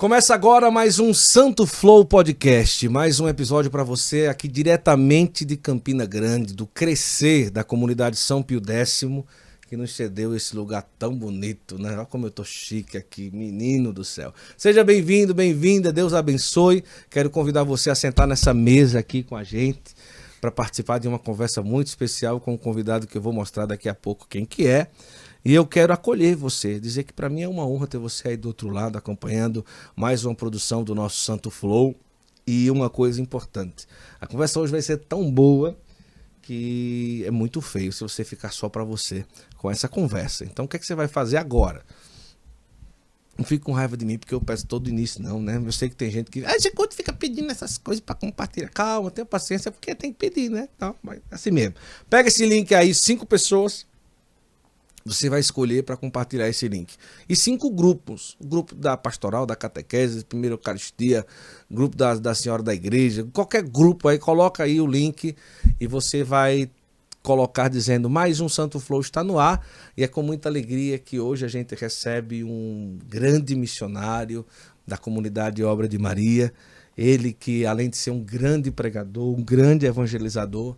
Começa agora mais um Santo Flow Podcast, mais um episódio para você aqui diretamente de Campina Grande, do Crescer da comunidade São Pio X, que nos cedeu esse lugar tão bonito, né? Olha como eu tô chique aqui, menino do céu. Seja bem-vindo, bem-vinda, Deus abençoe. Quero convidar você a sentar nessa mesa aqui com a gente para participar de uma conversa muito especial com um convidado que eu vou mostrar daqui a pouco quem que é. E eu quero acolher você, dizer que para mim é uma honra ter você aí do outro lado acompanhando mais uma produção do nosso Santo Flow. E uma coisa importante, a conversa hoje vai ser tão boa que é muito feio se você ficar só para você com essa conversa. Então o que, é que você vai fazer agora? Não fique com raiva de mim porque eu peço todo início, não, né? Eu sei que tem gente que. Ah, você quando fica pedindo essas coisas para compartilhar. Calma, tenha paciência, porque tem que pedir, né? Então, mas assim mesmo. Pega esse link aí, cinco pessoas você vai escolher para compartilhar esse link. E cinco grupos: o grupo da pastoral, da catequese, primeira Eucaristia, grupo da, da Senhora da Igreja, qualquer grupo aí, coloca aí o link e você vai colocar dizendo mais um Santo Flow está no ar. E é com muita alegria que hoje a gente recebe um grande missionário da comunidade Obra de Maria. Ele que, além de ser um grande pregador, um grande evangelizador,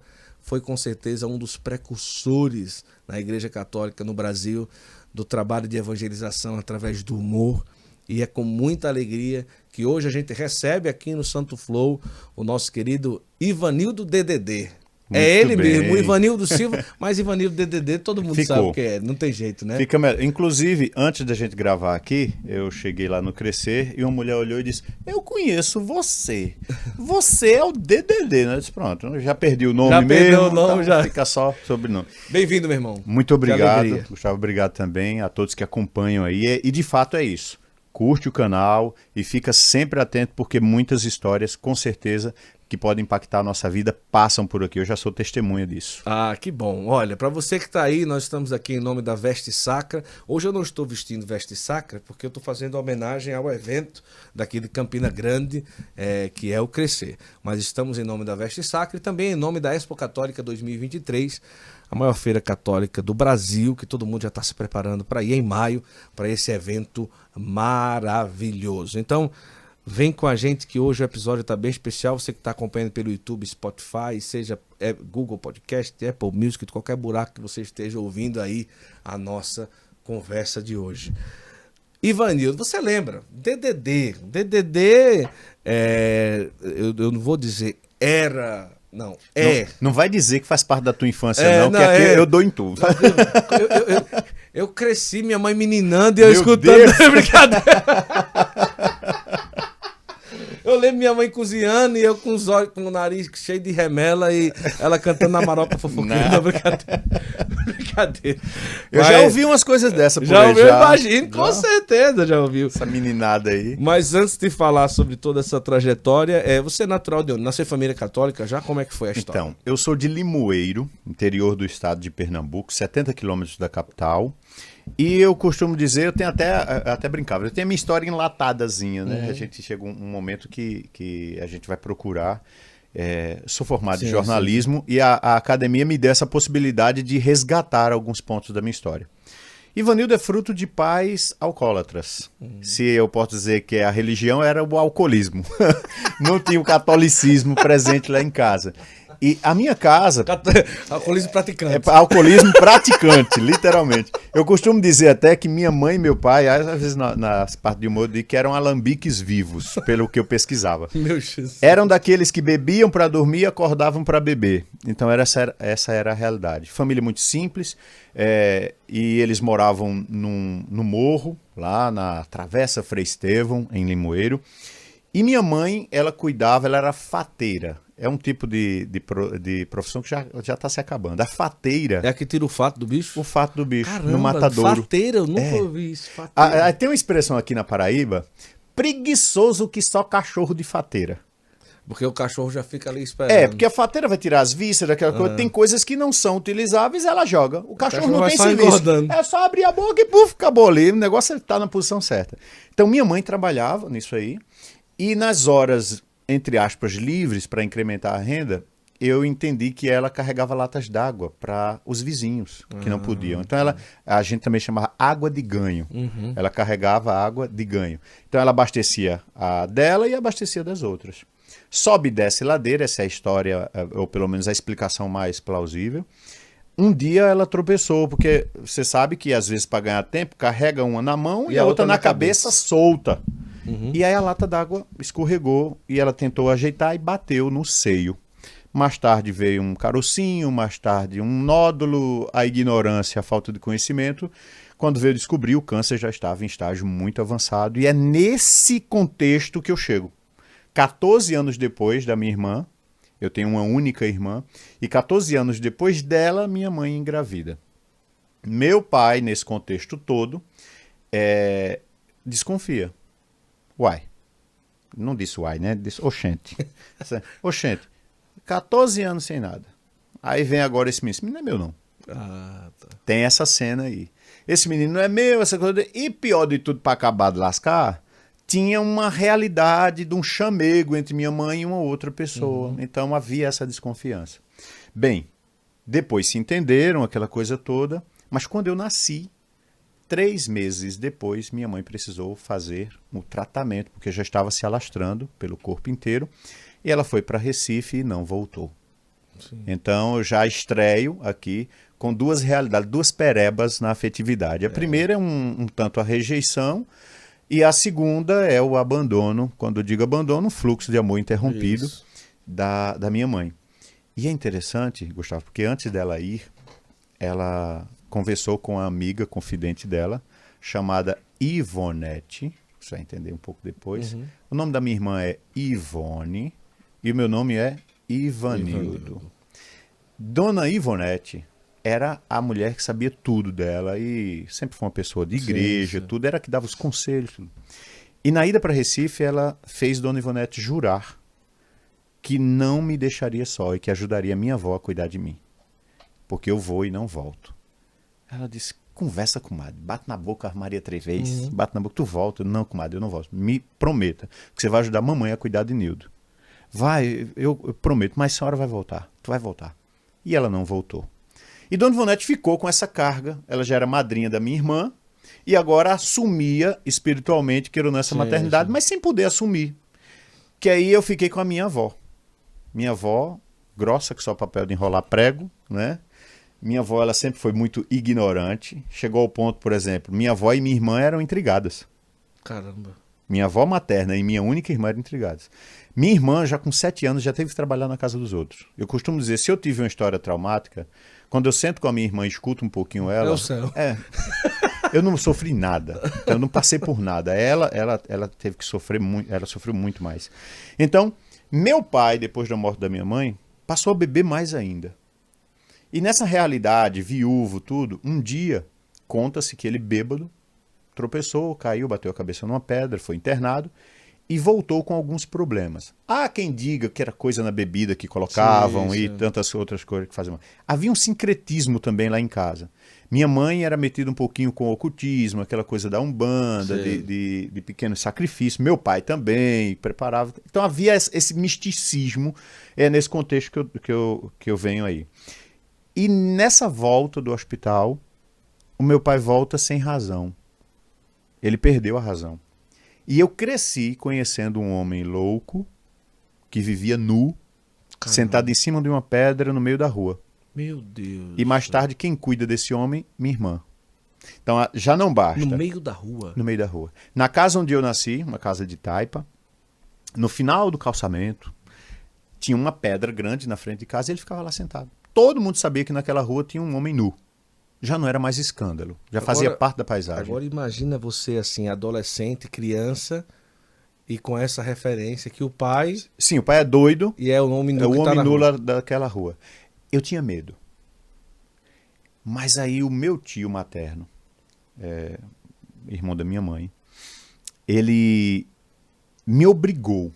foi com certeza um dos precursores na Igreja Católica no Brasil do trabalho de evangelização através do humor. E é com muita alegria que hoje a gente recebe aqui no Santo Flow o nosso querido Ivanildo DDD. É Muito é ele bem. mesmo, o Ivanildo Silva, mas Ivanildo DDD todo mundo Ficou. sabe o que é, não tem jeito, né? Fica melhor. Inclusive, antes da gente gravar aqui, eu cheguei lá no Crescer e uma mulher olhou e disse: Eu conheço você. Você é o DDD, né? Eu disse: Pronto, já perdi o nome já mesmo. o nome, então já. Fica só sobrenome. Bem-vindo, meu irmão. Muito obrigado, Gustavo. Obrigado também a todos que acompanham aí. E de fato é isso curte o canal e fica sempre atento porque muitas histórias, com certeza, que podem impactar a nossa vida passam por aqui. Eu já sou testemunha disso. Ah, que bom. Olha, para você que está aí, nós estamos aqui em nome da Veste Sacra. Hoje eu não estou vestindo Veste Sacra porque eu estou fazendo homenagem ao evento daqui de Campina Grande, é, que é o Crescer. Mas estamos em nome da Veste Sacra e também em nome da Expo Católica 2023 a maior feira católica do Brasil, que todo mundo já está se preparando para ir em maio, para esse evento maravilhoso. Então, Vem com a gente que hoje o episódio está bem especial. Você que está acompanhando pelo YouTube, Spotify, seja é, Google Podcast, Apple Music, qualquer buraco que você esteja ouvindo aí a nossa conversa de hoje. Ivanildo, você lembra? DDD. DDD, é, eu, eu não vou dizer era não, é. Não, não, vai dizer que faz parte da tua infância, é, não, não, que aqui é... eu dou em tudo. Eu, eu, eu, eu, cresci, minha mãe meninando e eu Meu escutando. Brincadeira. Eu lembro minha mãe cozinhando e eu com os olhos, com o nariz cheio de remela e ela cantando na maropa fofoqueira. Não, brincadeira. brincadeira. Eu Mas, já ouvi umas coisas dessa por já aí. Ouviu, já imagino, já. com certeza já ouviu. Essa meninada aí. Mas antes de falar sobre toda essa trajetória, é, você é natural de onde? Nasceu família católica já? Como é que foi a história? Então, eu sou de Limoeiro, interior do estado de Pernambuco, 70 quilômetros da capital. E eu costumo dizer, eu tenho até, até brincava, eu tenho a minha história enlatadazinha, né? Uhum. A gente chega um, momento que, que a gente vai procurar. É, sou formado sim, em jornalismo sim. e a, a, academia me deu essa possibilidade de resgatar alguns pontos da minha história. Ivanildo é fruto de pais alcoólatras. Uhum. Se eu posso dizer que a religião era o alcoolismo. Não tinha o catolicismo presente lá em casa. E a minha casa. alcoolismo praticante. É alcoolismo praticante, literalmente. Eu costumo dizer até que minha mãe e meu pai, às vezes na, nas partes de humor, que eram alambiques vivos, pelo que eu pesquisava. Meu Jesus. Eram daqueles que bebiam para dormir e acordavam para beber. Então era essa, essa era a realidade. Família muito simples. É, e eles moravam num, no morro, lá na Travessa Frei Estevão, em Limoeiro. E minha mãe, ela cuidava, ela era fateira. É um tipo de, de, de profissão que já está se acabando. A fateira. É a que tira o fato do bicho? O fato do bicho, Caramba, no matadouro. Fateira, eu nunca é. ouvi isso. A, a, tem uma expressão aqui na Paraíba: preguiçoso que só cachorro de fateira. Porque o cachorro já fica ali esperando. É, porque a fateira vai tirar as vísceras, aquela coisa. Ah. Tem coisas que não são utilizáveis, ela joga. O cachorro, o cachorro não tem serviço. Engordando. É só abrir a boca e puf, acabou ali. O negócio está na posição certa. Então minha mãe trabalhava nisso aí. E nas horas, entre aspas, livres para incrementar a renda, eu entendi que ela carregava latas d'água para os vizinhos que não podiam. Então ela, a gente também chamava água de ganho. Uhum. Ela carregava água de ganho. Então ela abastecia a dela e abastecia das outras. Sobe e desce ladeira, essa é a história, eh, ou pelo menos a explicação mais plausível. Um dia ela tropeçou, porque você sabe que às vezes para ganhar tempo, carrega uma na mão e, a outra, na cabeça, solta. E aí a lata d'água escorregou e ela tentou ajeitar e bateu no seio. Mais tarde veio um carocinho, mais tarde um nódulo, a ignorância, a falta de conhecimento. Quando veio descobrir, o câncer já estava em estágio muito avançado. E é nesse contexto que eu chego. 14 anos depois da minha irmã, eu tenho uma única irmã, e 14 anos depois dela, minha mãe engravida. Meu pai, nesse contexto todo, é, desconfia. Uai. Não disse uai, né? Disse oxente. oxente. 14 anos sem nada. Aí vem agora esse menino. Esse menino não é meu, não. Ah, tá. Tem essa cena aí. Esse menino não é meu, essa coisa. E pior de tudo, para acabar de lascar, tinha uma realidade de um chamego entre minha mãe e uma outra pessoa. Então havia essa desconfiança. Bem, depois se entenderam, aquela coisa toda. Mas quando eu nasci, três meses depois, minha mãe precisou fazer o tratamento, porque já estava se alastrando pelo corpo inteiro. E ela foi para Recife e não voltou. Sim. Então eu já estreio aqui com duas realidades, duas perebas na afetividade. A primeira é um, um tanto a rejeição e a segunda é o abandono, quando eu digo abandono, um fluxo de amor interrompido Isso. da, da minha mãe. E é interessante, Gustavo, porque antes dela ir, ela conversou com a amiga confidente dela, chamada Ivonete, você vai entender um pouco depois. Uhum. O nome da minha irmã é Ivone e o meu nome é Ivanildo. Ivanildo. Dona Ivonete era a mulher que sabia tudo dela e sempre foi uma pessoa de Sim, igreja, sim. tudo, era que dava os conselhos. Tudo. E na ida para Recife, ela fez Dona Ivonete jurar que não me deixaria só e que ajudaria minha avó a cuidar de mim. Porque eu vou e não volto. Ela disse: conversa, comadre, bate na boca a Maria três vezes, bate na boca, tu volta. Não, comadre, eu não volto. Me prometa que você vai ajudar a mamãe a cuidar de Nildo. Vai, eu, eu prometo, mas a senhora vai voltar, tu vai voltar. E ela não voltou. E Dona Ivonete ficou com essa carga, ela já era madrinha da minha irmã, e agora assumia espiritualmente, queira ou não, essa Sim, maternidade, sim. mas sem poder assumir. Que aí eu fiquei com a minha avó. Minha avó, grossa que só papel de enrolar prego, né? Minha avó, ela sempre foi muito ignorante. Chegou ao ponto, por exemplo, minha avó e minha irmã eram intrigadas. Caramba. Minha avó materna e minha única irmã eram intrigadas. Minha irmã, já com sete anos, já teve que trabalhar na casa dos outros. Eu costumo dizer, se eu tive uma história traumática, quando eu sento com a minha irmã e escuto um pouquinho ela... É o céu. É. Eu não sofri nada. Eu não passei por nada. Ela, ela, ela teve que sofrer muito, ela sofreu muito mais. Então, meu pai, depois da morte da minha mãe, passou a beber mais ainda. E nessa realidade, viúvo, tudo, um dia, conta-se que ele bêbado, tropeçou, caiu, bateu a cabeça numa pedra, foi internado e voltou com alguns problemas. Há quem diga que era coisa na bebida que colocavam Sim, e sim. tantas outras coisas que faziam. Havia um sincretismo também lá em casa. Minha mãe era metida um pouquinho com o ocultismo, aquela coisa da umbanda, de, de, de pequenos sacrifícios. Meu pai também preparava. Então havia esse esse misticismo é nesse contexto que eu, que, eu, que eu venho aí. E nessa volta do hospital, o meu pai volta sem razão. Ele perdeu a razão. E eu cresci conhecendo um homem louco que vivia nu, Caramba. sentado em cima de uma pedra no meio da rua. Meu Deus. E mais tarde, quem cuida desse homem? Minha irmã. Então já não basta. No meio da rua. No meio da rua. Na casa onde eu nasci, uma casa de taipa, no final do calçamento, tinha uma pedra grande na frente de casa e ele ficava lá sentado. Todo mundo sabia que naquela rua tinha um homem nu. Já não era mais escândalo. Já fazia Agora- parte da paisagem. Agora imagina você assim, adolescente, criança, e com essa referência que o pai Sim, o pai é doido, e é o homem nu é o tá homem lá daquela rua. Eu tinha medo. Mas aí o meu tio materno, é, irmão da minha mãe, ele me obrigou.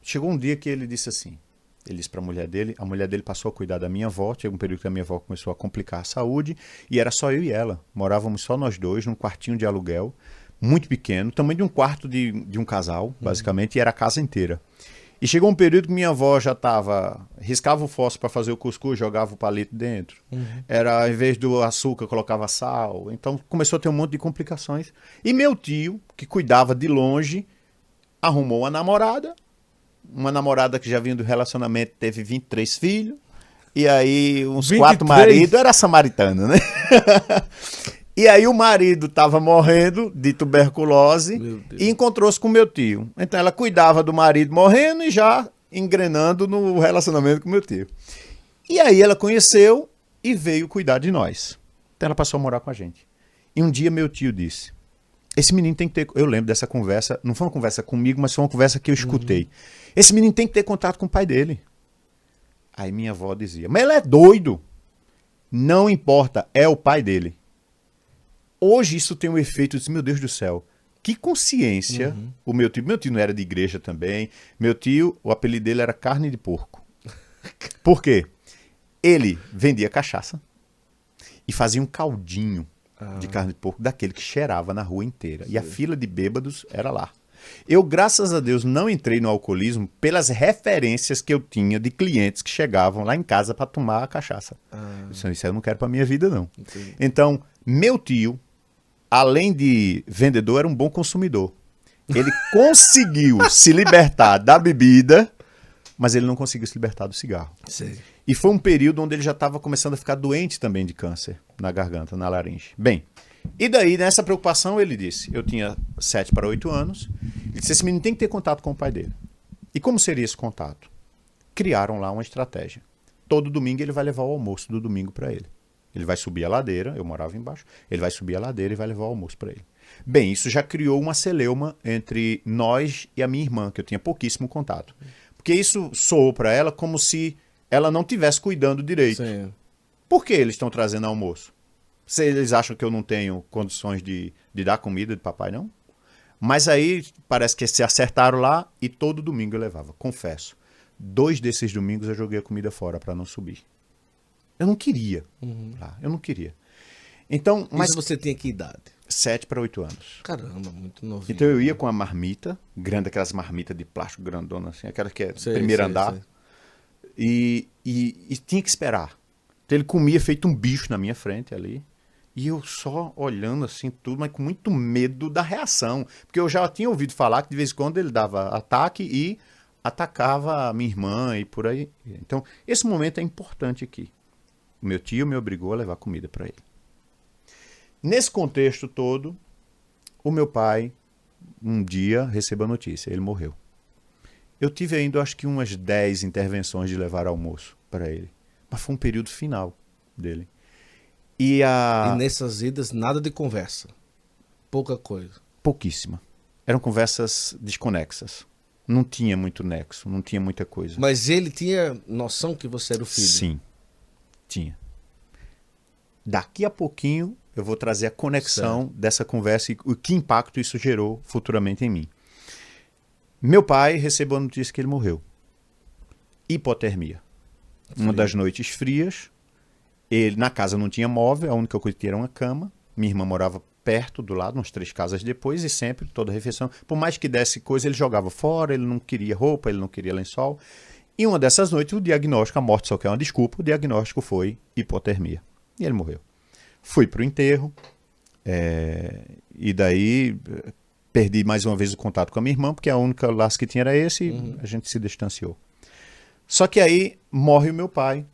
Chegou um dia que ele disse assim, ele disse para a mulher dele, a mulher dele passou a cuidar da minha avó, chegou um período que a minha avó começou a complicar a saúde, e era só eu e ela. Morávamos só nós dois, num quartinho de aluguel, muito pequeno, tamanho de um quarto de, de um casal, basicamente, e era a casa inteira. E chegou um período que minha avó já estava. riscava o fósforo para fazer o cuscuz, jogava o palito dentro. Uhum. Era, ao invés do açúcar, colocava sal. Então começou a ter um monte de complicações. E meu tio, que cuidava de longe, arrumou uma namorada. Uma namorada que já vinha do relacionamento, teve 23 filhos. E aí, uns 23. quatro maridos, era samaritano, né? E aí o marido estava morrendo de tuberculose e encontrou-se com meu tio. Então ela cuidava do marido morrendo e já engrenando no relacionamento com meu tio. E aí ela conheceu e veio cuidar de nós. Então ela passou a morar com a gente. E um dia meu tio disse: Esse menino tem que ter. Eu lembro dessa conversa, não foi uma conversa comigo, mas foi uma conversa que eu escutei. Uhum. Esse menino tem que ter contato com o pai dele. Aí minha avó dizia: Mas ele é doido. Não importa, é o pai dele. Hoje isso tem um efeito de, meu Deus do céu, que consciência uhum. o meu tio. Meu tio não era de igreja também. Meu tio, o apelido dele era carne de porco. Por quê? Ele vendia cachaça e fazia um caldinho ah. de carne de porco daquele que cheirava na rua inteira. Sim. E a fila de bêbados era lá. Eu, graças a Deus, não entrei no alcoolismo pelas referências que eu tinha de clientes que chegavam lá em casa para tomar a cachaça. Ah. Isso, isso eu não quero para minha vida, não. Entendi. Então, meu tio além de vendedor, era um bom consumidor. Ele conseguiu se libertar da bebida, mas ele não conseguiu se libertar do cigarro. Sim. E foi um período onde ele já estava começando a ficar doente também de câncer na garganta, na laringe. Bem, e daí, nessa preocupação, ele disse: Eu tinha 7 para 8 anos. Ele disse: Esse menino tem que ter contato com o pai dele. E como seria esse contato? Criaram lá uma estratégia. Todo domingo ele vai levar o almoço do domingo para ele. Ele vai subir a ladeira, eu morava embaixo, ele vai subir a ladeira e vai levar o almoço para ele. Bem, isso já criou uma celeuma entre nós e a minha irmã, que eu tinha pouquíssimo contato. Porque isso soou para ela como se ela não tivesse cuidando direito. Sim. Por que eles estão trazendo almoço? Eles acham que eu não tenho condições de, de dar comida de papai, não? Mas aí parece que se acertaram lá e todo domingo eu levava. Confesso, dois desses domingos eu joguei a comida fora para não subir. Eu não queria. Uhum. Lá, eu não queria. Então, mas Isso você tinha que idade? Sete para oito anos. Caramba, muito novo. Então eu ia com a marmita, grande, aquelas marmitas de plástico grandona, assim, aquela que é sei, primeiro sei, andar. Sei. E, e, e, tinha que esperar. Então ele comia feito um bicho na minha frente ali. E eu só olhando assim tudo, mas com muito medo da reação. Porque eu já tinha ouvido falar que de vez em quando ele dava ataque e atacava a minha irmã e por aí. Então, esse momento é importante aqui. O meu tio me obrigou a levar comida para ele. Nesse contexto todo, o meu pai, um dia, recebeu a notícia: ele morreu. Eu tive ainda, acho que, umas 10 intervenções de levar almoço para ele. Mas foi um período final dele. E, a... e nessas idas, nada de conversa. Pouca coisa. Pouquíssima. Eram conversas desconexas. Não tinha muito nexo, não tinha muita coisa. Mas ele tinha noção que você era o filho? Sim. Tinha. Daqui a pouquinho eu vou trazer a conexão certo. dessa conversa e o que impacto isso gerou futuramente em mim. Meu pai recebeu a notícia que ele morreu. Hipotermia. Frio. Uma das noites frias. Ele na casa não tinha móvel, a única coisa que tinha era uma cama. Minha irmã morava perto do lado, umas três casas depois, e sempre, toda refeição, por mais que desse coisa, ele jogava fora, ele não queria roupa, ele não queria lençol. E uma dessas noites, o diagnóstico, a morte só que é uma desculpa, o diagnóstico foi hipotermia. E ele morreu. Fui para o enterro, é, e daí perdi mais uma vez o contato com a minha irmã, porque a única laço que tinha era esse, uhum. e a gente se distanciou. Só que aí morre o meu pai,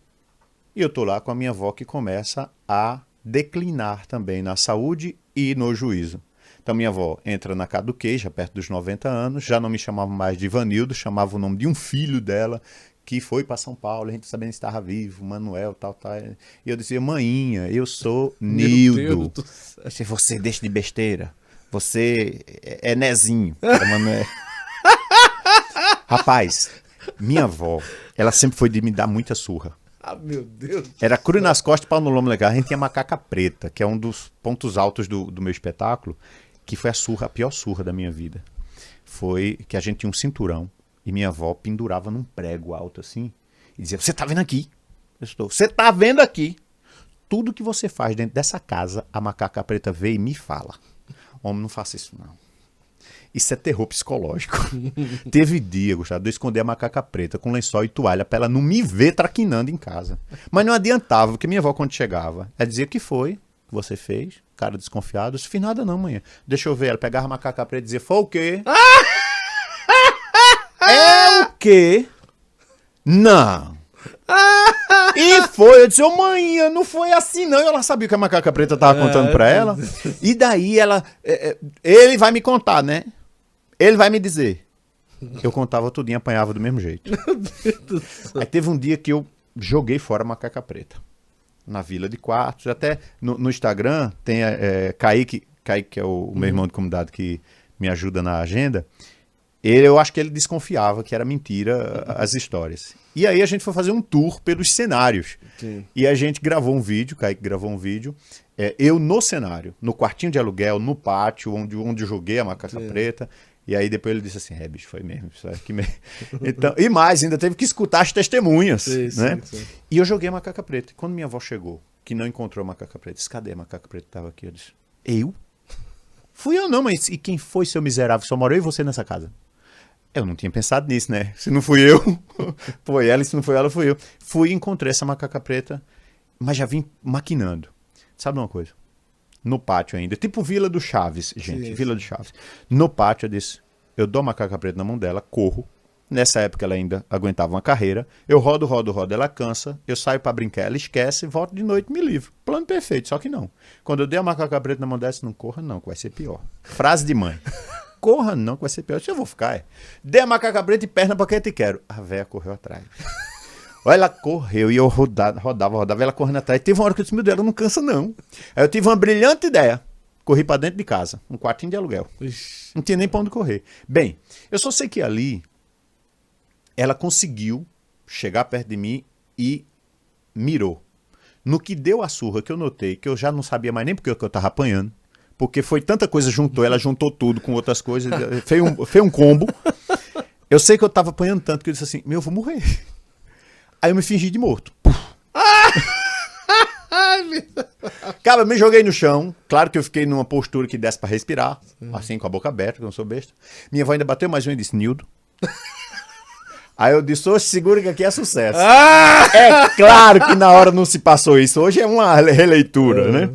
e eu tô lá com a minha avó que começa a declinar também na saúde e no juízo. Então minha avó entra na caduquei, já perto dos 90 anos, já não me chamava mais de Ivanildo, chamava o nome de um filho dela, que foi para São Paulo, a gente sabendo que estava vivo, Manuel, tal, tal. E eu dizia, maninha, eu sou Nildo. Se você deixa de besteira, você é Nezinho. É Rapaz, minha avó, ela sempre foi de me dar muita surra. Ah, meu Deus. Era cruz nas costas, pau no lombo legal. A gente tinha macaca preta, que é um dos pontos altos do, do meu espetáculo que foi a surra, a pior surra da minha vida. Foi que a gente tinha um cinturão e minha avó pendurava num prego alto assim e dizia: Você tá vendo aqui? Eu estou. Você tá vendo aqui? Tudo que você faz dentro dessa casa, a macaca preta vê e me fala. Homem, não faça isso não. Isso é terror psicológico. Teve dia, Gustavo, de eu esconder a macaca preta com lençol e toalha pra ela não me ver traquinando em casa. Mas não adiantava, porque minha avó, quando chegava, ela dizia: que foi que você fez? Cara desconfiado. Eu fiz nada não, manhã. Deixa eu ver. Ela pegava a macaca preta e dizia: foi o quê? é o quê? Não. E foi, eu disse, ô mãe, não foi assim não. E ela sabia que a macaca preta tava contando pra ela. E daí ela, é, é, ele vai me contar, né? Ele vai me dizer. Eu contava tudo e apanhava do mesmo jeito. Aí teve um dia que eu joguei fora a macaca preta. Na vila de quartos. Até no, no Instagram tem é, Kaique, Kaique, que é o, o meu irmão de comunidade que me ajuda na agenda. Ele, eu acho que ele desconfiava que era mentira as histórias. E aí a gente foi fazer um tour pelos cenários. E a gente gravou um vídeo, Kaique gravou um vídeo, é, eu no cenário, no quartinho de aluguel, no pátio, onde, onde eu joguei a macaca preta. E aí depois ele disse assim, é, bicho, foi mesmo. Isso aqui mesmo. então, e mais, ainda teve que escutar as testemunhas. Sim, né? E eu joguei a macaca preta. E quando minha avó chegou, que não encontrou a macaca preta, disse, cadê a macaca preta que tava aqui? Eu disse, eu? Fui eu não, mas e quem foi seu miserável? Só morou eu e você nessa casa. Eu não tinha pensado nisso, né? Se não fui eu, foi ela, e se não foi ela, fui eu. Fui e encontrei essa macaca preta, mas já vim maquinando. Sabe uma coisa? No pátio ainda, tipo Vila do Chaves, gente, Sim, Vila do Chaves. No pátio eu disse, eu dou a macaca preta na mão dela, corro. Nessa época ela ainda aguentava uma carreira. Eu rodo, rodo, rodo, ela cansa. Eu saio pra brincar, ela esquece, volto de noite me livro. Plano perfeito, só que não. Quando eu dei a macaca preta na mão dela, disse, não corra não, que vai ser pior. Frase de mãe. Corra não, que vai ser pior. Eu disse, eu vou ficar, é. Dei a macaca preta e perna pra quem eu te quero. A véia correu atrás. Olha, ela correu e eu rodava, rodava, rodava, ela correndo atrás. Teve uma hora que eu disse, meu Deus, ela não cansa não. Aí eu tive uma brilhante ideia. Corri pra dentro de casa, um quartinho de aluguel. Ixi. Não tinha nem pra onde correr. Bem, eu só sei que ali ela conseguiu chegar perto de mim e mirou. No que deu a surra que eu notei, que eu já não sabia mais nem porque que eu tava apanhando, porque foi tanta coisa juntou, ela juntou tudo com outras coisas, fez um, fez um combo. Eu sei que eu tava apanhando tanto que eu disse assim, meu, eu vou morrer. Aí eu me fingi de morto. Cara, eu me joguei no chão. Claro que eu fiquei numa postura que desse pra respirar. Assim, com a boca aberta, que eu não sou besta. Minha avó ainda bateu mais um e disse, Nildo. Aí eu disse, hoje segura que aqui é sucesso. É claro que na hora não se passou isso. Hoje é uma releitura, né?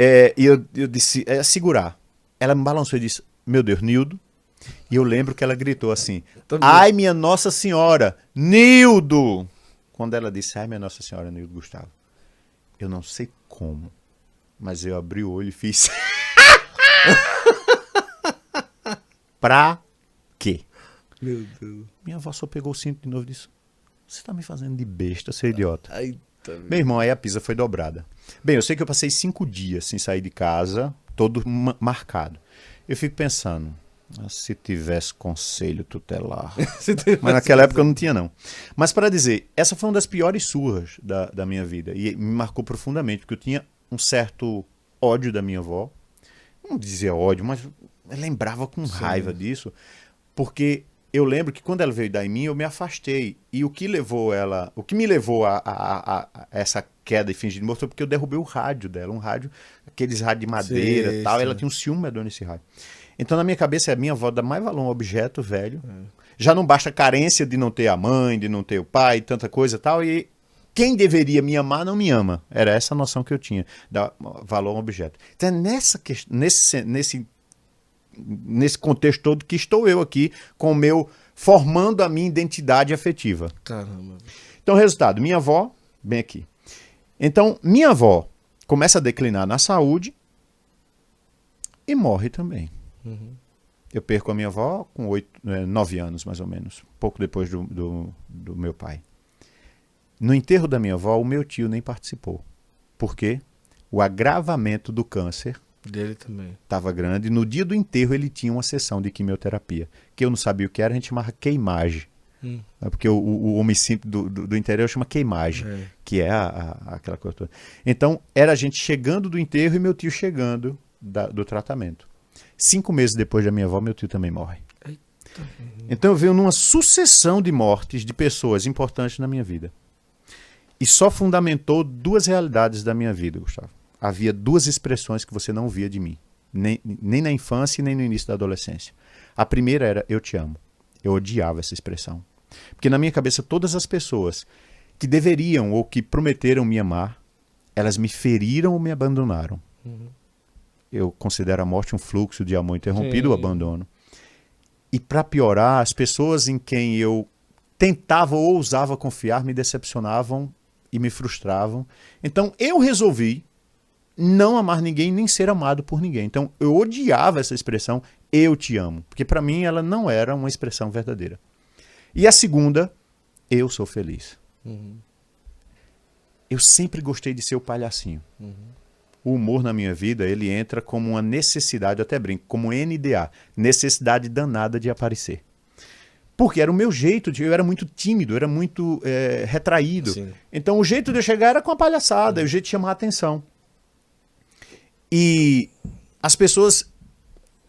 É, e eu, eu disse, é segurar. Ela me balançou e disse, meu Deus, Nildo. E eu lembro que ela gritou assim, ai minha Nossa Senhora, Nildo. Quando ela disse, ai minha Nossa Senhora, Nildo Gustavo. Eu não sei como, mas eu abri o olho e fiz. pra quê? Meu Deus. Minha avó só pegou o cinto de novo e disse: Você tá me fazendo de besta, seu idiota. Aí Meu irmão, aí a pisa foi dobrada. Bem, eu sei que eu passei cinco dias sem sair de casa, todo ma- marcado. Eu fico pensando, ah, se tivesse conselho tutelar. Mas naquela época eu não tinha, não. Mas para dizer, essa foi uma das piores surras da, da minha vida. E me marcou profundamente, porque eu tinha um certo ódio da minha avó. Não dizia ódio, mas lembrava com raiva disso. Porque eu lembro que quando ela veio dar em mim, eu me afastei. E o que levou ela. O que me levou a, a- a- a essa queda e fingir de morto foi porque eu derrubei o rádio dela. Um rádio, aqueles rádios de madeira Sei, e tal. sei. Ela tinha um ciúme medonho nesse rádio. Então, na minha cabeça, a minha avó dá mais valor a um objeto velho. Já não basta a carência de não ter a mãe, de não ter o pai, tanta coisa e tal. E quem deveria me amar não me ama. Era essa a noção que eu tinha, dar valor a um objeto. Então, é nessa, nesse, nesse, nesse contexto todo que estou eu aqui com o meu formando a minha identidade afetiva. Caramba. Então, resultado, minha avó, bem aqui. Então, minha avó começa a declinar na saúde e morre também. Eu perco a minha avó com oito, eh, nove anos, mais ou menos, pouco depois do, do, do meu pai. No enterro da minha avó, o meu tio nem participou. Por quê? O agravamento do câncer Dele também. estava grande. No dia do enterro, ele tinha uma sessão de quimioterapia, que eu não sabia o que era, a gente chamava queimagem. Hum. É Porque o, o, o homem simples do, do, do interior chama queimagem, É. que é a, a- aquela coisa toda. Então, era a gente chegando do enterro e meu tio chegando da- do tratamento. Cinco meses depois da minha avó, meu tio também morre. Então eu venho numa sucessão de mortes de pessoas importantes na minha vida. E só fundamentou duas realidades da minha vida, Gustavo. Havia duas expressões que você não via de mim. nem, nem na infância nem no início da adolescência. A primeira era eu te amo. Eu odiava essa expressão. Porque na minha cabeça, todas as pessoas que deveriam ou que prometeram me amar, elas me feriram ou me abandonaram. Uhum. Eu considero a morte um fluxo de amor interrompido ou abandono. E para piorar, as pessoas em quem eu tentava ou ousava confiar me decepcionavam e me frustravam. Então eu resolvi não amar ninguém nem ser amado por ninguém. Então eu odiava essa expressão eu te amo, porque para mim ela não era uma expressão verdadeira. E a segunda, eu sou feliz. Uhum. Eu sempre gostei de ser o palhacinho. Uhum. O humor na minha vida, ele entra como uma necessidade, eu até brinco, como NDA, necessidade danada de aparecer. Porque era o meu jeito, de, eu era muito tímido, eu era muito é, retraído. Sim. Então o jeito de eu chegar era com a palhaçada, uhum. o jeito de chamar a atenção. E as pessoas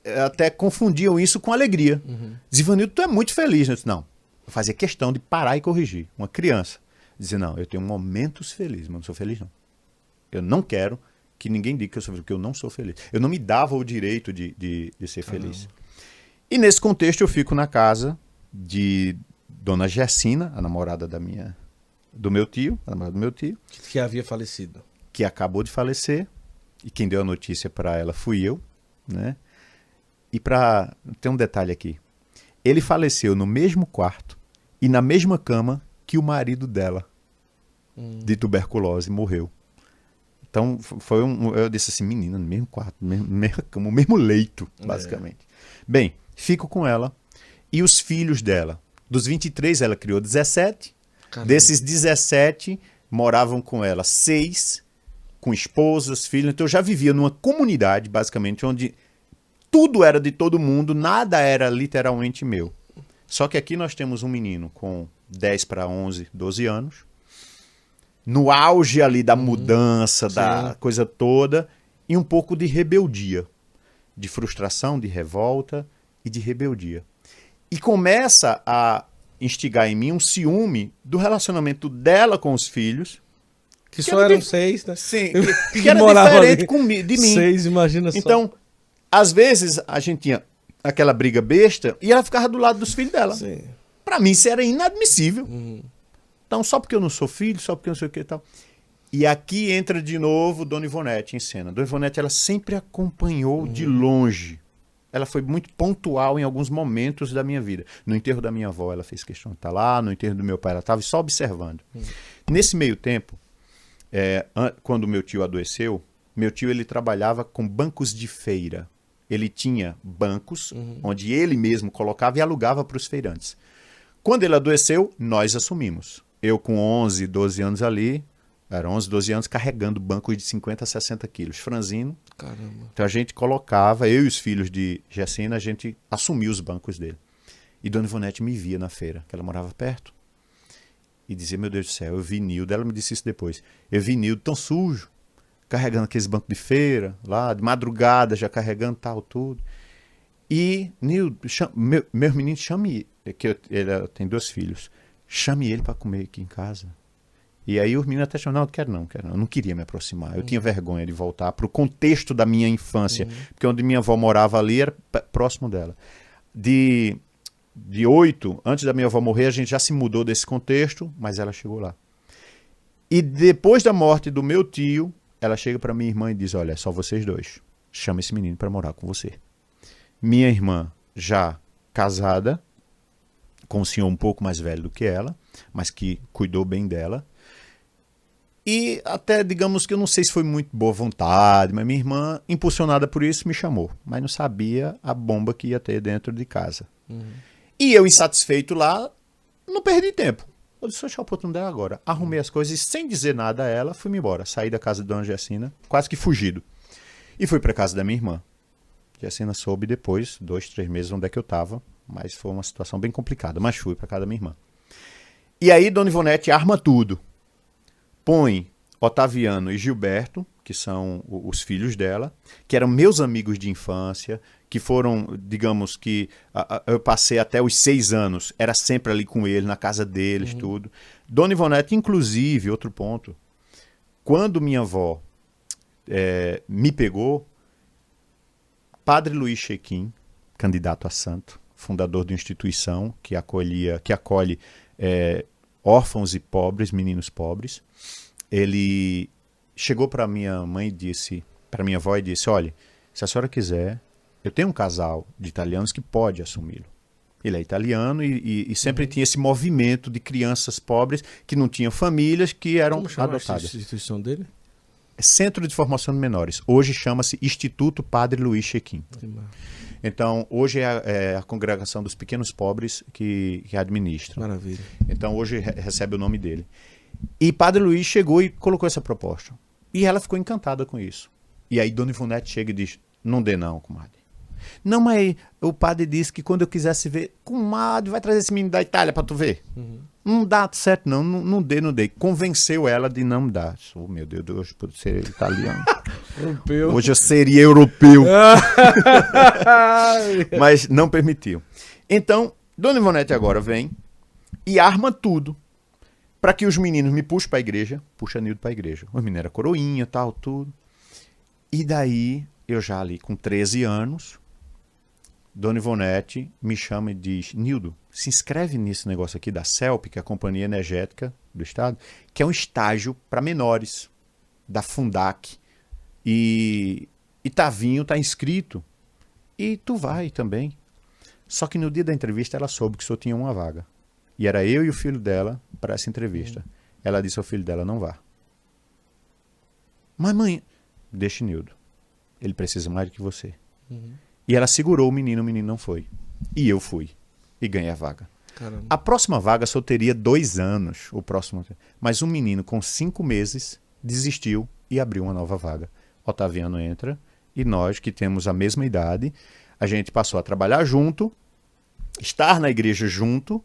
eh, até confundiam isso com alegria. Uhum. Zivanildo, tu é muito feliz. Né? Eu disse, não, eu fazia questão de parar e corrigir. Uma criança. Dizer, não, eu tenho momentos felizes, mas não sou feliz, não. Eu não quero que ninguém diga que eu sou feliz, porque eu não sou feliz. Eu não me dava o direito de, de, de ser feliz. E nesse contexto eu fico na casa de Dona Gessina, a namorada da minha, do meu tio, a namorada do meu tio. Que havia falecido. Que acabou de falecer. E quem deu a notícia para ela fui eu, né? E para tem um detalhe aqui. Ele faleceu no mesmo quarto e na mesma cama que o marido dela hum. de tuberculose morreu. Então foi um, eu disse assim, menina, no mesmo quarto, mesmo, mesma cama, o mesmo leito, é. basicamente. É. Bem, fico com ela e os filhos dela. Dos 23 ela criou 17. Caramba. Desses 17 moravam com ela seis, com esposas, filhos. Então eu já vivia numa comunidade, basicamente, onde tudo era de todo mundo, nada era literalmente meu. Só que aqui nós temos um menino com 10 para 11, 12 anos, no auge ali da uhum. mudança, uhum. da coisa toda, e um pouco de rebeldia, de frustração, de revolta e de rebeldia. E começa a instigar em mim um ciúme do relacionamento dela com os filhos. Que, que só eram de... seis, né? Sim, que, que era diferente com, de mim. Seis, imagina só. Então, às vezes a gente tinha aquela briga besta e ela ficava do lado dos filhos dela. Para mim isso era inadmissível. Uhum. Então, só porque eu não sou filho, só porque eu não sei o que e tal. E aqui entra de novo Dona Ivonete em cena. Dona Ivonete, ela sempre acompanhou uhum. de longe. Ela foi muito pontual em alguns momentos da minha vida. No enterro da minha avó, ela fez questão de estar lá. No enterro do meu pai, ela estava só observando. Uhum. Nesse meio tempo, é, quando meu tio adoeceu, meu tio ele trabalhava com bancos de feira ele tinha bancos uhum. onde ele mesmo colocava e alugava para os feirantes. Quando ele adoeceu, nós assumimos. Eu com 11, 12 anos ali, era 11, 12 anos, carregando bancos de 50 a 60 quilos. Franzino. Caramba. Então a gente colocava, eu e os filhos de Jacina, a gente assumia os bancos dele. E Dona Ivonete me via na feira, que ela morava perto. E dizia, meu Deus do céu, eu vi Nildo. Ela me disse isso depois. Eu vi Nildo tão sujo carregando aqueles bancos de feira, lá, de madrugada, já carregando tal, tudo. E, Nil, meu, meu menino, chame é que eu, ele tem dois filhos, chame ele para comer aqui em casa. E aí os meninos até chamaram, não, eu quero não, quero não. Eu não queria me aproximar. Eu uhum. tinha vergonha de voltar para o contexto da minha infância. Uhum. Porque onde minha avó morava ali era próximo dela. De, de oito, antes da minha avó morrer, a gente já se mudou desse contexto, mas ela chegou lá. E depois da morte do meu tio, ela chega para minha irmã e diz: Olha, só vocês dois. Chama esse menino para morar com você. Minha irmã, já casada, com um senhor um pouco mais velho do que ela, mas que cuidou bem dela. E até, digamos que eu não sei se foi muito boa vontade, mas minha irmã, impulsionada por isso, me chamou. Mas não sabia a bomba que ia ter dentro de casa. Uhum. E eu, insatisfeito lá, não perdi tempo. Eu disse, deixa a oportunidade agora. Arrumei as coisas e, sem dizer nada a ela, fui-me embora. Saí da casa de Dona Gessina, quase que fugido. E fui para casa da minha irmã. Gessina soube depois, dois, três meses, onde é que eu estava. Mas foi uma situação bem complicada. Mas fui para casa da minha irmã. E aí, Dona Ivonete arma tudo. Põe Otaviano e Gilberto, que são os filhos dela, que eram meus amigos de infância, que foram, digamos que a, a, eu passei até os seis anos, era sempre ali com ele, na casa deles, uhum. tudo. Dona Ivonete, inclusive, outro ponto, quando minha avó é, me pegou, Padre Luiz Chequim, candidato a santo, fundador de uma instituição que acolhia, que acolhe é, órfãos e pobres, meninos pobres. Ele chegou para minha mãe e disse, para minha avó e disse: "Olha, se a senhora quiser, eu tenho um casal de italianos que pode assumi-lo. Ele é italiano e, e, e sempre uhum. tinha esse movimento de crianças pobres que não tinham famílias, que eram Como chama adotadas. A instituição dele? É Centro de Formação de Menores. Hoje chama-se Instituto Padre Luiz Chequim. Então, hoje é a, é a, congregação dos pequenos pobres que, que administra. Maravilha. Então, hoje re recebe o nome dele. E Padre Luiz chegou e colocou essa proposta. E ela ficou encantada com isso. E aí Dona Ivonete chega e diz, não dê não, comadre. Não, mas o padre disse que quando eu quisesse ver, comadre, vai trazer esse menino da Itália para tu ver. Uhum. Não dá certo, não, não, não dê, não dê. Convenceu ela de não dar. Oh, meu Deus, hoje pode ser italiano. europeu. Hoje eu seria europeu. mas não permitiu. Então, Dona Ivonete agora vem e arma tudo para que os meninos me puxem para a igreja. Puxa Nildo para a igreja. Os meninos eram coroinha, tal, tudo. E daí, eu já ali com 13 anos, Dona Ivonete me chama e diz: Nildo, se inscreve nesse negócio aqui da CELP, que é a Companhia Energética do Estado, que é um estágio para menores, da Fundac. E, Tavinho está inscrito. E tu vai também. Só que no dia da entrevista ela soube que só tinha uma vaga. E era eu e o filho dela para essa entrevista. Uhum. Ela disse ao filho dela: não vá. Mas mãe, deixe Nildo. Ele precisa mais do que você. Uhum. E ela segurou o menino, o menino não foi. E eu fui. E ganhei a vaga. Caramba. A próxima vaga só teria dois anos, o próximo. Mas um menino com cinco meses desistiu e abriu uma nova vaga. Otaviano entra e nós, que temos a mesma idade, a gente passou a trabalhar junto, estar na igreja junto,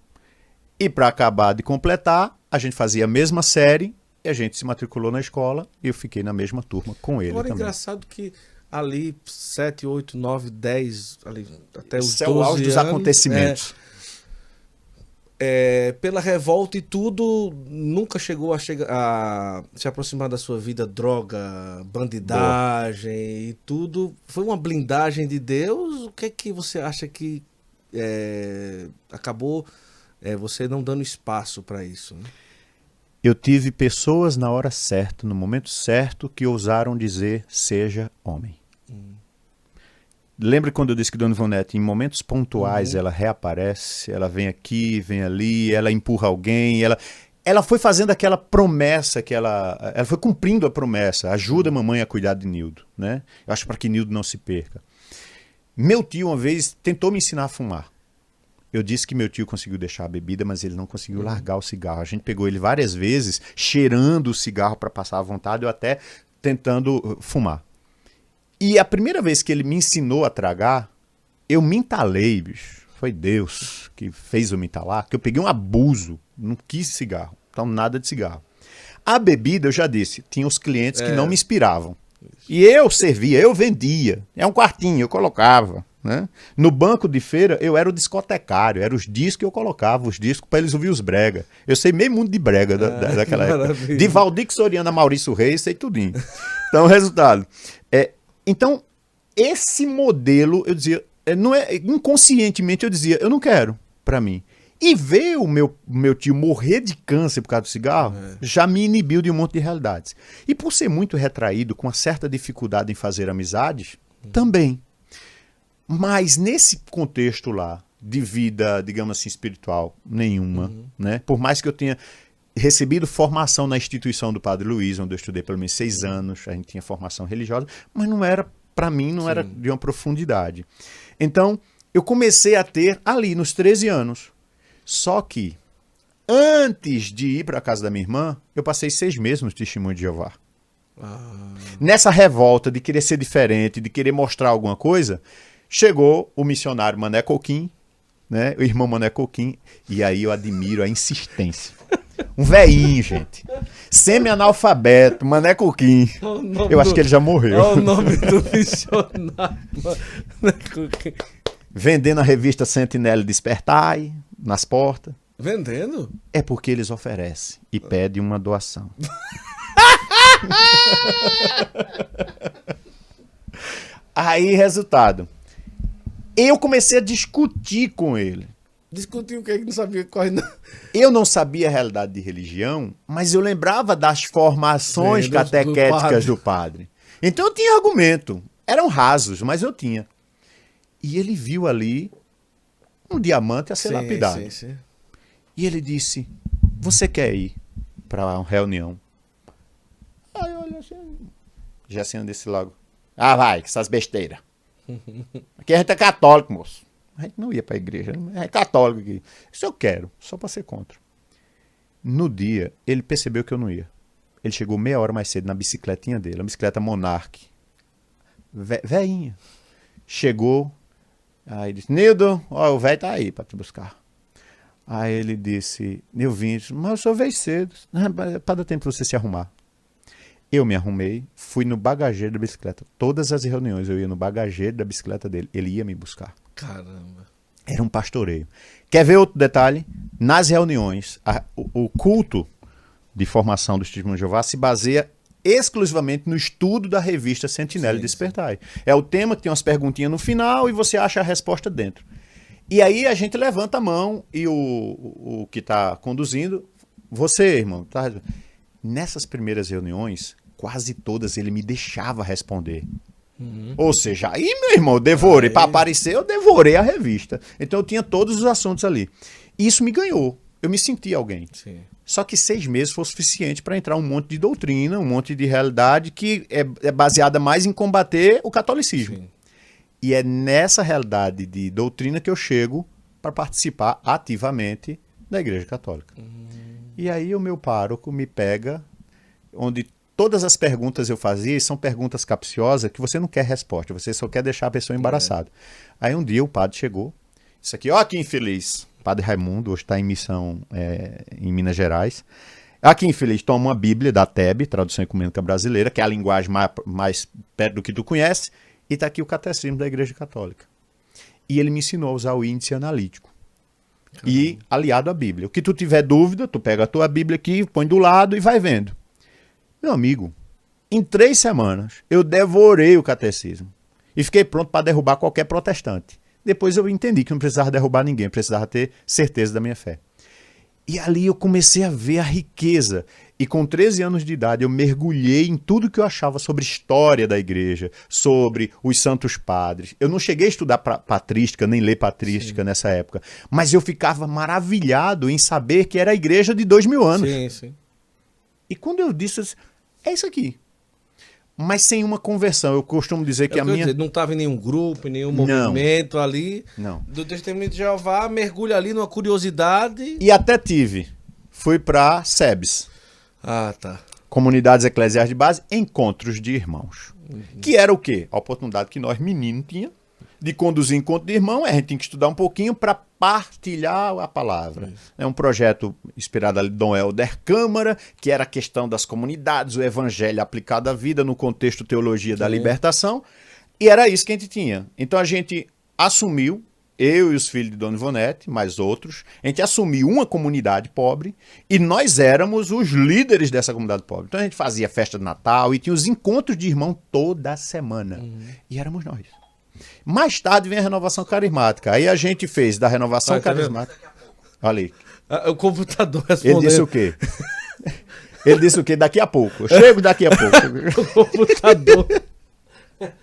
e para acabar de completar, a gente fazia a mesma série e a gente se matriculou na escola e eu fiquei na mesma turma com ele. Agora é engraçado que ali 7, 8, 9, 10, ali, até os Esse 12 é o auge dos acontecimentos. É, é, pela revolta e tudo, nunca chegou a, chegar, a se aproximar da sua vida droga, bandidagem Boa. e tudo. Foi uma blindagem de Deus? O que é que você acha que é, acabou é, você não dando espaço para isso? Né? Eu tive pessoas na hora certa, no momento certo, que ousaram dizer: seja homem. Lembra quando eu disse que Dona Ivonete, em momentos pontuais, uhum. ela reaparece, ela vem aqui, vem ali, ela empurra alguém, ela, ela foi fazendo aquela promessa que ela. Ela foi cumprindo a promessa. Ajuda a mamãe a cuidar de Nildo, né? Eu acho para que Nildo não se perca. Meu tio, uma vez, tentou me ensinar a fumar. Eu disse que meu tio conseguiu deixar a bebida, mas ele não conseguiu uhum. largar o cigarro. A gente pegou ele várias vezes, cheirando o cigarro para passar à vontade, ou até tentando uh, fumar. E a primeira vez que ele me ensinou a tragar, eu me entalei, bicho. Foi Deus que fez eu me entalar, que eu peguei um abuso, não quis cigarro, então nada de cigarro. A bebida, eu já disse, tinha os clientes é. que não me inspiravam. E eu servia, eu vendia. É um quartinho, eu colocava. Né? No banco de feira, eu era o discotecário, eram os discos que eu colocava, os discos para eles ouvir os brega. Eu sei meio mundo de brega da, da, daquela época. De Valdir Soriana, Maurício Reis, sei tudinho. Então, resultado. É, então, esse modelo, eu dizia, é, não é inconscientemente eu dizia, eu não quero para mim. E ver o meu, meu tio morrer de câncer por causa do cigarro é. já me inibiu de um monte de realidades. E por ser muito retraído, com uma certa dificuldade em fazer amizades, uhum. também. Mas nesse contexto lá, de vida, digamos assim, espiritual, nenhuma. Uhum. Né? Por mais que eu tenha recebido formação na instituição do Padre Luiz, onde eu estudei pelo menos seis anos, a gente tinha formação religiosa, mas não era, para mim, não Sim. era de uma profundidade. Então, eu comecei a ter ali, nos 13 anos. Só que, antes de ir para a casa da minha irmã, eu passei seis meses no Testemunho de Jeová. Ah. Nessa revolta de querer ser diferente, de querer mostrar alguma coisa, chegou o missionário Mané Coquim, né, o irmão Mané Coquim, e aí eu admiro a insistência. Um veinho, gente. Semi-analfabeto, Mané Coquim. Eu acho que ele já morreu. Olha o nome do missionário. Vendendo a revista Sentinela Despertai nas portas. Vendendo? É porque eles oferecem e pedem uma doação. Aí, resultado. Eu comecei a discutir com ele. Discutir o que ele não sabia quase não. Eu não sabia a realidade de religião, mas eu lembrava das formações Sim, do- catequéticas do do padre. Então eu tinha argumento. Eram rasos, mas eu tinha. E ele viu ali um diamante a ser Sim, lapidado. sim, sim. E ele disse: Você quer ir para uma reunião? Aí eu olhei assim, Jacinho desse logo. Ah, vai, que essas besteiras. Aqui a gente é católico, moço. A gente não ia pra igreja, é católico aqui. Isso eu quero, só pra ser contra. No dia, ele percebeu que eu não ia. Ele chegou meia hora mais cedo na bicicletinha dele, uma bicicleta Monarch. Ve veinha. Chegou, aí disse, Nildo, ó, o velho tá aí pra te buscar. Aí ele disse, vim, mas o senhor veio cedo. "Ah, mas Para dar tempo pra você se arrumar. Eu me arrumei, fui no bagageiro da bicicleta. Todas as reuniões eu ia no bagageiro da bicicleta dele. Ele ia me buscar. Caramba. Era um pastoreio. Quer ver outro detalhe? Nas reuniões, a- o, o culto de formação do Testemunho de Jeová se baseia exclusivamente no estudo da revista Sentinela Sim, e Despertai. É o tema que tem umas perguntinhas no final e você acha a resposta dentro. E aí a gente levanta a mão e o, o, o que está conduzindo, você, irmão, tá? nessas primeiras reuniões, quase todas ele me deixava responder. Ou seja, aí, meu irmão, eu devorei. Para aparecer, eu devorei a revista. Então eu tinha todos os assuntos ali. E isso me ganhou. Eu me senti alguém. Sim. Só que seis meses foi suficiente para entrar um monte de doutrina, um monte de realidade que é, é baseada mais em combater o catolicismo. Sim. E é nessa realidade de doutrina que eu chego para participar ativamente da Igreja Católica. E aí o meu pároco me pega, onde todas as perguntas eu fazia são perguntas capciosas que você não quer resposta, você só quer deixar a pessoa embaraçada. Aí um dia o padre chegou, isso aqui, ó que infeliz, padre Raimundo, hoje está em missão é, em Minas Gerais. Aqui infeliz, toma uma Bíblia da TEB, Tradução Ecumênica Brasileira, que é a linguagem mais, mais perto do que tu conhece, e está aqui o Catecismo da Igreja Católica. E ele me ensinou a usar o índice analítico. E aliado à Bíblia. O que tu tiver dúvida, tu pega a tua Bíblia aqui, põe do lado e vai vendo. Meu amigo, em três semanas eu devorei o catecismo e fiquei pronto para derrubar qualquer protestante. Depois eu entendi que não precisava derrubar ninguém, precisava ter certeza da minha fé. E ali eu comecei a ver a riqueza. E com 13 anos de idade eu mergulhei em tudo que eu achava sobre história da igreja, sobre os santos padres. Eu não cheguei a estudar patrística, nem ler patrística nessa época, mas eu ficava maravilhado em saber que era a igreja de dois mil anos. Sim, sim. E quando eu disse, eu disse, é isso aqui. Mas sem uma conversão. Eu costumo dizer que É a que eu ia minha. dizer, não estava em nenhum grupo, em nenhum Não. movimento ali. Não. Do Testemunho de Jeová, mergulha ali numa curiosidade. E até tive. Fui para SEBS. Ah, tá. Comunidades Eclesiais de Base, Encontros de Irmãos. Que era o quê? A oportunidade que nós, meninos, tinha de conduzir encontro de irmão, a gente tinha que estudar um pouquinho para partilhar a palavra. É um projeto inspirado ali Dom Helder Câmara, que era a questão das comunidades, o evangelho aplicado à vida no contexto teologia da Sim. libertação, e era isso que a gente tinha. Então a gente assumiu, eu e os filhos de Dona Ivonete, mais outros, a gente assumiu uma comunidade pobre e nós éramos os líderes dessa comunidade pobre. Então a gente fazia festa de Natal e tinha os encontros de irmão toda semana. E éramos nós. Mais tarde vem a renovação carismática. Aí a gente fez da renovação Olha, tá vendo? carismática. Olha aí. Ah, o computador Ele respondeu. disse o quê? Ele disse o quê? Daqui a pouco. Eu chego daqui a pouco. O computador.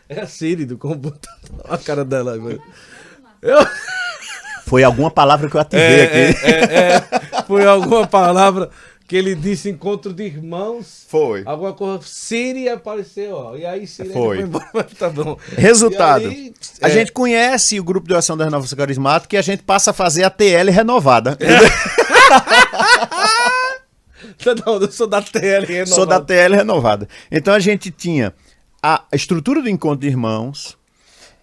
É a Siri do computador. Olha a cara dela. velho. Eu... Foi alguma palavra que eu ativei É, aqui. é, é, é. Foi alguma palavra que ele disse encontro de irmãos. Foi. Alguma coisa. Siri apareceu, ó. E aí Siri Foi. foi embora, mas tá bom. Resultado. Aí, A é, gente conhece o grupo de oração da Renovação Carismática e a gente passa a fazer a TL renovada. Não, eu sou da TL renovada. Sou da TL renovada. Então a gente tinha a estrutura do encontro de irmãos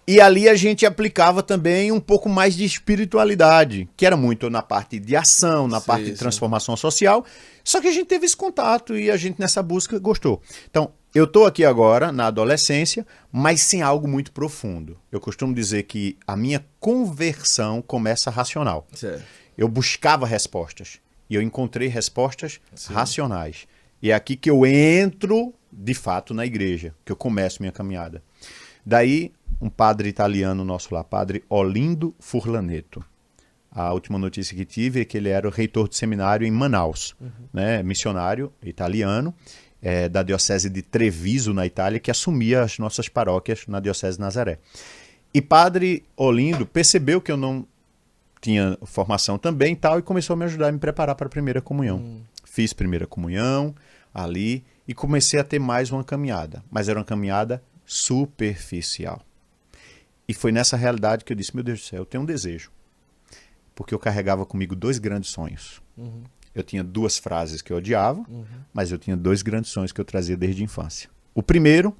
e ali a gente aplicava também um pouco mais de espiritualidade, que era muito na parte de ação, na Sim, parte de sim. transformação social. Só que a gente teve esse contato e a gente nessa busca gostou. Então, eu estou aqui agora na adolescência, mas sem algo muito profundo. Eu costumo dizer que a minha conversão começa racional. Certo. Eu buscava respostas e eu encontrei respostas racionais. E é aqui que eu entro, de fato, na igreja, que eu começo minha caminhada. Daí, um padre italiano nosso lá, padre Olindo Furlaneto. A última notícia que tive é que ele era o reitor de seminário em Manaus, uhum. né, missionário italiano, é, da diocese de Treviso, na Itália, que assumia as nossas paróquias na diocese de Nazaré. E padre Olindo percebeu que eu não tinha formação também e tal, e começou a me ajudar a me preparar para a primeira comunhão. Uhum. Fiz primeira comunhão ali e comecei a ter mais uma caminhada, mas era uma caminhada superficial. E foi nessa realidade que eu disse: Meu Deus do céu, eu tenho um desejo porque eu carregava comigo dois grandes sonhos. Uhum. Eu tinha duas frases que eu odiava, uhum. mas eu tinha dois grandes sonhos que eu trazia desde a infância. O primeiro,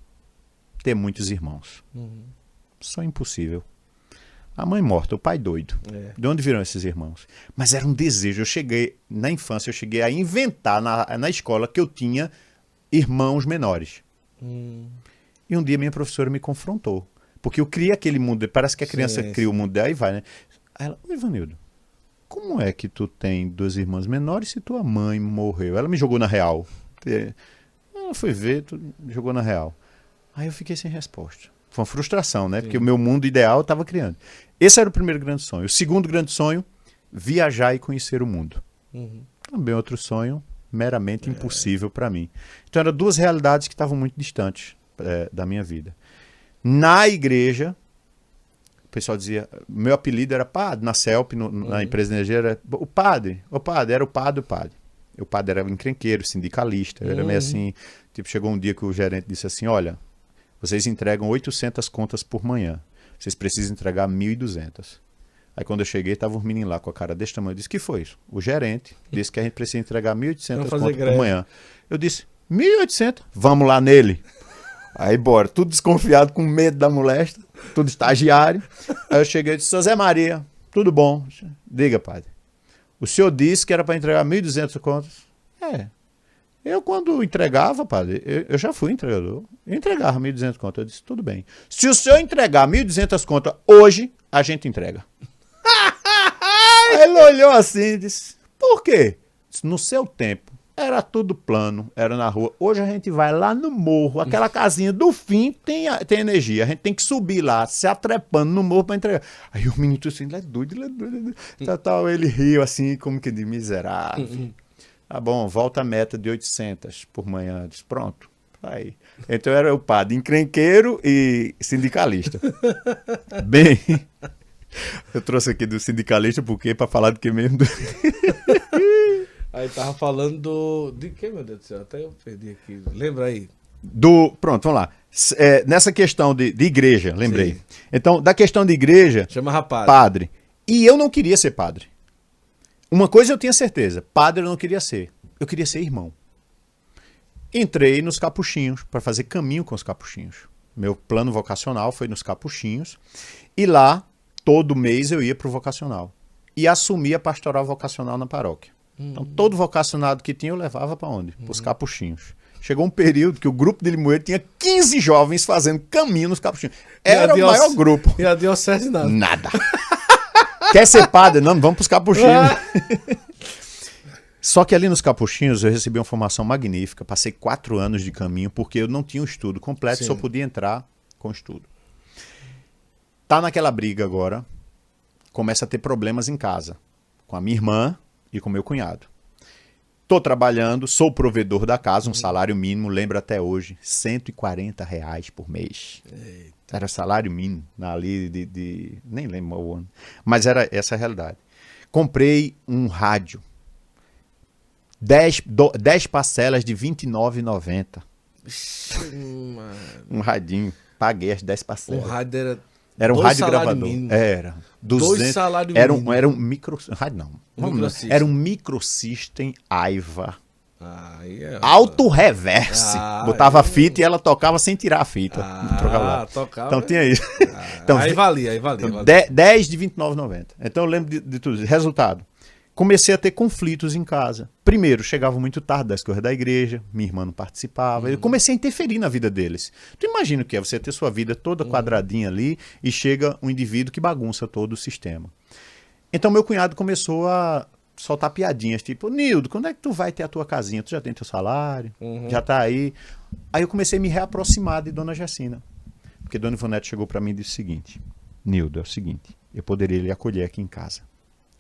ter muitos irmãos. Uhum. Sonho impossível. A mãe morta, o pai doido. É. De onde viram esses irmãos? Mas era um desejo. Eu cheguei, na infância, eu cheguei a inventar na, na escola que eu tinha irmãos menores. Hum. E um dia minha professora me confrontou. Porque eu criei aquele mundo, parece que a criança sim, cria sim. o mundo, aí vai, né? Aí ela, Ivanildo, como é que tu tem duas irmãs menores se tua mãe morreu? Ela me jogou na real. Ela foi ver, jogou na real. Aí eu fiquei sem resposta. Foi uma frustração, né? Sim. Porque o meu mundo ideal eu estava criando. Esse era o primeiro grande sonho. O segundo grande sonho, viajar e conhecer o mundo. Uhum. Também outro sonho meramente é. impossível para mim. Então eram duas realidades que estavam muito distantes é, da minha vida. Na igreja, o pessoal dizia, meu apelido era padre, na CELP, no, uhum. na empresa de energia, era o padre, o padre, era o padre, o padre. O padre era encrenqueiro, sindicalista, uhum. era meio uhum. assim, tipo, chegou um dia que o gerente disse assim, olha, vocês entregam 800 contas por manhã, vocês precisam entregar 1.200. Aí quando eu cheguei, tava os meninos lá com a cara desse tamanho, eu disse, que foi isso? O gerente disse que a gente precisa entregar 1.800 contas por manhã. Eu disse, 1.800? Vamos lá nele. Aí bora, tudo desconfiado, com medo da molesta, tudo estagiário. Aí eu cheguei e disse, José Maria, tudo bom? Diga, padre. O senhor disse que era para entregar 1.200 contas? É. Eu, quando entregava, padre, eu, eu já fui entregador, eu entregava 1.200 contas. Eu disse, tudo bem. Se o senhor entregar 1.200 contas hoje, a gente entrega. Aí ele olhou assim e disse, por quê? Disse, no seu tempo, era tudo plano, era na rua. Hoje a gente vai lá no morro, aquela casinha do fim tem, tem energia. A gente tem que subir lá, se atrepando no morro para entregar. Aí o menino assim, ele é doido, ele é doido. Ele, é Tal, tal, ele riu assim, como que de miserável. Tá bom, volta a meta de 800 por manhã. Disse, pronto, aí. Então era o padre encrenqueiro e sindicalista. Bem, eu trouxe aqui do sindicalista porque para falar do que mesmo. Do... Aí tava falando do. De que, meu Deus do céu? Até eu perdi aqui. Lembra aí. Do. Pronto, vamos lá. É, nessa questão de, de igreja, lembrei. Sim. Então, da questão de igreja. Chama rapaz. Padre. E eu não queria ser padre. Uma coisa eu tinha certeza: padre eu não queria ser. Eu queria ser irmão. Entrei nos capuchinhos para fazer caminho com os capuchinhos. Meu plano vocacional foi nos capuchinhos. E lá, todo mês eu ia para o vocacional. E assumia a pastoral vocacional na paróquia. Então, todo vocacionado que tinha, eu levava para onde? Para os capuchinhos. Chegou um período que o grupo de Limoeiro tinha 15 jovens fazendo caminho nos capuchinhos. Era o maior grupo. E a diocese nada. Nada. Quer ser padre? Não, vamos para os capuchinhos. Ah. Só que ali nos capuchinhos eu recebi uma formação magnífica. Passei quatro anos de caminho porque eu não tinha o um estudo completo, Sim. só podia entrar com estudo. Tá naquela briga agora. Começa a ter problemas em casa. Com a minha irmã, e com meu cunhado. Estou trabalhando, sou provedor da casa, um uhum. salário mínimo, lembro até hoje, 140 reais por mês. Eita. Era salário mínimo ali de, de, nem lembro o ano, mas era essa a realidade. Comprei um rádio, 10, 10 parcelas de R$ 29,90. um radinho, paguei as 10 parcelas. O rádio era era um Dois rádio gravador. Mínimo. Era. 200, Dois salários era um, era um micro. Rádio não. Microsystem. Era um microsystem Aiva. Ah, é... Alto reverse. Ah, Botava é... fita e ela tocava sem tirar a fita. Ah, tocava. Então tinha isso. Ah, então, aí valia, aí valia. Então, valia. 10 de 29,90. Então eu lembro de, de tudo. Resultado comecei a ter conflitos em casa. Primeiro, chegava muito tarde das coisas da igreja, minha irmã não participava. Uhum. Eu comecei a interferir na vida deles. Tu imagina o que é você ter sua vida toda uhum. quadradinha ali e chega um indivíduo que bagunça todo o sistema. Então meu cunhado começou a soltar piadinhas, tipo, Nildo, quando é que tu vai ter a tua casinha? Tu já tem teu salário? Uhum. Já tá aí? Aí eu comecei a me reaproximar de Dona Jacina. Porque Dona Ivonete chegou para mim e disse o seguinte: Nildo, é o seguinte, eu poderia lhe acolher aqui em casa,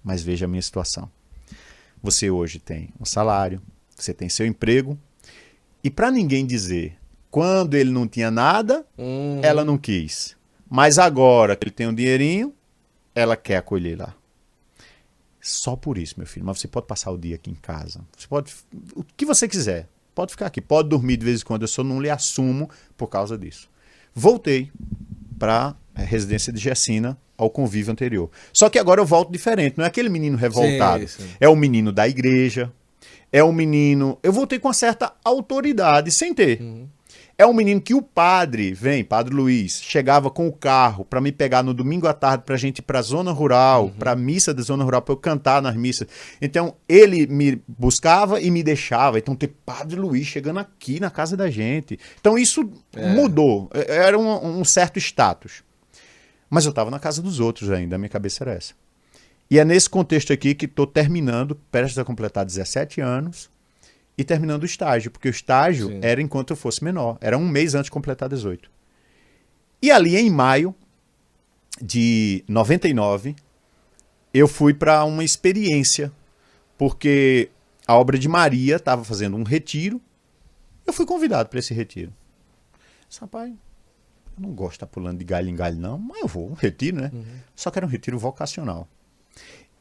mas veja a minha situação. Você hoje tem um salário, você tem seu emprego, e para ninguém dizer quando ele não tinha nada, Uhum. ela não quis. Mas agora que ele tem um dinheirinho, ela quer acolher lá. Só por isso, meu filho. Mas você pode passar o dia aqui em casa. Você pode. O que você quiser. Pode ficar aqui. Pode dormir de vez em quando. Eu só não lhe assumo por causa disso. Voltei para residência de Gessina, ao convívio anterior. Só que agora eu volto diferente. Não é aquele menino revoltado. Sim, sim. É o menino da igreja. É o menino. Eu voltei com uma certa autoridade, sem ter. É um menino que o padre, vem, Padre Luiz, chegava com o carro para me pegar no domingo à tarde pra gente ir pra zona rural, pra missa da zona rural, pra eu cantar nas missas. Então, ele me buscava e me deixava. Então, ter Padre Luiz chegando aqui na casa da gente. Então, isso mudou. É- Era um, um certo status. Mas eu tava na casa dos outros ainda, a minha cabeça era essa. E é nesse contexto aqui que estou terminando, prestes a completar 17 anos, e terminando o estágio, porque o estágio Sim. era enquanto eu fosse menor, era um mês antes de completar 18. E ali em maio de 99, eu fui para uma experiência, porque a obra de Maria estava fazendo um retiro, eu fui convidado para esse retiro. Disse, Rapaz, eu não gosto de estar pulando de galho em galho, não, mas eu vou, um retiro, né? Só que era um retiro vocacional.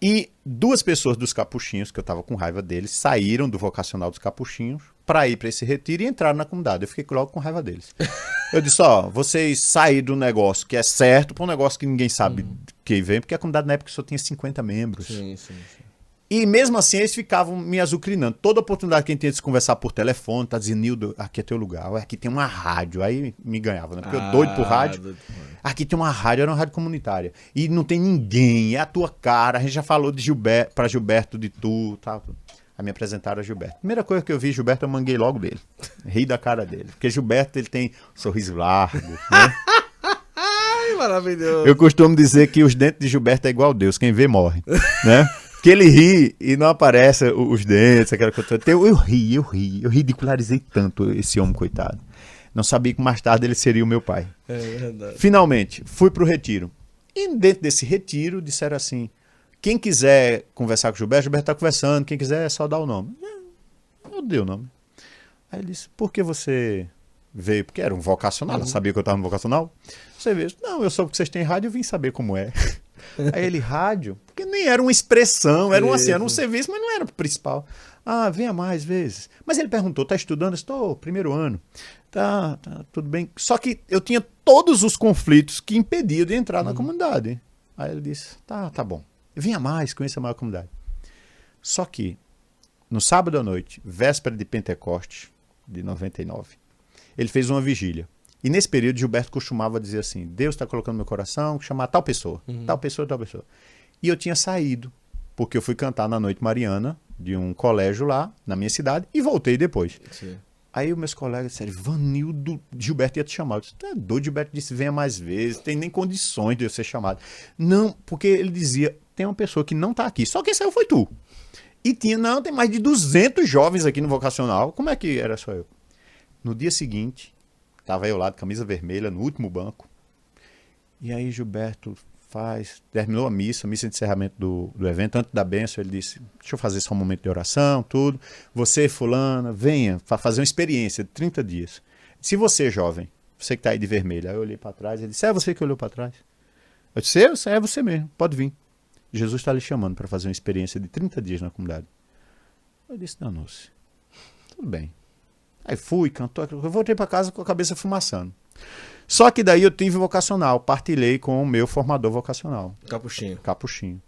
E duas pessoas dos capuchinhos, que eu tava com raiva deles, saíram do vocacional dos capuchinhos para ir para esse retiro e entraram na comunidade. Eu fiquei logo com raiva deles. Eu disse, ó, vocês saíram do negócio que é certo para um negócio que ninguém sabe que vem, porque a comunidade na época só tinha 50 membros. Sim, sim, sim. E mesmo assim eles ficavam me azucrinando. Toda oportunidade que a gente tinha de se conversar por telefone, tá dizendo, Nildo, aqui é teu lugar, aqui tem uma rádio. Aí me ganhava, né? Porque eu doido por Ah, rádio. doido. Aqui tem uma rádio, era uma rádio comunitária. E não tem ninguém, é a tua cara. A gente já falou de Gilberto, pra Gilberto de tu, tal. Aí me apresentaram a Gilberto. Primeira coisa que eu vi Gilberto, eu manguei logo dele. Ri da cara dele. Porque Gilberto, ele tem um sorriso largo, né? Ai, maravilhoso. Eu costumo dizer que os dentes de Gilberto é igual Deus, quem vê morre, né? Que ele ri e não aparece o- os dentes, aquela coisa. Eu, eu ri, eu ri, eu ridicularizei tanto esse homem, coitado. Não sabia que mais tarde ele seria o meu pai. É verdade. Finalmente, fui pro retiro. E dentro desse retiro, disseram assim: quem quiser conversar com o Gilberto, Gilberto está conversando, quem quiser é só dar o nome. Eu dei o nome. Aí ele disse: por que você veio? Porque era um vocacional, ela sabia que eu estava no vocacional. Você veio? Não, eu soube que vocês têm rádio, eu vim saber como é. Aí ele, rádio? Porque nem era uma expressão, era um, assim, era um serviço, mas não era o principal. Ah, venha mais vezes. Mas ele perguntou: tá estudando? Estou, primeiro ano. Tá, tá, tudo bem. Só que eu tinha todos os conflitos que impediam de entrar na comunidade. Aí ele disse: tá, tá bom. Venha mais, conheça mais a comunidade. Só que, no sábado à noite, véspera de Pentecostes, de 99, ele fez uma vigília. E nesse período, Gilberto costumava dizer assim: Deus está colocando no meu coração, chamar tal pessoa, tal pessoa, tal pessoa. E eu tinha saído, porque eu fui cantar na noite mariana de um colégio lá, na minha cidade, e voltei depois. Sim. Aí os meus colegas disseram, Vanildo, Gilberto ia te chamar. Eu disse, tá doido, Gilberto disse, venha mais vezes, tem nem condições de eu ser chamado. Não, porque ele dizia, tem uma pessoa que não tá aqui, só quem saiu foi tu. E tinha, não, tem mais de 200 jovens aqui no vocacional, como é que era só eu? No dia seguinte, tava eu lá de camisa vermelha, no último banco, e aí Gilberto faz, terminou a missa, a missa de encerramento do, do evento, antes da benção, ele disse, deixa eu fazer só um momento de oração, tudo. Você, fulana, venha fa- fazer uma experiência de 30 dias. Se você, jovem, você que está aí de vermelho, aí eu olhei para trás, ele disse, é você que olhou para trás? Eu disse, eu, é você mesmo, pode vir. Jesus está lhe chamando para fazer uma experiência de 30 dias na comunidade. Eu disse, danou-se. Tudo bem. Aí fui, cantou, eu voltei para casa com a cabeça fumaçando. Só que daí eu tive vocacional, partilhei com o meu formador vocacional, Capuchinho. Capuchinho.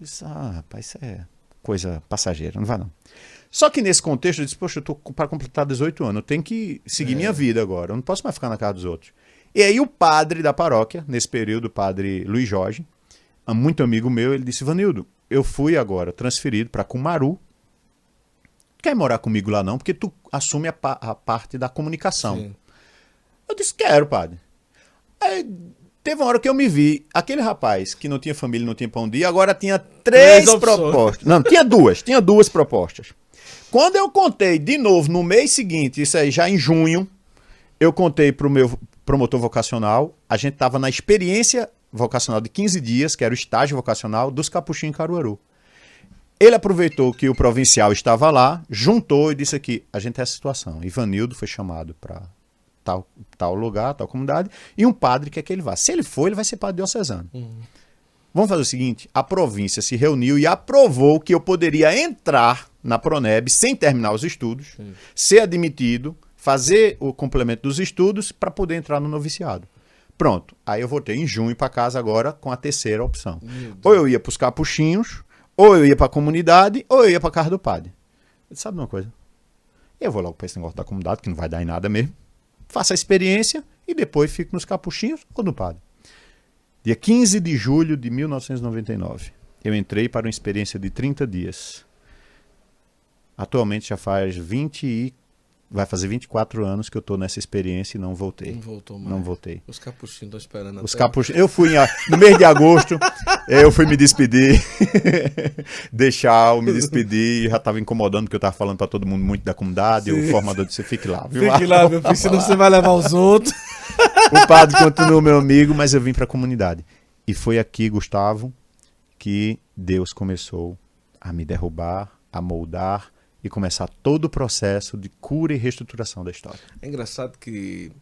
Disse, ah, rapaz, isso é coisa passageira, não vai não. Só que nesse contexto eu disse, poxa, eu tô para completar 18 anos, eu tenho que seguir É. minha vida agora, eu não posso mais ficar na casa dos outros. E aí o padre da paróquia, nesse período, o padre Luiz Jorge, muito amigo meu, ele disse, Vanildo, eu fui agora transferido para Cumaru, quer morar comigo lá não, porque tu assume a, pa- a parte da comunicação. Sim. Eu disse, quero, padre. Aí, teve uma hora que eu me vi, aquele rapaz que não tinha família, não tinha pão de ir, agora tinha três, propostas. Não, tinha duas, tinha duas propostas. Quando eu contei de novo no mês seguinte, isso aí já em junho, eu contei pro meu promotor vocacional, a gente estava na experiência vocacional de 15 dias, que era o estágio vocacional dos Capuchinhos em Caruaru. Ele aproveitou que o provincial estava lá, juntou e disse aqui, a gente tem essa situação. Ivanildo foi chamado para tal, tal lugar, tal comunidade, e um padre quer que ele vá. Se ele for, ele vai ser padre diocesano. Uhum. Vamos fazer o seguinte: a província se reuniu e aprovou que eu poderia entrar na Proneb sem terminar os estudos, Sim. ser admitido, fazer o complemento dos estudos para poder entrar no noviciado. Pronto. Aí eu voltei em junho para casa agora com a terceira opção. Ou eu ia para os capuchinhos, ou eu ia para a comunidade, ou eu ia para casa do padre. Ele sabe uma coisa? Eu vou logo para esse negócio da comunidade, que não vai dar em nada mesmo. Faça a experiência e depois fico nos capuchinhos ou no padre. Dia 15 de julho de 1999, eu entrei para uma experiência de 30 dias. Atualmente já faz 20 e vai fazer 24 anos que eu estou nessa experiência e não voltei. Não voltou mais. Não voltei. Os capuchinhos estão esperando. Os capuchinhos. Eu fui em, no mês de agosto, eu fui me despedir, deixar eu me despedir, já estava incomodando porque eu estava falando para todo mundo muito da comunidade, Sim. o formador disse, fique lá, viu? Fique lá, meu filho, senão você vai levar os outros. o padre continua meu amigo, mas eu vim para a comunidade. E foi aqui, Gustavo, que Deus começou a me derrubar, a moldar, e começar todo o processo de cura e reestruturação da história. É engraçado que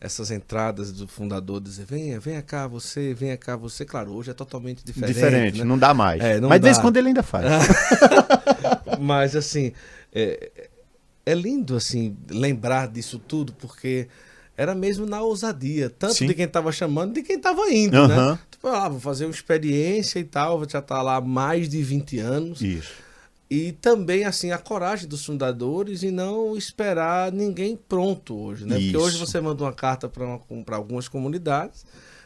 essas entradas do fundador dizer venha, venha cá você, venha cá você, claro, hoje é totalmente diferente. Diferente, né? não dá mais. É, não Mas dá. de vez em quando ele ainda faz. Mas assim, é, é, lindo assim lembrar disso tudo, porque era mesmo na ousadia, tanto Sim. de quem estava chamando, de quem estava indo, uhum. né? Tipo, ah, vou fazer uma experiência e tal, vou já estar tá lá há mais de 20 anos. Isso e também assim a coragem dos fundadores e não esperar ninguém pronto hoje, né? Isso. Porque hoje você manda uma carta para algumas comunidades.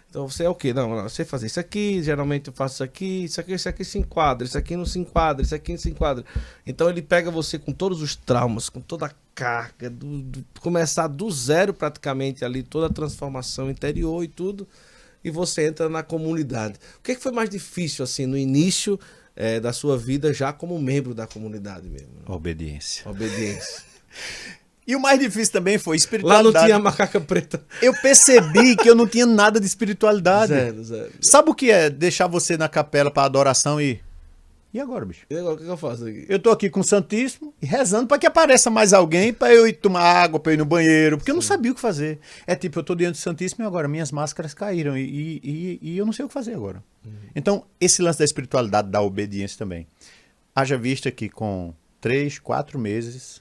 Então você é o quê? Não, não, você fazer isso aqui, geralmente eu faço isso aqui, isso aqui, isso aqui se enquadra, isso aqui não se enquadra, isso aqui não se enquadra. Então ele pega você com todos os traumas, com toda a carga, do, do, começar do zero praticamente ali, toda a transformação interior e tudo, e você entra na comunidade. O que, é que foi mais difícil assim no início é, da sua vida já como membro da comunidade mesmo. Né? Obediência. Obediência. e o mais difícil também foi espiritualidade. Lá não tinha macaca preta. Eu percebi que eu não tinha nada de espiritualidade. Zero, zero. Sabe o que é deixar você na capela para adoração e e agora, bicho? E agora, o que, eu faço aqui? Eu tô aqui com o Santíssimo e rezando para que apareça mais alguém para eu ir tomar água, para eu ir no banheiro, porque Sim. eu não sabia o que fazer. É tipo, eu tô diante do Santíssimo e agora minhas máscaras caíram e, e, e eu não sei o que fazer agora. Uhum. Então, esse lance da espiritualidade, da obediência também. Haja vista que com três, quatro meses,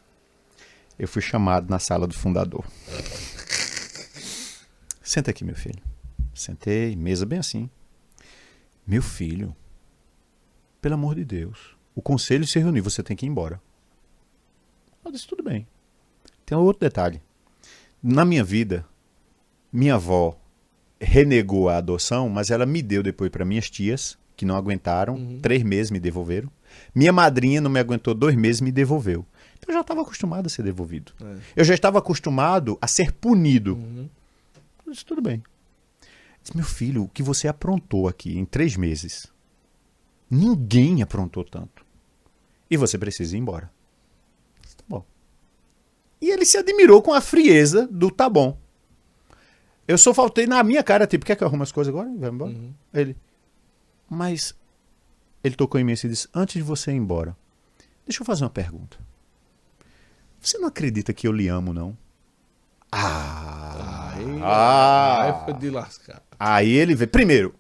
eu fui chamado na sala do fundador. Senta aqui, meu filho. Sentei, mesa bem assim. Meu filho, pelo amor de Deus. O conselho se reuniu, você tem que ir embora. Eu disse, tudo bem. Tem um outro detalhe. Na minha vida, minha avó renegou a adoção, mas ela me deu depois para minhas tias, que não aguentaram, uhum. três meses me devolveram. Minha madrinha não me aguentou dois meses me devolveu. Então eu já estava acostumado a ser devolvido. É. Eu já estava acostumado a ser punido. Uhum. Eu disse, tudo bem. Eu disse, meu filho, o que você aprontou aqui em três meses Ninguém aprontou tanto. E você precisa ir embora. Tá bom. E ele se admirou com a frieza do tá bom. Eu só faltei na minha cara, tipo, quer que eu arrume as coisas agora? Vai embora? Uhum. Ele. Mas ele tocou em mim e disse: Antes de você ir embora, deixa eu fazer uma pergunta. Você não acredita que eu lhe amo, não? Ah! Aí, ah, aí foi de lascar. Aí ele vê. Primeiro,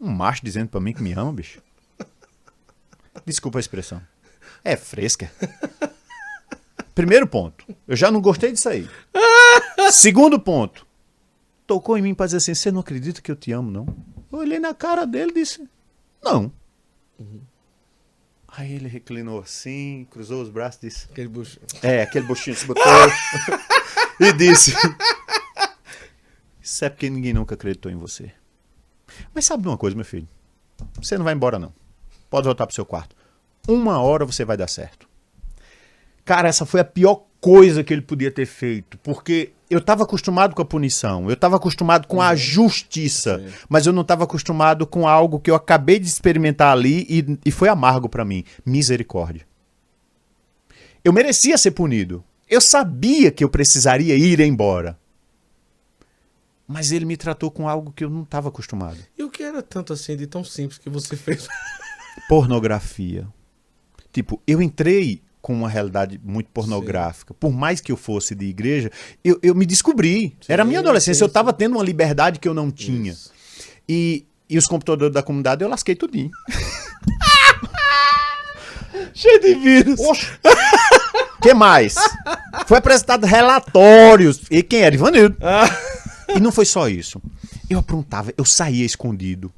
um macho dizendo pra mim que me ama, bicho. Desculpa a expressão. É fresca. Primeiro ponto. Eu já não gostei disso aí. Segundo ponto. Tocou em mim para dizer assim: você não acredita que eu te amo, não? Eu olhei na cara dele e disse: não. Uhum. Aí ele reclinou assim, cruzou os braços e disse: Aquele buchinho. É, aquele buchinho se botou. e disse: Isso é porque ninguém nunca acreditou em você. Mas sabe de uma coisa, meu filho? Você não vai embora, não. Pode voltar pro seu quarto. Uma hora você vai dar certo. Cara, essa foi a pior coisa que ele podia ter feito, porque eu estava acostumado com a punição, eu estava acostumado com a uhum. justiça, Sim. mas eu não estava acostumado com algo que eu acabei de experimentar ali e, e foi amargo para mim. Misericórdia. Eu merecia ser punido. Eu sabia que eu precisaria ir embora. mas ele me tratou com algo que eu não estava acostumado. E o que era tanto assim de tão simples que você fez? Pornografia. Tipo, eu entrei com uma realidade muito pornográfica. Sim. Por mais que eu fosse de igreja, eu, eu me descobri. Sim, Era a minha adolescência, sim, eu estava tendo uma liberdade que eu não tinha. E, e os computadores da comunidade eu lasquei tudinho. Cheio de vírus. que mais? Foi apresentado relatórios. E quem era? Ivanildo. Ah. E não foi só isso. Eu aprontava, eu saía escondido.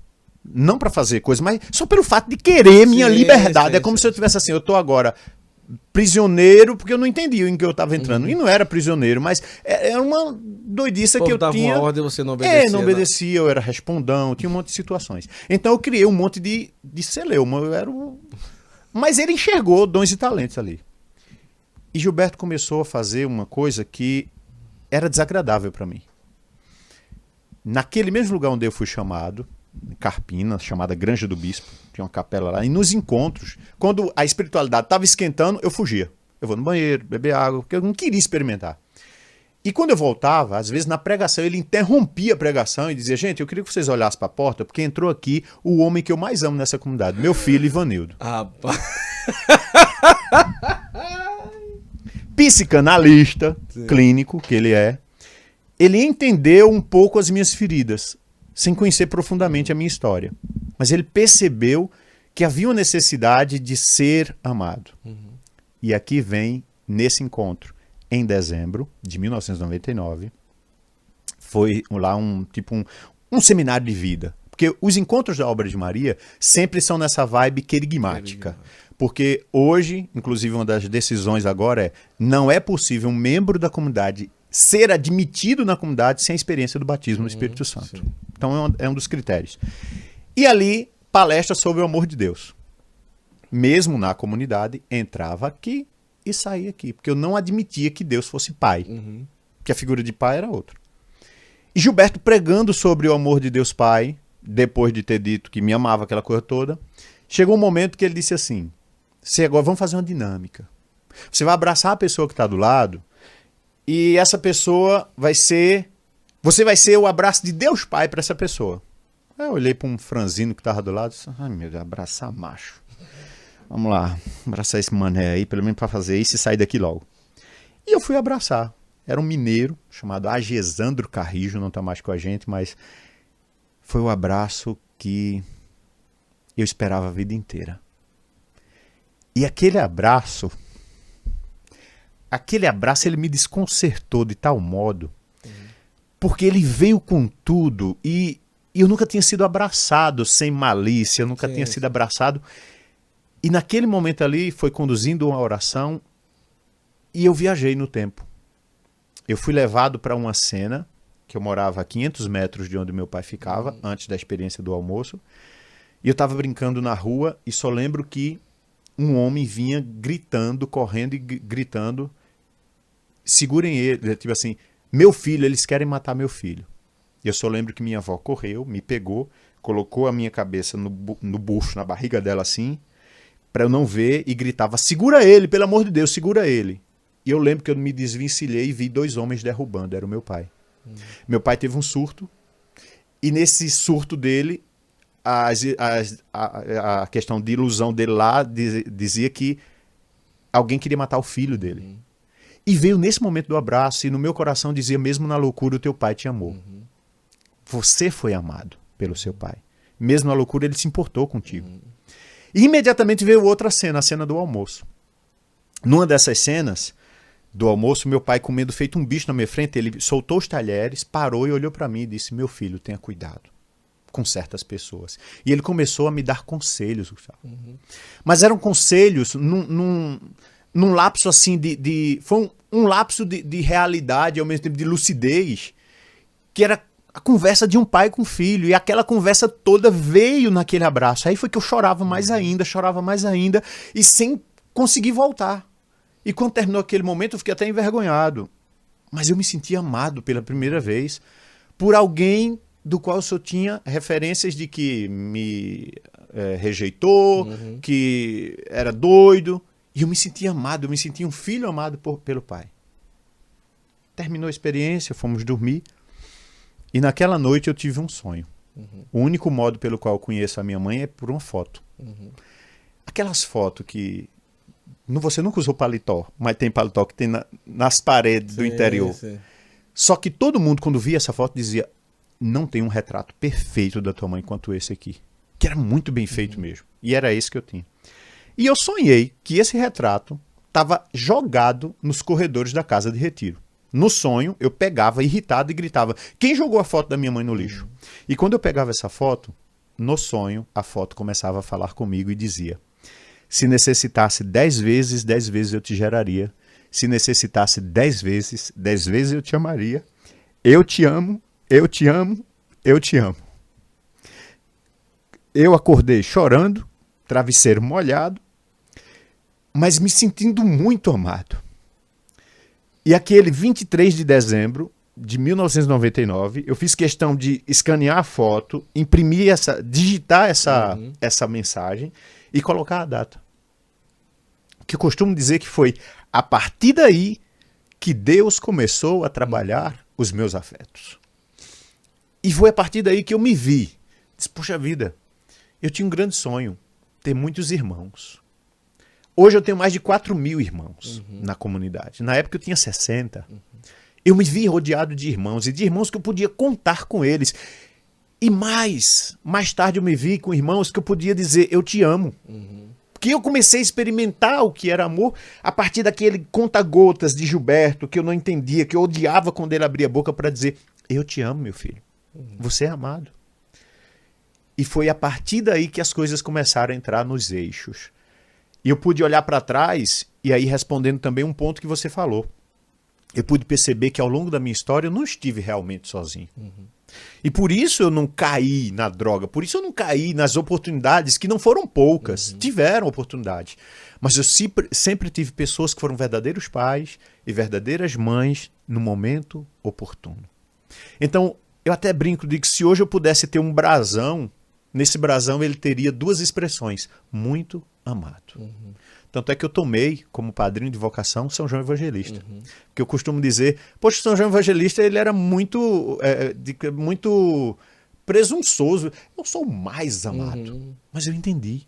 Não para fazer coisa, mas só pelo fato de querer minha sim, liberdade. Sim, é como sim. se eu tivesse assim, eu tô agora prisioneiro, porque eu não entendia em que eu estava entrando. Uhum. E não era prisioneiro, mas era é, é uma doidice que eu dava tinha. Uma ordem você não obedecia. É, não obedecia, eu era respondão, tinha um monte de situações. Então eu criei um monte de, de celeuma. Eu era um... Mas ele enxergou dons e talentos ali. E Gilberto começou a fazer uma coisa que era desagradável para mim. Naquele mesmo lugar onde eu fui chamado, Carpina, chamada Granja do Bispo, tinha uma capela lá, e nos encontros, quando a espiritualidade estava esquentando, eu fugia. Eu vou no banheiro, beber água, porque eu não queria experimentar. E quando eu voltava, às vezes na pregação, ele interrompia a pregação e dizia: Gente, eu queria que vocês olhassem para a porta, porque entrou aqui o homem que eu mais amo nessa comunidade, meu filho Ivanildo. Rapaz. Psicanalista, Sim. clínico, que ele é. Ele entendeu um pouco as minhas feridas sem conhecer profundamente a minha história. Mas ele percebeu que havia uma necessidade de ser amado. Uhum. E aqui vem, nesse encontro, em dezembro de 1999, foi lá um tipo um, um seminário de vida. Porque os encontros da obra de Maria sempre são nessa vibe querigmática. Porque hoje, inclusive, uma das decisões agora é: não é possível um membro da comunidade ser admitido na comunidade sem a experiência do batismo no Espírito Santo. Sim. Então é um, é um dos critérios. E ali, palestra sobre o amor de Deus. Mesmo na comunidade, entrava aqui e saía aqui, porque eu não admitia que Deus fosse pai, uhum. que a figura de pai era outra. E Gilberto pregando sobre o amor de Deus Pai, depois de ter dito que me amava aquela coisa toda, chegou um momento que ele disse assim: "Você agora vamos fazer uma dinâmica. Você vai abraçar a pessoa que está do lado e essa pessoa vai ser você vai ser o abraço de Deus Pai para essa pessoa. Eu olhei para um franzino que estava do lado e disse, ai meu Deus, abraçar macho. Vamos lá, abraçar esse mané aí, pelo menos para fazer isso e sair daqui logo. E eu fui abraçar. Era um mineiro chamado Agesandro Carrijo, não está mais com a gente, mas foi o abraço que eu esperava a vida inteira. E aquele abraço, aquele abraço ele me desconcertou de tal modo porque ele veio com tudo e eu nunca tinha sido abraçado sem malícia, eu nunca sim, tinha sido abraçado. E naquele momento ali foi conduzindo uma oração e eu viajei no tempo. Eu fui levado para uma cena que eu morava a 500 metros de onde meu pai ficava, uhum. antes da experiência do almoço. E eu estava brincando na rua e só lembro que um homem vinha gritando, correndo e gritando: segurem ele, tipo assim, meu filho, eles querem matar meu filho. Eu só lembro que minha avó correu, me pegou, colocou a minha cabeça no, no bucho, na barriga dela assim, para eu não ver e gritava: segura ele, pelo amor de Deus, segura ele. E eu lembro que eu me desvencilhei e vi dois homens derrubando, era o meu pai. Hum. Meu pai teve um surto, e nesse surto dele, as, as, a, a, questão de ilusão dele lá dizia que alguém queria matar o filho dele. Hum. E veio nesse momento do abraço, e no meu coração dizia: mesmo na loucura, o teu pai te amou. Uhum. Você foi amado pelo seu pai. Mesmo na loucura, ele se importou contigo. Uhum. E imediatamente veio outra cena, a cena do almoço. Numa dessas cenas do almoço, meu pai comendo feito um bicho na minha frente, ele soltou os talheres, parou e olhou para mim e disse: Meu filho, tenha cuidado com certas pessoas. E ele começou a me dar conselhos, Gustavo. Uhum. Mas eram conselhos num, num, num lapso assim de. de foi um, um lapso de, de realidade, ao mesmo tempo de lucidez, que era a conversa de um pai com filho. E aquela conversa toda veio naquele abraço. Aí foi que eu chorava mais ainda, chorava mais ainda, e sem conseguir voltar. E quando terminou aquele momento, eu fiquei até envergonhado. Mas eu me senti amado pela primeira vez por alguém do qual eu só tinha referências de que me é, rejeitou, uhum. que era doido. E eu me senti amado, eu me senti um filho amado por, pelo pai. Terminou a experiência, fomos dormir. E naquela noite eu tive um sonho. Uhum. O único modo pelo qual eu conheço a minha mãe é por uma foto. Uhum. Aquelas fotos que. Você nunca usou paletó, mas tem paletó que tem na, nas paredes sim, do interior. Sim. Só que todo mundo, quando via essa foto, dizia: Não tem um retrato perfeito da tua mãe quanto esse aqui. Que era muito bem feito uhum. mesmo. E era esse que eu tinha. E eu sonhei que esse retrato estava jogado nos corredores da casa de retiro. No sonho, eu pegava irritado e gritava: Quem jogou a foto da minha mãe no lixo? E quando eu pegava essa foto, no sonho, a foto começava a falar comigo e dizia: Se necessitasse dez vezes, dez vezes eu te geraria. Se necessitasse dez vezes, dez vezes eu te amaria. Eu te amo, eu te amo, eu te amo. Eu acordei chorando, travesseiro molhado, mas me sentindo muito amado. E aquele 23 de dezembro de 1999, eu fiz questão de escanear a foto, imprimir essa, digitar essa, uhum. essa mensagem e colocar a data. Que eu costumo dizer que foi a partir daí que Deus começou a trabalhar os meus afetos. E foi a partir daí que eu me vi. Disse, puxa vida, eu tinha um grande sonho, ter muitos irmãos. Hoje eu tenho mais de 4 mil irmãos uhum. na comunidade. Na época eu tinha 60. Uhum. Eu me vi rodeado de irmãos e de irmãos que eu podia contar com eles. E mais, mais tarde eu me vi com irmãos que eu podia dizer eu te amo. Uhum. Porque eu comecei a experimentar o que era amor a partir daquele conta-gotas de Gilberto que eu não entendia, que eu odiava quando ele abria a boca para dizer eu te amo, meu filho. Você é amado. E foi a partir daí que as coisas começaram a entrar nos eixos. E eu pude olhar para trás e aí respondendo também um ponto que você falou. Eu pude perceber que ao longo da minha história eu não estive realmente sozinho. Uhum. E por isso eu não caí na droga, por isso eu não caí nas oportunidades que não foram poucas, uhum. tiveram oportunidade. Mas eu sempre, sempre tive pessoas que foram verdadeiros pais e verdadeiras mães no momento oportuno. Então, eu até brinco, digo que se hoje eu pudesse ter um brasão, nesse brasão ele teria duas expressões: muito amado. Uhum. Tanto é que eu tomei como padrinho de vocação São João Evangelista. Uhum. Que eu costumo dizer, poxa, São João Evangelista ele era muito, é, de, muito presunçoso. Eu sou o mais amado. Uhum. Mas eu entendi.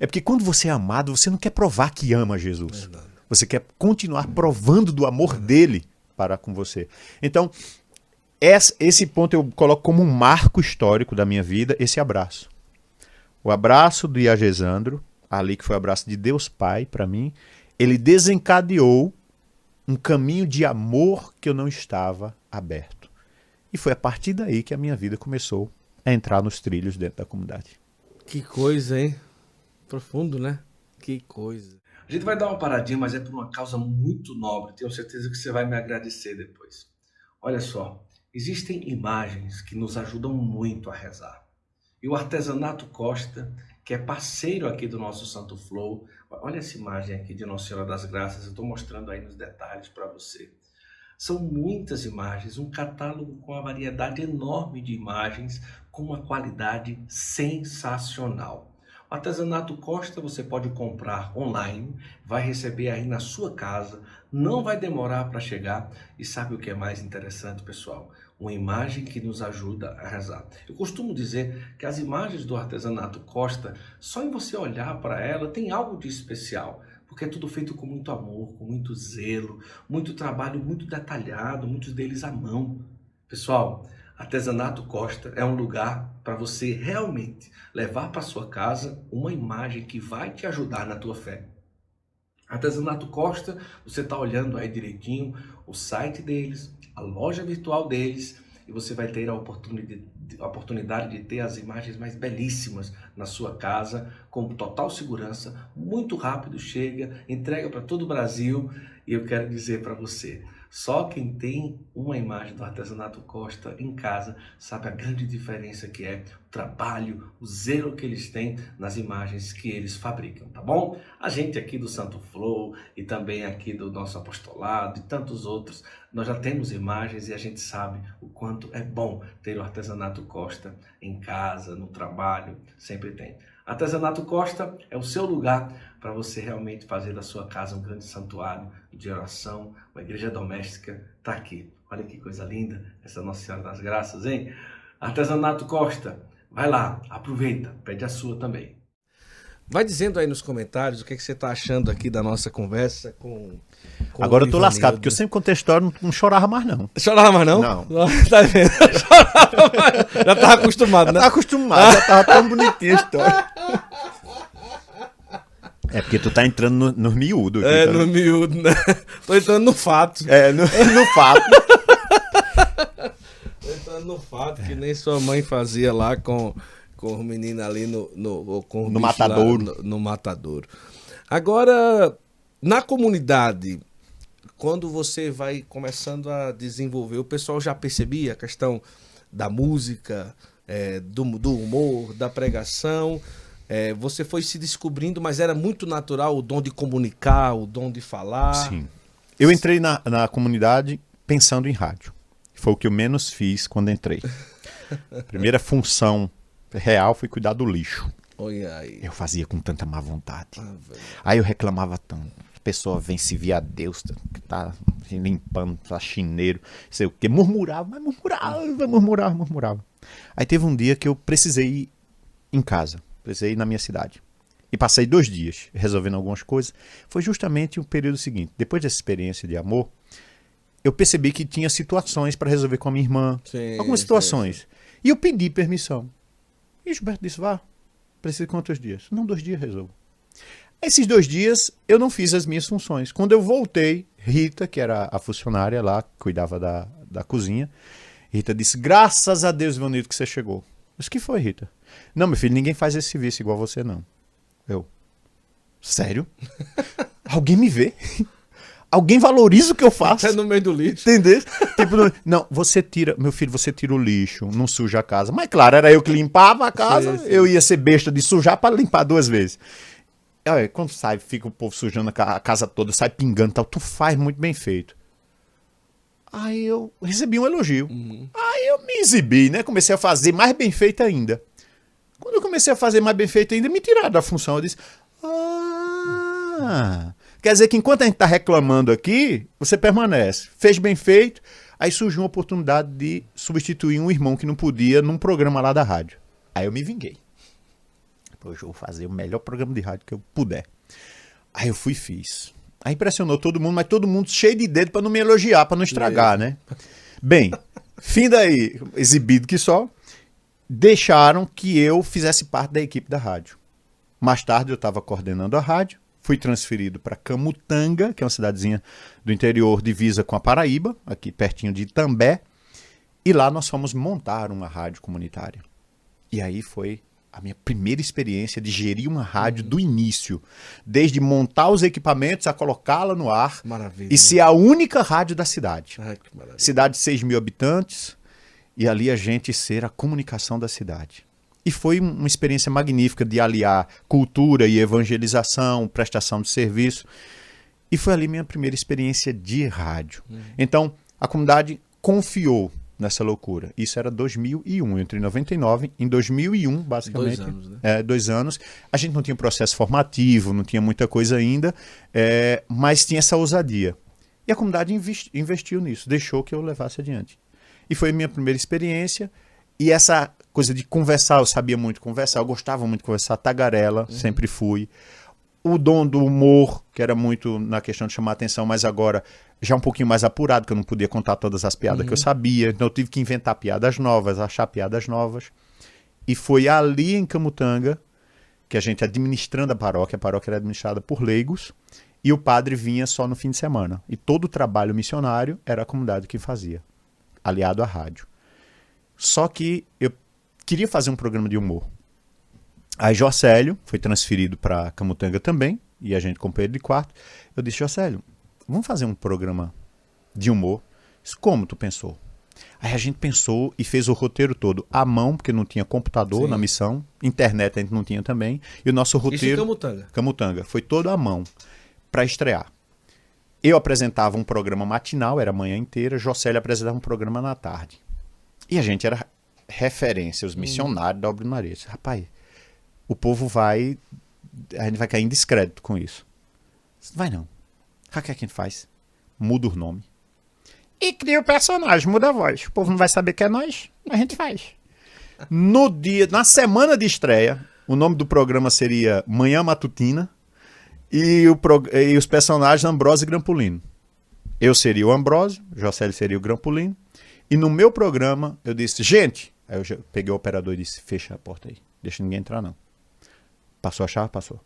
É porque quando você é amado, você não quer provar que ama Jesus. Verdade. Você quer continuar provando do amor dele para com você. Então, esse ponto eu coloco como um marco histórico da minha vida, esse abraço. O abraço do Iagesandro, ali que foi o abraço de Deus Pai para mim, ele desencadeou um caminho de amor que eu não estava aberto. E foi a partir daí que a minha vida começou a entrar nos trilhos dentro da comunidade. Que coisa, hein? Profundo, né? Que coisa. A gente vai dar uma paradinha, mas é por uma causa muito nobre. Tenho certeza que você vai me agradecer depois. Olha só, existem imagens que nos ajudam muito a rezar. E o artesanato Costa que é parceiro aqui do nosso Santo Flow. Olha essa imagem aqui de Nossa Senhora das Graças, eu estou mostrando aí nos detalhes para você. São muitas imagens, um catálogo com uma variedade enorme de imagens, com uma qualidade sensacional. Artesanato Costa você pode comprar online, vai receber aí na sua casa, não vai demorar para chegar. E sabe o que é mais interessante, pessoal? uma imagem que nos ajuda a rezar. Eu costumo dizer que as imagens do artesanato Costa, só em você olhar para ela, tem algo de especial, porque é tudo feito com muito amor, com muito zelo, muito trabalho muito detalhado, muitos deles à mão. Pessoal, Artesanato Costa é um lugar para você realmente levar para sua casa uma imagem que vai te ajudar na tua fé. Artesanato Costa, você está olhando aí direitinho o site deles, a loja virtual deles, e você vai ter a oportunidade, a oportunidade de ter as imagens mais belíssimas na sua casa, com total segurança, muito rápido chega, entrega para todo o Brasil, e eu quero dizer para você, só quem tem uma imagem do artesanato Costa em casa sabe a grande diferença que é o trabalho, o zelo que eles têm nas imagens que eles fabricam, tá bom? A gente aqui do Santo Flow e também aqui do nosso apostolado e tantos outros, nós já temos imagens e a gente sabe o quanto é bom ter o artesanato Costa em casa, no trabalho, sempre tem. Artesanato Costa é o seu lugar para você realmente fazer da sua casa um grande santuário de oração, uma igreja doméstica. Está aqui. Olha que coisa linda essa Nossa Senhora das Graças, hein? Artesanato Costa, vai lá, aproveita, pede a sua também. Vai dizendo aí nos comentários o que, é que você está achando aqui da nossa conversa com. com Agora eu tô lascado, porque eu sempre contei a história, não, não chorava mais, não. Chorava mais, não? Não. tá vendo? Chorava mais. Já tava acostumado, Já né? tava acostumado, já tava tão bonitinha a história. É porque tu tá entrando no, no miúdo aqui. É, tá? no miúdo, né? Tô entrando no fato. É, no, no fato. Tô entrando no fato que nem sua mãe fazia lá com, com o menino ali no, no, com No lá matadouro. no, no matadouro. Agora, na comunidade, quando você vai começando a desenvolver, o pessoal já percebia a questão da música, é, do, do humor, da pregação. É, você foi se descobrindo, mas era muito natural o dom de comunicar, o dom de falar. Sim. Eu entrei na, na comunidade pensando em rádio. Foi o que eu menos fiz quando entrei. A primeira função real foi cuidar do lixo. Eu fazia com tanta má vontade. Ah. Aí eu reclamava tanto. A pessoa vem se via Deus, que tá limpando, tá chineiro, sei o que, murmurava, mas murmurava, murmurava, murmurava. Aí teve um dia que eu precisei ir em casa, precisei ir na minha cidade. E passei dois dias resolvendo algumas coisas. Foi justamente o período seguinte. Depois dessa experiência de amor, eu percebi que tinha situações para resolver com a minha irmã. Sim, algumas sim, situações. E eu pedi permissão. E Gilberto disse: vá. Precisa quantos dias? Não, dois dias resolvo. Esses dois dias eu não fiz as minhas funções. Quando eu voltei, Rita, que era a funcionária lá, cuidava da, da cozinha, Rita disse: Graças a Deus, Ivanildo, que você chegou. Mas que foi, Rita? Não, meu filho, ninguém faz esse serviço igual você, não. Eu. Sério? Alguém me vê? Alguém valoriza o que eu faço? Até no meio do lixo. Entendeu? Tipo, não- não, você tira, meu filho, você tira o lixo, não suja a casa. Mas claro, era eu que limpava a casa, Sim, sim. eu ia ser besta de sujar para limpar duas vezes. Olha, quando sai, fica o povo sujando a ca- a casa toda, sai pingando e tal, tu faz muito bem feito. Aí eu recebi um elogio. Aí eu me exibi, né? Comecei a fazer mais bem feito ainda. Quando eu comecei a fazer mais bem feito ainda, me tiraram da função. Eu disse: Ah, quer dizer que enquanto a gente está reclamando aqui, você permanece. Fez bem feito. Aí surgiu uma oportunidade de substituir um irmão que não podia num programa lá da rádio. Aí eu me vinguei. Hoje eu vou fazer o melhor programa de rádio que eu puder. Aí eu fui e fiz. Aí impressionou todo mundo, mas todo mundo cheio de dedo para não me elogiar, para não estragar, né? Bem, fim daí, exibido que só, deixaram que eu fizesse parte da equipe da rádio. Mais tarde eu estava coordenando a rádio, fui transferido para Camutanga, que é uma cidadezinha do interior divisa com a Paraíba, aqui pertinho de Itambé, e lá nós fomos montar uma rádio comunitária. E aí foi a minha primeira experiência de gerir uma rádio do início, desde montar os equipamentos a colocá-la no ar Maravilha. e ser a única rádio da cidade. Ai. Cidade de 6 mil habitantes, e ali a gente ser a comunicação da cidade. E foi um- uma experiência magnífica de aliar cultura e evangelização, prestação de serviço. E foi ali minha primeira experiência de rádio. Então, a comunidade confiou nessa loucura. Isso era 2001, eu entrei em 99. Em 2001, basicamente. Dois anos, né? É, dois anos. A gente não tinha processo formativo, não tinha muita coisa ainda, é, mas tinha essa ousadia. E a comunidade investi- investiu nisso, deixou que eu levasse adiante. E foi a minha primeira experiência. E essa coisa de conversar, eu sabia muito conversar, eu gostava muito de conversar, tagarela, sempre fui. O dom do humor, que era muito na questão de chamar atenção, mas agora já um pouquinho mais apurado, que eu não podia contar todas as piadas que eu sabia, então eu tive que inventar piadas novas, achar piadas novas. E foi ali em Camutanga que a gente administrando a paróquia, a paróquia era administrada por leigos, e o padre vinha só no fim de semana. E todo o trabalho missionário era a comunidade que fazia, aliado à rádio. Só que eu queria fazer um programa de humor. Aí Jocélio foi transferido para Camutanga também, e a gente companheiro de quarto. Eu disse, Jocélio, vamos fazer um programa de humor? Disse, Como tu pensou? Aí a gente pensou e fez o roteiro todo à mão, porque não tinha computador Sim. na missão, internet a gente não tinha também, e o nosso Isso roteiro... Camutanga. Camutanga. Foi todo à mão para estrear. Eu apresentava um programa matinal, era a manhã inteira, Jocélio apresentava um programa na tarde. E a gente era referência, os missionários da Obra Maria. Disse, Rapaz, o povo vai. A gente vai cair em descrédito com isso. Vai não. O que é que a gente faz? Muda o nome. E cria o personagem, muda a voz. O povo não vai saber que é nós, a gente faz. No dia, na semana de estreia, o nome do programa seria Manhã Matutina e, o, e os personagens Ambrosio e Grampolino. Eu seria o Ambrosio, Jocely seria o Grampolino. E no meu programa eu disse, gente, aí eu peguei o operador e disse, fecha a porta aí, deixa ninguém entrar não. Passou a chave? Passou.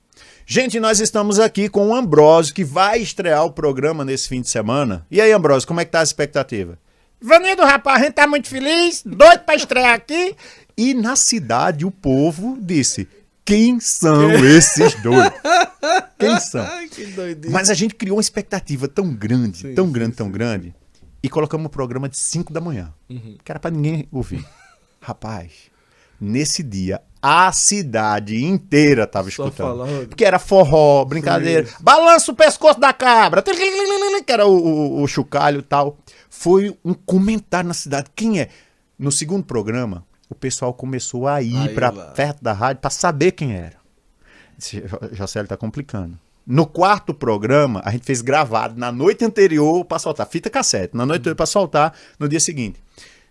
Gente, nós estamos aqui com o Ambrosio, que vai estrear o programa nesse fim de semana. E aí, Ambrosio, como é que tá a expectativa? Vanido, rapaz, a gente tá muito feliz, doido pra estrear aqui. E na cidade o povo disse: quem são esses dois? Quem são? Mas a gente criou uma expectativa tão grande, sim, tão grande, sim, tão sim. grande, e colocamos um programa de 5 da manhã, uhum. que era pra ninguém ouvir. Rapaz, nesse dia, a cidade inteira tava Só escutando. Falando. Porque era forró, brincadeira. Balança o pescoço da cabra. Que era o, o, o chocalho e tal. Foi um comentário na cidade. Quem é? No segundo programa, o pessoal começou a ir para perto da rádio para saber quem era. Jocélio tá complicando. No quarto programa, a gente fez gravado na noite anterior para soltar, fita cassete, na noite anterior para soltar no dia seguinte.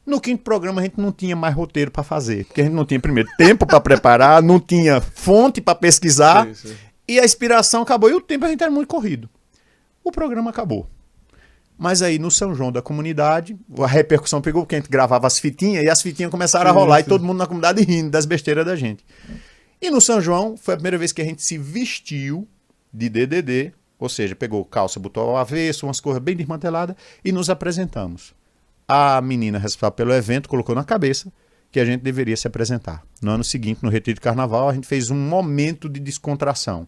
No quinto programa a gente não tinha mais roteiro para fazer, porque a gente não tinha primeiro tempo para preparar, não tinha fonte para pesquisar, sim, sim. e a inspiração acabou e o tempo a gente era muito corrido. O programa acabou. Mas aí no São João da comunidade, a repercussão pegou porque a gente gravava as fitinhas e as fitinhas começaram a rolar sim. e todo mundo na comunidade rindo das besteiras da gente. E no São João foi a primeira vez que a gente se vestiu de DDD, ou seja, pegou calça, botou ao avesso, umas coisas bem desmanteladas e nos apresentamos. A menina responsável pelo evento colocou na cabeça que a gente deveria se apresentar. No ano seguinte, no Retiro de Carnaval, a gente fez um momento de descontração.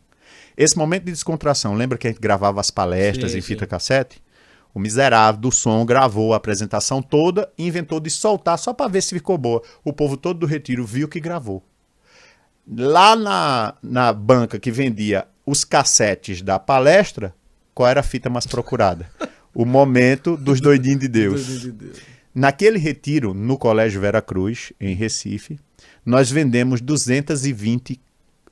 Esse momento de descontração, lembra que a gente gravava as palestras sim, em fita sim. cassete? O miserável do som gravou a apresentação toda e inventou de soltar só para ver se ficou boa. O povo todo do retiro viu que gravou. Lá na, na banca que vendia os cassetes da palestra, qual era a fita mais procurada? O momento dos doidinhos de Deus. Naquele retiro, no Colégio Vera Cruz, em Recife, nós vendemos 220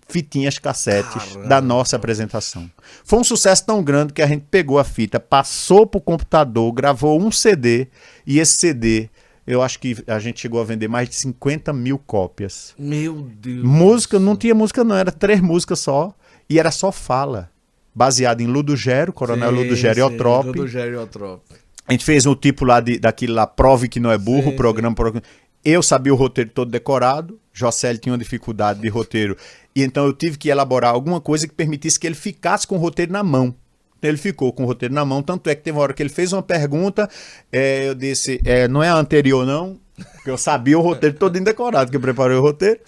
fitinhas cassetes Caramba. da nossa apresentação. Foi um sucesso tão grande que a gente pegou a fita, passou pro computador, gravou um CD e esse CD eu acho que a gente chegou a vender mais de 50 mil cópias. Meu Deus. Música, não tinha música não, era três músicas só e era só fala. Baseado em Ludogero, Coronel sim, Ludogero e Otrop. Ludogero e Otrop. A gente fez um tipo lá de, daquele lá, Prove que não é burro, sim, programa, programa. Eu sabia o roteiro todo decorado, Jocely tinha uma dificuldade de roteiro e então eu tive que elaborar alguma coisa que permitisse que ele ficasse com o roteiro na mão. Ele ficou com o roteiro na mão, tanto é que teve uma hora que ele fez uma pergunta, é, eu disse, é, não é a anterior não, porque eu sabia o roteiro todo decorado, que eu preparei o roteiro.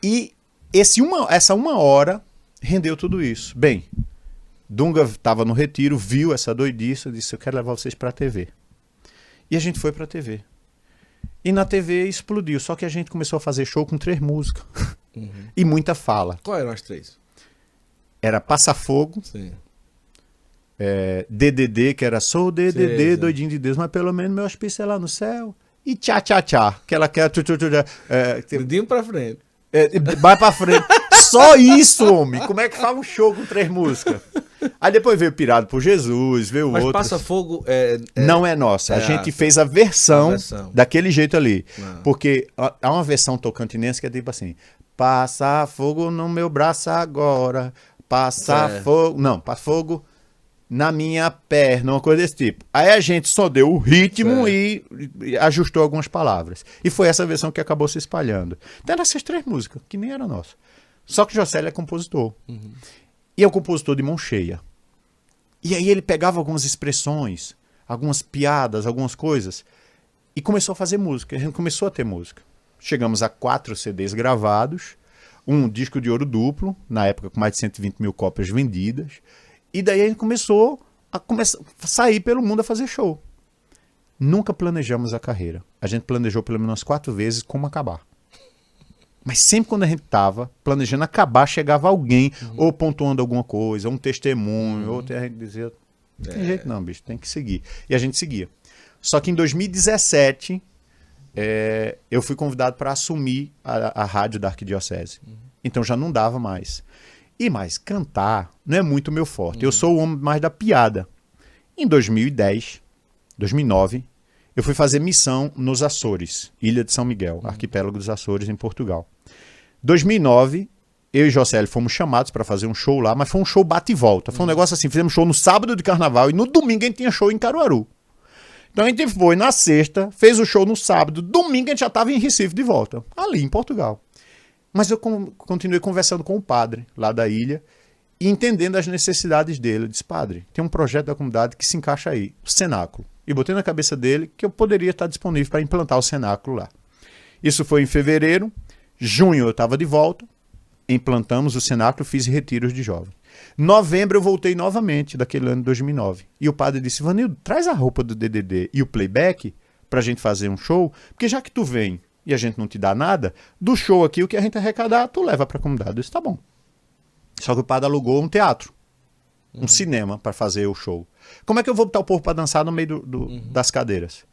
E esse uma, essa uma hora rendeu tudo isso. Bem, Dunga estava no retiro, viu essa doidice, disse, eu quero levar vocês para a TV. E a gente foi para a TV. E na TV explodiu, só que a gente começou a fazer show com três músicas. Uhum. E muita fala. Qual eram as três? Era Passa Fogo. Sim. É, DDD, que era Sou DDD, sim, doidinho de Deus, mas pelo menos meu hospício é lá no céu. E tchá, tchá, tchá. Que ela quer. Tchu, é, pra frente. É, vai pra frente. Só isso, homem. Como é que faz um show com três músicas? Aí depois veio Pirado por Jesus, veio Mas outro. Passa Fogo é, é, Não é nossa. É a gente a... fez a versão, a versão, daquele jeito ali. Ah. Porque há uma versão tocantinense que é tipo assim: Passa fogo no meu braço agora. Passa é. fogo. Não, passa fogo na minha perna, uma coisa desse tipo. Aí a gente só deu o ritmo e, e, ajustou algumas palavras. E foi essa versão que acabou se espalhando. Então eram essas três músicas, que nem era nossa. Só que Jocélio é compositor. Uhum. E é um compositor de mão cheia. E aí ele pegava algumas expressões, algumas piadas, algumas coisas, e começou a fazer música. A gente começou a ter música. Chegamos a quatro CDs gravados, um disco de ouro duplo, na época com mais de 120 mil cópias vendidas. E daí a gente começou a, começar, sair pelo mundo a fazer show. Nunca planejamos a carreira. A gente planejou pelo menos quatro vezes como acabar. Mas sempre quando a gente tava planejando acabar, chegava alguém, uhum. ou pontuando alguma coisa, um testemunho, uhum. ou a gente dizia, tem é. jeito não, bicho, tem que seguir. E a gente seguia. Só que em 2017, é, eu fui convidado para assumir a, a, rádio da Arquidiocese. Uhum. Então já não dava mais. E mais, cantar não é muito meu forte. Eu sou o homem mais da piada. Em 2010, 2009, eu fui fazer missão nos Açores, Ilha de São Miguel, arquipélago dos Açores, em Portugal. 2009, eu e José fomos chamados para fazer um show lá, mas foi um show bate e volta. Foi um negócio assim, fizemos show no sábado de carnaval e no domingo a gente tinha show em Caruaru. Então a gente foi na sexta, fez o show no sábado, domingo a gente já estava em Recife de volta, ali em Portugal. Mas eu con- continuei conversando com o padre lá da ilha e entendendo as necessidades dele. Eu disse, padre, tem um projeto da comunidade que se encaixa aí, o cenáculo. E botei na cabeça dele que eu poderia estar disponível para implantar o cenáculo lá. Isso foi em fevereiro. Junho eu estava de volta. Implantamos o cenáculo, fiz retiros de jovens. Novembro eu voltei novamente, daquele ano de 2009. E o padre disse, Vanildo, traz a roupa do DDD e o playback para a gente fazer um show, porque já que tu vem e a gente não te dá nada, do show aqui, o que a gente arrecadar, tu leva para a comunidade. Eu disse, tá bom. Só que o padre alugou um teatro, um cinema para fazer o show. Como é que eu vou botar o povo para dançar no meio do- do- das cadeiras?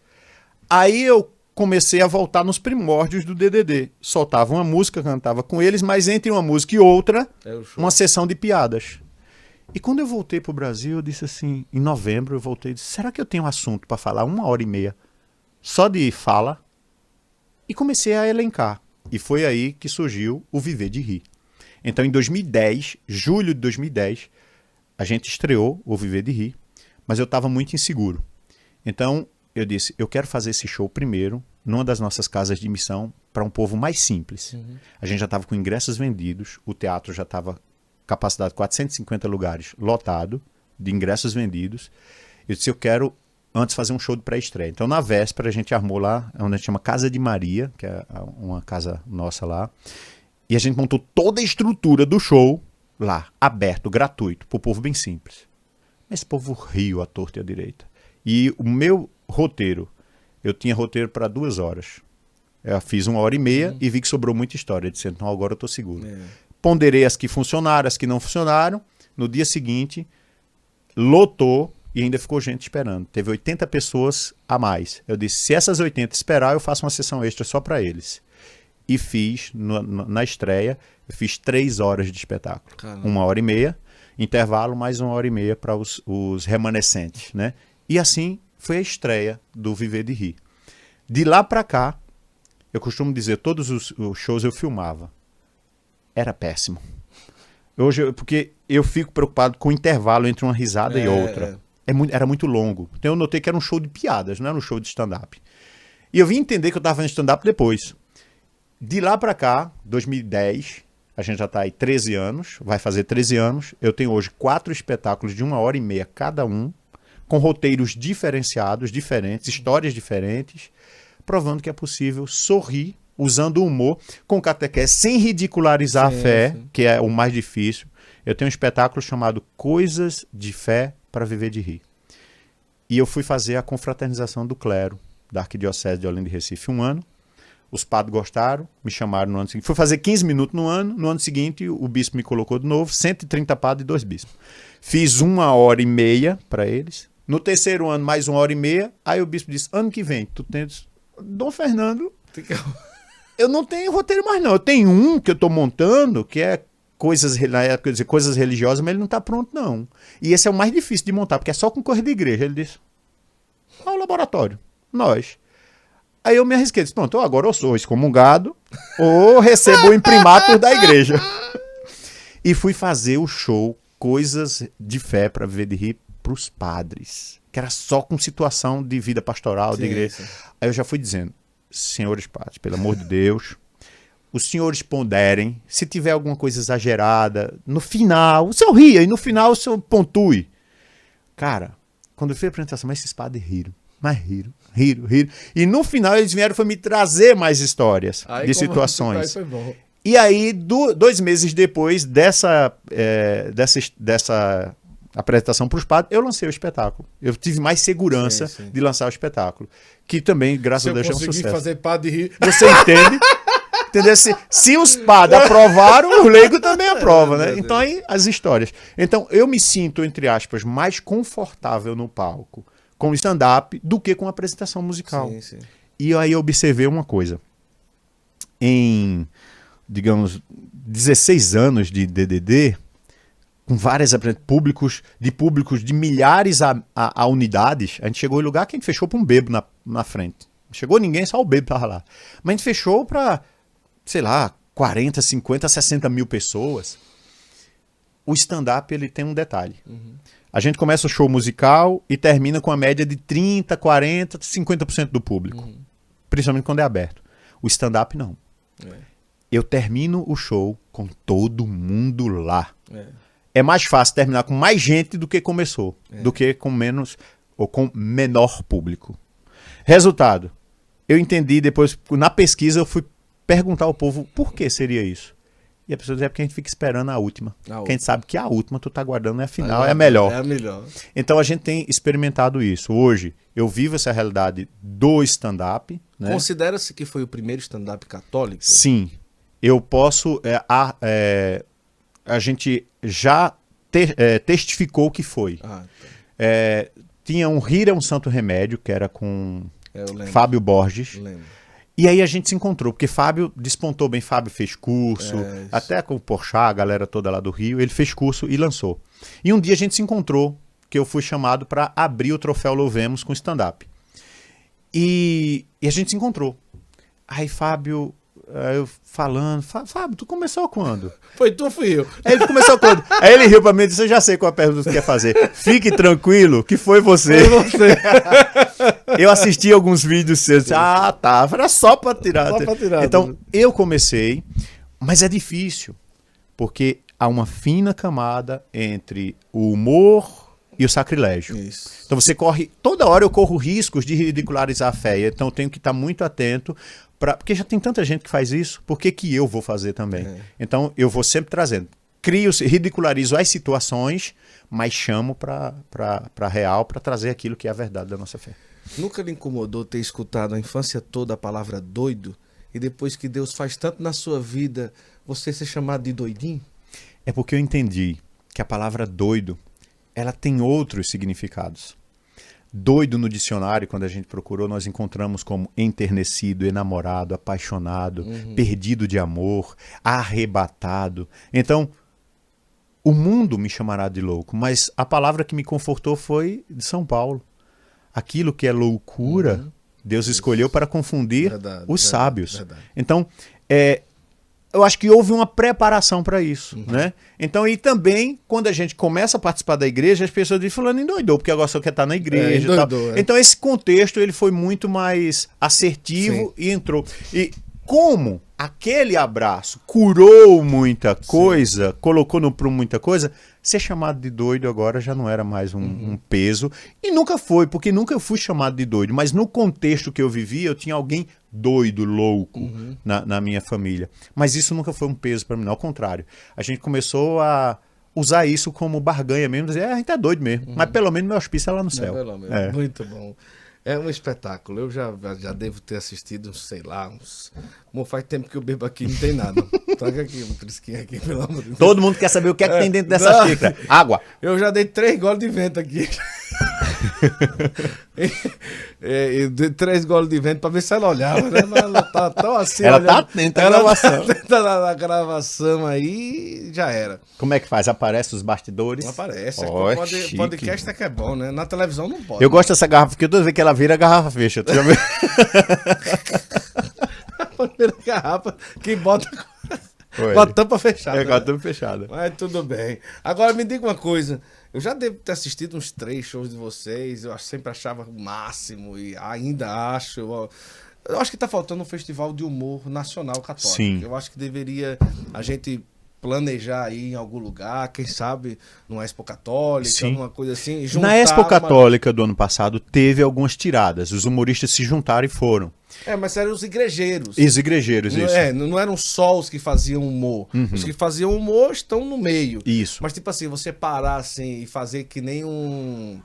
Aí eu comecei a voltar nos primórdios do DDD. Soltava uma música, cantava com eles, mas entre uma música e outra, É uma sessão de piadas. E quando eu voltei pro Brasil, eu disse assim, em novembro eu voltei e disse, será que eu tenho um assunto para falar uma hora e meia só de fala? E comecei a elencar. E foi aí que surgiu o Viver de Rir. Então, em 2010, julho de 2010, a gente estreou o Viver de Rir, mas eu estava muito inseguro. Então, eu disse, eu quero fazer esse show primeiro, numa das nossas casas de missão, para um povo mais simples. A gente já estava com ingressos vendidos, o teatro já estava capacidade de 450 lugares lotado, de ingressos vendidos. Eu disse, eu quero antes fazer um show de pré-estreia. Então, na véspera, a gente armou lá, onde a gente chama Casa de Maria, que é uma casa nossa lá. E a gente montou toda a estrutura do show lá, aberto, gratuito, para o povo bem simples. Mas esse povo riu à torta e à direita. E o meu roteiro, eu tinha roteiro para duas horas. Eu fiz uma hora e meia e vi que sobrou muita história. Disse, então agora eu estou seguro. É. Ponderei as que funcionaram, as que não funcionaram. No dia seguinte, lotou e ainda ficou gente esperando. Teve 80 pessoas a mais. Eu disse, se essas 80 esperar, eu faço uma sessão extra só para eles. E fiz, no- na estreia, eu fiz três horas de espetáculo. Caramba. Uma hora e meia, intervalo, mais uma hora e meia para os, os remanescentes, né? E assim foi a estreia do Viver de Rir. De lá para cá, eu costumo dizer, todos os, os shows eu filmava. Era péssimo. Hoje, porque eu fico preocupado com o intervalo entre uma risada e É, outra. É muito, era muito longo. Então eu notei que era um show de piadas, não era um show de stand-up. E eu vim entender que eu estava fazendo stand-up depois. De lá para cá, 2010, a gente já está aí 13 anos, vai fazer 13 anos. Eu tenho hoje quatro espetáculos de uma hora e meia cada um, com roteiros diferenciados, diferentes, histórias diferentes, provando que é possível sorrir usando o humor com catequese, sem ridicularizar Sim, a fé, sim. que é o mais difícil. Eu tenho um espetáculo chamado Coisas de Fé para Viver de Rir. E eu fui fazer a confraternização do clero da Arquidiocese de Olinda e Recife um ano. Os padres gostaram, me chamaram no ano seguinte. Fui fazer 15 minutos no ano. No ano seguinte, o bispo me colocou de novo, 130 padres e dois bispos. Fiz uma hora e meia para eles. No terceiro ano, mais uma hora e meia. Aí o bispo disse: ano que vem, tu tens. Dom Fernando, eu não tenho roteiro mais, não. Eu tenho um que eu tô montando, que é coisas, re- na época eu ia dizer coisas religiosas, mas ele não tá pronto, não. E esse é o mais difícil de montar, porque é só com coisa de igreja. Ele disse: Qual o laboratório? Nós. Aí eu me arrisquei, disse, pronto, agora eu sou excomungado ou recebo o imprimatur da igreja. E fui fazer o show Coisas de Fé para Viver de Rir pros padres, que era só com situação de vida pastoral, de Sim, igreja. sim. Aí eu já fui dizendo, senhores padres, pelo amor de Deus, os senhores ponderem, se tiver alguma coisa exagerada, no final, o senhor ria e no final o senhor pontue. Cara, quando eu fiz a apresentação, mas esses padres riram, mas riram, riram, riram. E no final eles vieram foi me trazer mais histórias Aí de situações. Aí foi bom. E aí, do- dois meses depois dessa, é, dessa, dessa apresentação para os padres, eu lancei o espetáculo. Eu tive mais segurança Sim, sim. de lançar o espetáculo. Que também, graças Se a eu Deus, é um sucesso. fazer padre rir. Você entende? Entendeu? Se, se os padres aprovaram, o leigo também aprova, né? Então aí as histórias. Então eu me sinto, entre aspas, mais confortável no palco com stand-up do que com apresentação musical. Sim, sim. E aí eu observei uma coisa. Em digamos, 16 anos de DDD, com várias públicos, de públicos de milhares a, a, a, unidades, a gente chegou em lugar que a gente fechou para um bebo na, na frente. Não chegou ninguém, só o bebo tava lá. Mas a gente fechou para, sei lá, 40, 50, 60 mil pessoas. O stand-up ele tem um detalhe. Uhum. A gente começa o show musical e termina com a média de 30, 40, 50% do público. Uhum. Principalmente quando é aberto. O stand-up não. É. Eu termino o show com todo mundo lá. É é mais fácil terminar com mais gente do que começou, é. do que com menos ou com menor público. Resultado, eu entendi depois, na pesquisa, eu fui perguntar ao povo por que seria isso. E a pessoa dizia é porque a gente fica esperando a última. A gente sabe que a última tu tá guardando é a final, é a melhor. É a melhor. Então a gente tem experimentado isso. Hoje, eu vivo essa realidade do stand-up. Né? Considera-se que foi o primeiro stand-up católico? Sim. Eu posso. É, a, é, a gente já te, é, testificou que foi. Ah, tá. é, tinha um Rir é um Santo Remédio, que era com é, Fábio Borges. E aí a gente se encontrou, porque Fábio despontou bem, Fábio fez curso, é, até com o Porchat, a galera toda lá do Rio, ele fez curso e lançou. E um dia a gente se encontrou, que eu fui chamado para abrir o troféu Louvemos com stand-up. E, e a gente se encontrou. Aí Fábio eu falando, Fábio, tu começou quando? Foi tu ou fui eu? Aí ele começou quando? Aí ele riu pra mim e disse: Eu já sei qual a pergunta que você quer fazer. Fique tranquilo, que foi você. Foi você. eu assisti alguns vídeos seus. Ah, tá. Era só pra tirar. Só pra tirar. Então, eu comecei, mas é difícil. Porque há uma fina camada entre o humor e o sacrilégio. Isso. Então você corre, toda hora eu corro riscos de ridicularizar a fé, então eu tenho que estar muito atento Pra, porque já tem tanta gente que faz isso, por que, que eu vou fazer também? É. Então eu vou sempre trazendo. Crio, ridicularizo as situações, mas chamo para real para trazer aquilo que é a verdade da nossa fé. Nunca lhe incomodou ter escutado a infância toda a palavra doido e depois que Deus faz tanto na sua vida, você ser chamado de doidinho? É porque eu entendi que a palavra doido ela tem outros significados. Doido no dicionário, quando a gente procurou, nós encontramos como enternecido, enamorado, apaixonado, uhum. perdido de amor, arrebatado. Então, o mundo me chamará de louco, mas a palavra que me confortou foi de São Paulo. Aquilo que é loucura, uhum. Deus escolheu para confundir verdade, os verdade, sábios. Verdade. Então, é, eu acho que houve uma preparação para isso, uhum. né? Então, e também, quando a gente começa a participar da igreja, as pessoas dizem, fulano endoidou, porque agora só quer estar na igreja é, endoidou, é. Então, esse contexto, ele foi muito mais assertivo Sim. e entrou. E como aquele abraço curou muita coisa, Sim. colocou no prumo muita coisa, ser chamado de doido agora já não era mais um, uhum. um, peso. E nunca foi, porque nunca fui chamado de doido. Mas no contexto que eu vivia, eu tinha alguém doido, louco uhum. na, na, minha família. Mas isso nunca foi um peso para mim, não. Ao contrário. A gente começou a usar isso como barganha mesmo, dizer, é, a gente é doido mesmo. Uhum. Mas pelo menos meu hospício é lá no céu. É, Muito bom. É um espetáculo. Eu já, já devo ter assistido, sei lá, uns. Bom, faz tempo que eu bebo aqui, não tem nada. Traga aqui um trisquinho aqui, pelo amor de Deus. Todo mundo quer saber o que é que é, tem dentro dessa não, xícara. Água. Eu já dei três goles de vento aqui. é, eu dei três goles de vento para ver se ela olhava, né? Mas ela tá tão assim. Ela tá olhando. tá atenta na gravação. Tá atenta na, na, gravação aí já era. Como é que faz? Aparece os bastidores? Aparece. Oh, pode, podcast é que é bom, né? Na televisão não pode. Eu né? gosto dessa garrafa, porque toda vez que ela vira, a garrafa fecha. Tu já viu? primeira garrafa que bota. Com a tampa fechada. É, com a tampa fechada. Mas tudo bem. Agora me diga uma coisa. Eu já devo ter assistido uns três shows de vocês. Eu sempre achava o máximo e ainda acho. Eu, eu acho que está faltando um festival de humor nacional católico. Sim. Eu acho que deveria a gente planejar aí em algum lugar, quem sabe numa Expo Católica, Sim. alguma coisa assim. Na Expo Católica uma... do ano passado teve algumas tiradas. Os humoristas se juntaram e foram. É, mas eram os igrejeiros. Os igrejeiros, não, isso. É, não eram só os que faziam humor. Uhum. Os que faziam humor estão no meio. Isso. Mas, tipo assim, você parar assim e fazer que nem um.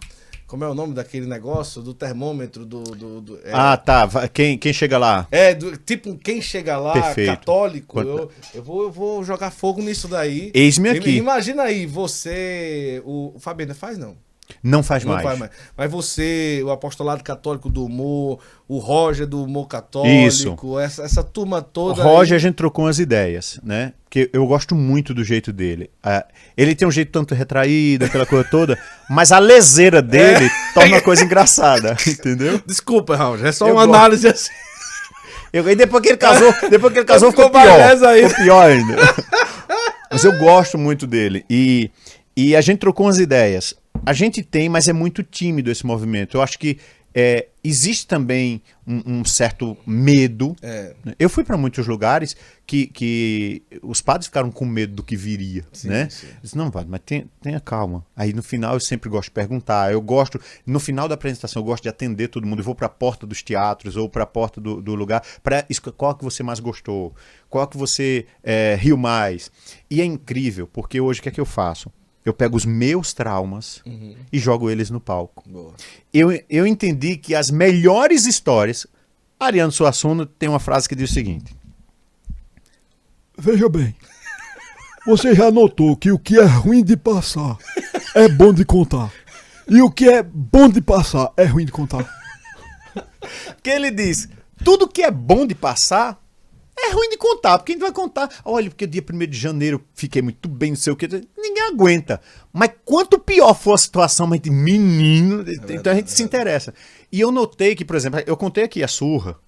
Como é o nome daquele negócio? Do termômetro do. do, do é... Ah, tá. Quem, quem chega lá? É, do, tipo, quem chega lá, Perfeito. católico, Quanto... eu, eu, vou, eu vou jogar fogo nisso daí. Eis-me aqui. Imagina aí, você. O, o Fabiano faz, não? Não faz Não mais. faz mais. Mas você, o apostolado católico do humor, o Roger do humor católico, Isso. Essa, essa turma O toda. Roger, a aí- gente trocou umas ideias, né? Porque eu gosto muito do jeito dele. Ah, ele tem um jeito tanto retraído, aquela coisa toda, mas a leseira dele torna a coisa engraçada, entendeu? Desculpa, Roger, é só Eu uma gosto. análise assim. Eu, e depois que ele casou, depois que ele casou Ficou ficou pior. ainda. Ficou pior ainda. Mas eu gosto muito dele. E, e a gente trocou umas ideias. A gente tem, mas é muito tímido esse movimento. Eu acho que é, existe também um, um certo medo. É. Eu fui para muitos lugares que, que os padres ficaram com medo do que viria, Sim, né? sim. Eu disse, não, padre, mas tenha, tenha calma. Aí no final eu sempre gosto de perguntar. Eu gosto, no final da apresentação, eu gosto de atender todo mundo. Eu vou para a porta dos teatros ou para a porta do, do lugar. Esco- qual que você mais gostou? Qual que você é, riu mais? E é incrível, porque hoje o que é que eu faço? Eu pego os meus traumas e jogo eles no palco. Boa. Eu, eu entendi que as melhores histórias. Ariano Suassuna tem uma frase que diz o seguinte: Veja bem, você já notou que o que é ruim de passar é bom de contar. E o que é bom de passar é ruim de contar. que ele diz: tudo que é bom de passar é ruim de contar, porque a gente vai contar. Olha, porque dia 1 de janeiro fiquei muito bem, não sei o que. Ninguém aguenta. Mas quanto pior for a situação, mas de menino, então a gente se interessa. E eu notei que, por exemplo, eu contei aqui a surra.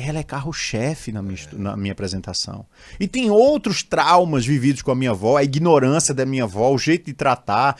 Ela é carro-chefe na minha, na minha apresentação. E tem outros traumas vividos com a minha avó, a ignorância da minha avó, o jeito de tratar,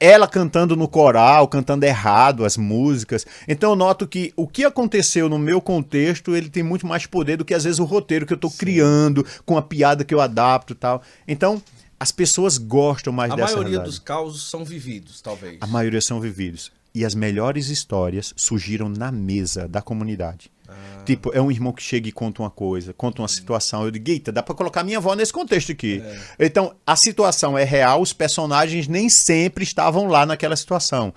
ela cantando no coral, cantando errado as músicas. Então eu noto que o que aconteceu no meu contexto, ele tem muito mais poder do que às vezes o roteiro que eu estou criando, com a piada que eu adapto e tal. Então, as pessoas gostam mais A dessa maioria realidade. dos causos são vividos, talvez. A maioria são vividos. E as melhores histórias surgiram na mesa da comunidade. Ah. Tipo, é um irmão que chega e conta uma coisa, conta uma situação. Eu digo, eita, dá pra colocar minha avó nesse contexto aqui. É. Então, a situação é real, os personagens nem sempre estavam lá naquela situação.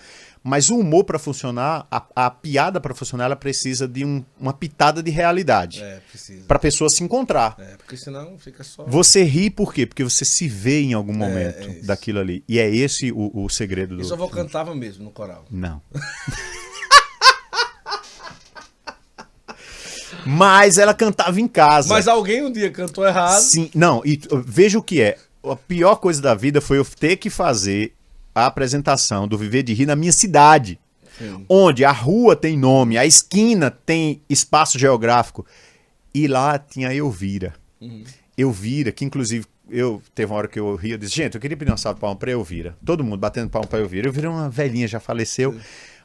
Mas o humor, pra funcionar, a, a piada pra funcionar, ela precisa de um- uma pitada de realidade. É, precisa. Pra pessoa se encontrar. É, porque senão fica só. Você ri por quê? Porque você se vê em algum momento é isso. daquilo ali. E é esse o, o segredo do. E sua avó cantava mesmo no coral. Não. Mas ela cantava em casa. Mas alguém um dia cantou errado. Sim, não, e veja o que é. A pior coisa da vida foi eu ter que fazer a apresentação do Viver de Rir na minha cidade. Sim. Onde a rua tem nome, a esquina tem espaço geográfico. E lá tinha Elvira. Elvira, que inclusive eu teve uma hora que eu ria, eu disse, gente, eu queria pedir uma salva de palma pra Elvira. Todo mundo batendo palma pra Elvira. Elvira é uma velhinha, já faleceu.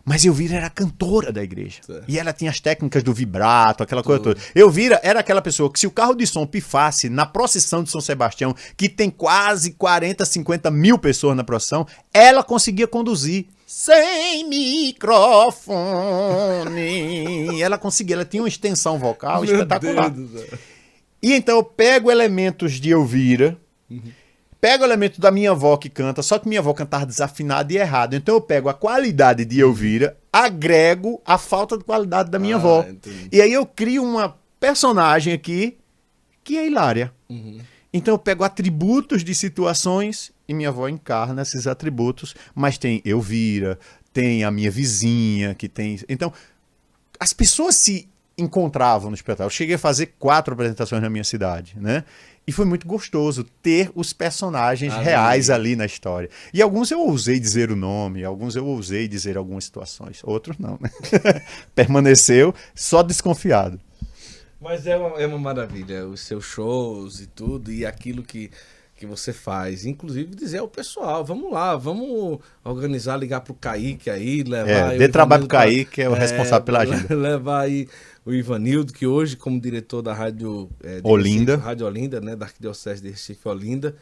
Mas Elvira era cantora da igreja. Certo. E ela tinha as técnicas do vibrato, aquela coisa toda. Elvira era aquela pessoa que se o carro de som pifasse na procissão de São Sebastião, que tem quase 40, 50 mil pessoas na procissão, ela conseguia conduzir. Sem microfone. Ela conseguia, ela tinha uma extensão vocal Meu espetacular. E então eu pego elementos de Elvira, pego elemento da minha avó que canta, só que minha avó cantava desafinado e errado. Então eu pego a qualidade de Elvira, agrego a falta de qualidade da minha Ah, avó. entendi. E aí eu crio uma personagem aqui que é hilária. Uhum. Então eu pego atributos de situações e minha avó encarna esses atributos, mas tem Elvira, tem a minha vizinha que tem. Então, as pessoas se encontravam no espetáculo. Eu cheguei a fazer quatro apresentações na minha cidade, né? E foi muito gostoso ter os personagens Ali. reais ali na história. E alguns eu ousei dizer o nome, alguns eu ousei dizer algumas situações, outros não, né? Permaneceu só desconfiado. Mas é uma, é uma maravilha, os seus shows e tudo, e aquilo que, que você faz. Inclusive dizer ao pessoal, vamos lá, vamos organizar, ligar pro Kaique aí, levar... É, dê o trabalho pro Ivanildo Kaique, que é o responsável pela agenda. Levar aí o Ivanildo, que hoje, como diretor da Rádio... é, Olinda. Recife, Rádio Olinda, né, da Arquidiocese de Recife Olinda,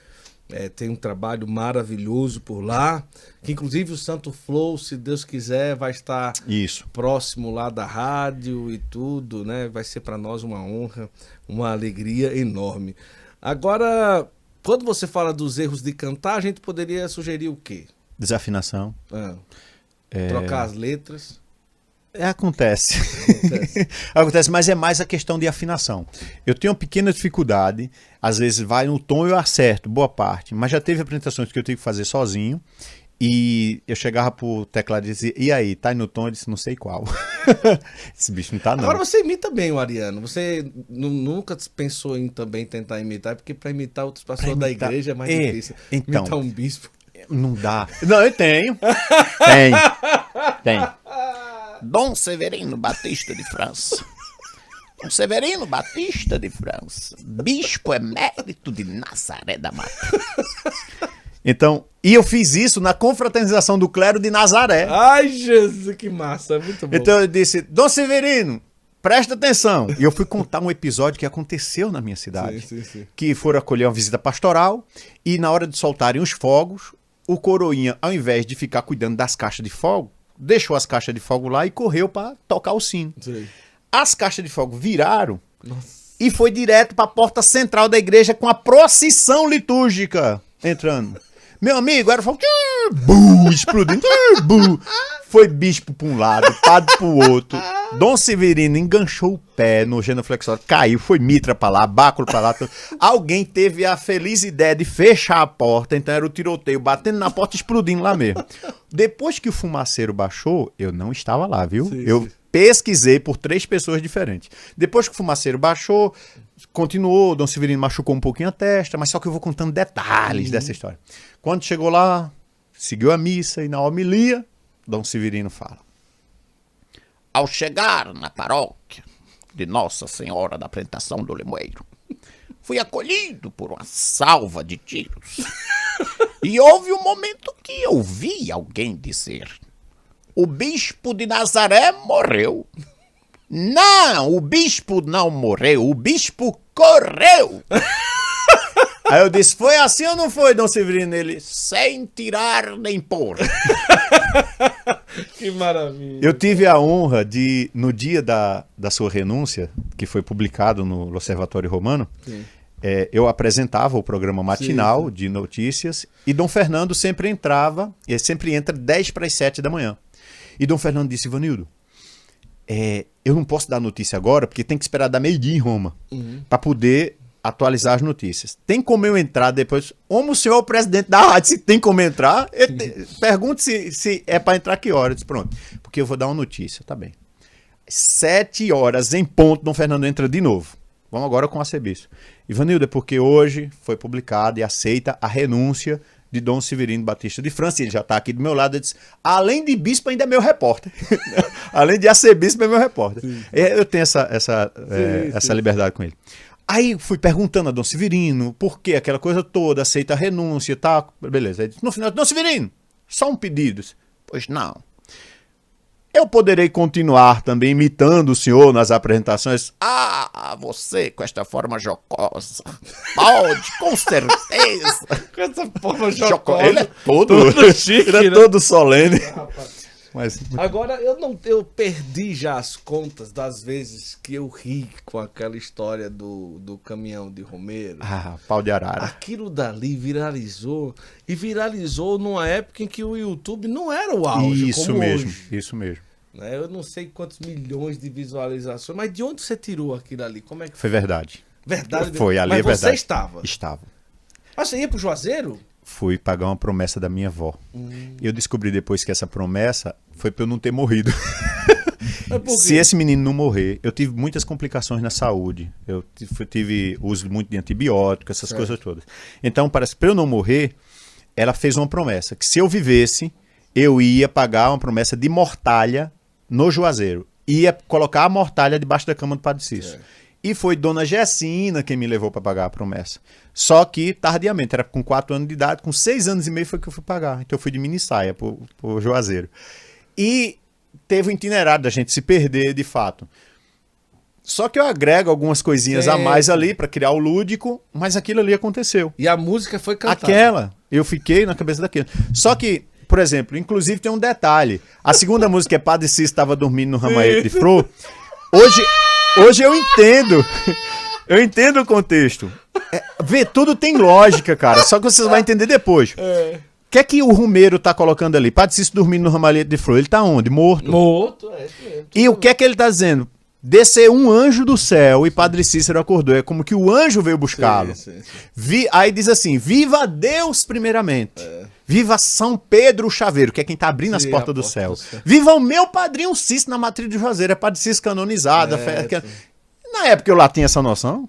é, tem um trabalho maravilhoso por lá, que inclusive o Santo Flow, se Deus quiser, vai estar Isso. próximo lá da rádio e tudo, né? Vai ser para nós uma honra, uma alegria enorme. Agora, quando você fala dos erros de cantar, a gente poderia sugerir o quê? Desafinação. Ah, Trocar as letras. É, acontece. acontece, mas é mais a questão de afinação. Eu tenho uma pequena dificuldade, às vezes vai no tom e eu acerto, boa parte, mas já teve apresentações que eu tive que fazer sozinho E eu chegava pro teclado e dizia, e aí, tá no tom? Eu disse, não sei qual. Esse bicho não tá, não. Agora você imita bem o Ariano. Você nu- nunca pensou em também tentar imitar, porque pra imitar outras pessoas da imitar- igreja é mais É, difícil. então. Imitar um bispo. Não dá. Não, eu tenho. Tem. Tem. Dom Severino Batista de França. Dom Severino Batista de França. Bispo emérito de Nazaré da Mata. Então, e eu fiz isso na confraternização do clero de Nazaré. Ai, Jesus, que massa. É muito bom. Então eu disse, Dom Severino, presta atenção. E eu fui contar um episódio que aconteceu na minha cidade. Sim, sim, sim. Que foram acolher uma visita pastoral e na hora de soltarem os fogos, o coroinha, ao invés de ficar cuidando das caixas de fogo, deixou as caixas de fogo lá e correu para tocar o sino. As caixas de fogo viraram Nossa. e foi direto para a porta central da igreja com a procissão litúrgica entrando. Meu amigo, era fogo, bu, explodindo. Foi bispo para um lado, padre para o outro. Dom Severino enganchou o pé no genuflexório, caiu, foi mitra para lá, báculo para lá. tudo. Alguém teve a feliz ideia de fechar a porta, então era o tiroteio batendo na porta e explodindo lá mesmo. Depois que o fumaceiro baixou, eu não estava lá, viu? Sim, eu sim. pesquisei por três pessoas diferentes. Depois que o fumaceiro baixou, continuou, Dom Severino machucou um pouquinho a testa, mas só que eu vou contando detalhes dessa história. Quando chegou lá, seguiu a missa e na homilia, Dom Severino fala. Ao chegar na paróquia de Nossa Senhora da Apresentação do Limoeiro, fui acolhido por uma salva de tiros. E houve um momento que eu vi alguém dizer: O bispo de Nazaré morreu. Não, o bispo não morreu, o bispo correu. Aí eu disse: Foi assim ou não foi, Dom Severino? Ele, sem tirar nem pôr. Que maravilha. Eu tive a honra de, no dia da, da sua renúncia, que foi publicado no Observatório Romano, Sim. é, eu apresentava o programa matinal de notícias e Dom Fernando sempre entrava, ele sempre entra 10 para as 7 da manhã. E Dom Fernando disse, Ivanildo, é, eu não posso dar notícia agora, porque tem que esperar dar meio-dia em Roma, para poder atualizar as notícias. Tem como eu entrar depois? Como o senhor é o presidente da rádio, se tem como entrar, te- pergunte se, se é para entrar que hora. Eu disse, pronto, porque eu vou dar uma notícia, tá bem. Sete horas em ponto, Dom Fernando entra de novo. Vamos agora com o arcebispo. Ivanildo, é porque hoje foi publicada e aceita a renúncia de Dom Severino Batista de França. Ele já está aqui do meu lado. Eu disse, além de bispo, ainda é meu repórter. além de arcebispo, é meu repórter. É, Eu tenho essa, essa, é, essa liberdade com ele. Aí fui perguntando a Dom Severino por que aquela coisa toda, aceita a renúncia e tal. Beleza. Aí disse, no final, Dom Severino, só um pedido. Pois não. Eu poderei continuar também imitando o senhor nas apresentações. Ah, você com esta forma jocosa. Pode, com certeza. Com essa forma Joco- jocosa. Ele é todo, Todo chique, ele é né? todo solene. Mas Agora, eu não eu perdi já as contas das vezes que eu ri com aquela história do, do caminhão de Romero. ah, pau de arara. Aquilo dali viralizou. E viralizou numa época em que o YouTube não era o auge. isso mesmo, hoje, isso mesmo. né? Eu não sei quantos milhões de visualizações, mas de onde você tirou aquilo ali? Como é que Foi verdade. Verdade Foi, ali mas é você verdade. estava. Estava. Ah, você ia pro Juazeiro? Fui pagar uma promessa da minha avó. Hum. Eu descobri depois que essa promessa foi pra eu não ter morrido. Se esse menino não morrer, eu tive muitas complicações na saúde. Eu tive uso muito de antibiótico, essas Certo. coisas todas. Então, para eu não morrer, ela fez uma promessa que se eu vivesse, eu ia pagar uma promessa de mortalha no Juazeiro. Ia colocar a mortalha debaixo da cama do Padre Cícero. Certo. E foi Dona Gessina quem me levou para pagar a promessa. Só que tardiamente, era com 4 anos de idade, com 6 anos e meio foi que eu fui pagar. Então eu fui de mini saia pro, pro Juazeiro. E teve o itinerário da gente se perder de fato. Só que eu agrego algumas coisinhas a Certo. mais ali para criar o lúdico, mas aquilo ali aconteceu. E a música foi cantada. Aquela, eu fiquei na cabeça daquilo. Só que, por exemplo, inclusive tem um detalhe. A segunda música é Padre Cis estava dormindo no Ramaete de Fro. Hoje, hoje eu entendo. Eu entendo o contexto. É, vê, tudo tem lógica, cara. Só que vocês vão entender depois. É. O que é que o Rumeiro tá colocando ali? Padre Cícero dormindo no Ramalhete de Flor. Ele tá onde? Morto. Morto, é mesmo. E o que é que ele tá dizendo? Descer um anjo do céu e Padre Cícero acordou. É como que o anjo veio buscá-lo. Aí diz assim: Viva Deus primeiramente. Viva São Pedro Chaveiro, que é quem tá abrindo Sim, as portas do, porta céu. do céu. Viva o meu padrinho Cis na matriz de Juazeiro, é padre Cis canonizado. É, fe- sim. Na época eu lá tinha essa noção.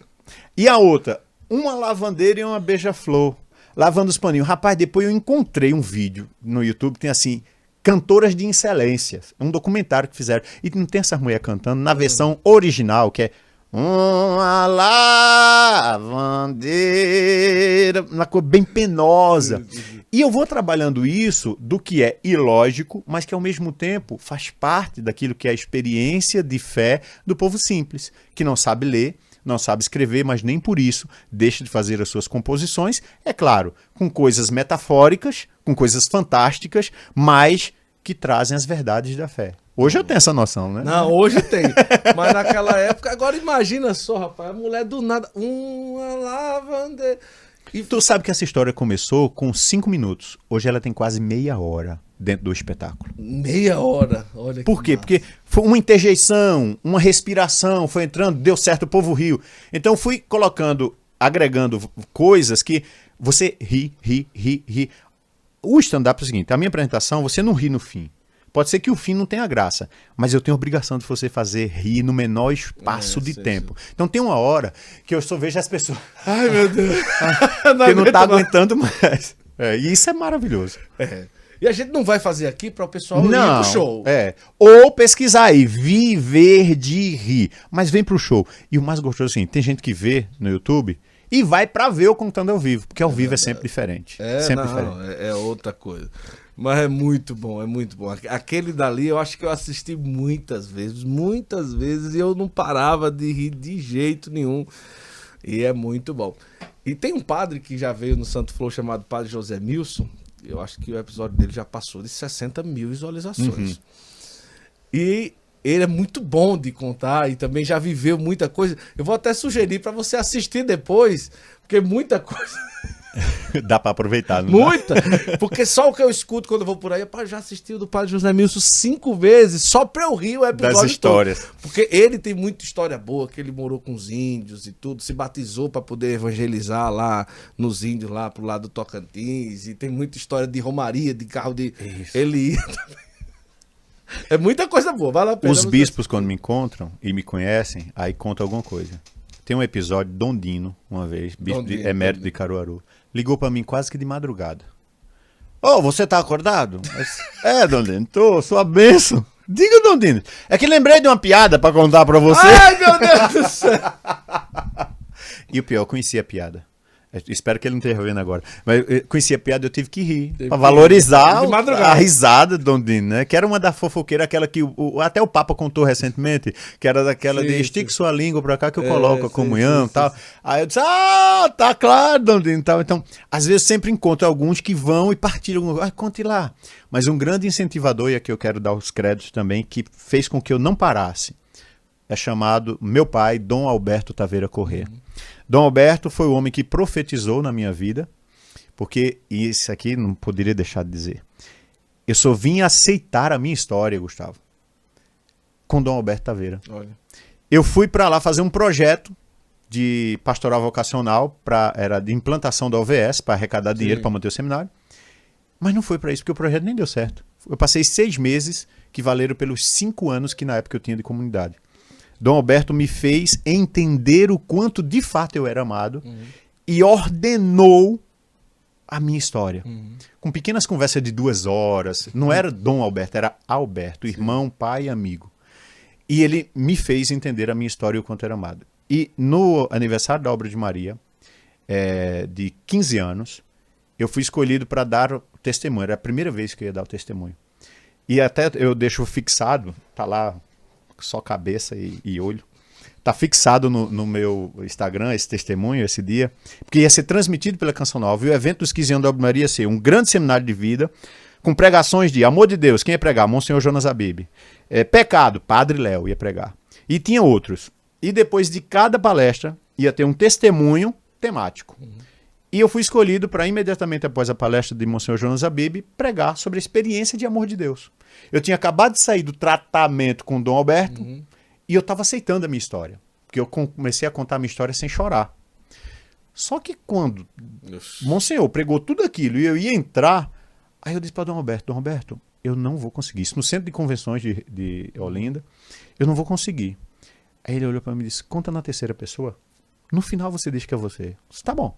E a outra, uma lavandeira e uma beija-flor, lavando os paninhos. Rapaz, depois eu encontrei um vídeo no YouTube que tem assim, cantoras de excelência. Um documentário que fizeram. E não tem essa mulher cantando na versão original, que é uma lavandeira, uma coisa bem penosa. E eu vou trabalhando isso do que é ilógico, mas que ao mesmo tempo faz parte daquilo que é a experiência de fé do povo simples, que não sabe ler, não sabe escrever, mas nem por isso deixa de fazer as suas composições, é claro, com coisas metafóricas, com coisas fantásticas, mas que trazem as verdades da fé. Hoje eu tenho essa noção, né? Não, hoje tem. Mas naquela época, agora imagina só, rapaz, a mulher do nada. Uma lavandeira. E tu sabe que essa história começou com cinco minutos. Hoje ela tem quase meia hora dentro do espetáculo. Meia hora. Olha Por que quê? massa. Porque foi uma interjeição, uma respiração, foi entrando, deu certo, o povo riu. Então eu fui colocando, agregando coisas que você ri, ri, ri, ri. O stand-up é o seguinte: a minha apresentação, você não ri no fim. Pode ser que o fim não tenha graça, mas eu tenho a obrigação de você fazer rir no menor espaço É, de sim, tempo. Então tem uma hora que eu só vejo as pessoas Ai, meu Deus. que não tá mais. aguentando mais. É, e isso é maravilhoso. É. E a gente não vai fazer aqui para o pessoal ir Não, pro show. É. Ou pesquisar aí, viver de rir. Mas vem pro show. E o mais gostoso assim, tem gente que vê no YouTube e vai pra ver eu contando ao vivo, porque ao vivo é sempre diferente. É, sempre não, diferente. é, é outra coisa. Mas é muito bom, é muito bom. Aque- Aquele dali eu acho que eu assisti muitas vezes, muitas vezes, e eu não parava de rir de jeito nenhum. E é muito bom. E tem um padre que já veio no Santo Flow chamado Padre José Milson. Eu acho que o episódio dele já passou de 60 mil visualizações. E ele é muito bom de contar e também já viveu muita coisa. Eu vou até sugerir para você assistir depois, porque muita coisa. Dá pra aproveitar, não dá? Muita! Porque só o que eu escuto quando eu vou por aí, pá, já assisti o do Padre José Milson cinco vezes, só pra eu rir o episódio Das histórias. todo. Porque ele tem muita história boa, que ele morou com os índios e tudo, se batizou pra poder evangelizar lá nos índios, lá pro lado do Tocantins, e tem muita história de romaria, de carro de... Ele ia também. É muita coisa boa, vale a pena. Os bispos, quando me encontram e me conhecem, aí contam alguma coisa. Tem um episódio, Dom Dino, uma vez, bispo Dom de, emérito Dom de Caruaru, ligou pra mim quase que de madrugada. Ô, você tá acordado? Mas, é, Dom Dino, tô, sua benção. Diga, Dom Dino. É que lembrei de uma piada pra contar pra você. Ai, meu Deus do céu! E o pior, eu conhecia a piada. Eu espero que ele não esteja vendo agora. Mas eu conheci a piada, eu tive que rir. Teve Pra valorizar o- a risada do Dom Dino, né? Que era uma da fofoqueira, aquela que o- o- até o Papa contou recentemente, que era daquela Sim, de sim. estique sua língua pra cá que eu É, coloco a sim, comunhão e tal. Aí eu disse, ah, tá claro, Dom Dino e tal. Então, às vezes sempre encontro alguns que vão e partilham. Ah, conte lá. Mas um grande incentivador, e aqui eu quero dar os créditos também, que fez com que eu não parasse é chamado meu pai, Dom Alberto Taveira Corrêa. Dom Alberto foi o homem que profetizou na minha vida, porque isso aqui não poderia deixar de dizer. Eu só vim aceitar a minha história, Gustavo, com Dom Alberto Taveira. Olha. Eu fui para lá fazer um projeto de pastoral vocacional, pra, era de implantação da OVS, para arrecadar dinheiro Sim. para manter o seminário. Mas não foi para isso, porque o projeto nem deu certo. Eu passei seis meses que valeram pelos cinco anos que na época eu tinha de comunidade. Dom Alberto me fez entender o quanto de fato eu era amado e ordenou a minha história. Com pequenas conversas de duas horas. Não era Dom Alberto, era Alberto, irmão, pai, amigo. E ele me fez entender a minha história e o quanto era amado. E no aniversário da obra de Maria, eh, de 15 anos, eu fui escolhido para dar o testemunho. Era a primeira vez que eu ia dar o testemunho. E até eu deixo fixado, tá lá só cabeça e, e olho. Tá fixado no, no meu Instagram esse testemunho, esse dia, porque ia ser transmitido pela Canção Nova. E o evento dos 15 anos da Obra Maria ia ser um grande seminário de vida, com pregações de amor de Deus. Quem ia pregar? Monsenhor Jonas Abib. É, pecado, Padre Léo ia pregar. E tinha outros. E depois de cada palestra, ia ter um testemunho temático. E eu fui escolhido para, imediatamente após a palestra de Monsenhor Jonas Abib, pregar sobre a experiência de amor de Deus. Eu tinha acabado de sair do tratamento com Dom Alberto e eu estava aceitando a minha história. Porque eu com- comecei a contar a minha história sem chorar. Só que quando Monsenhor pregou tudo aquilo e eu ia entrar, Aí eu disse para Dom Roberto, Dom Roberto, eu não vou conseguir. Isso no centro de convenções de, de Olinda, eu não vou conseguir. Aí ele olhou para mim e disse, conta na terceira pessoa. No final você diz que é você. Eu disse, tá bom.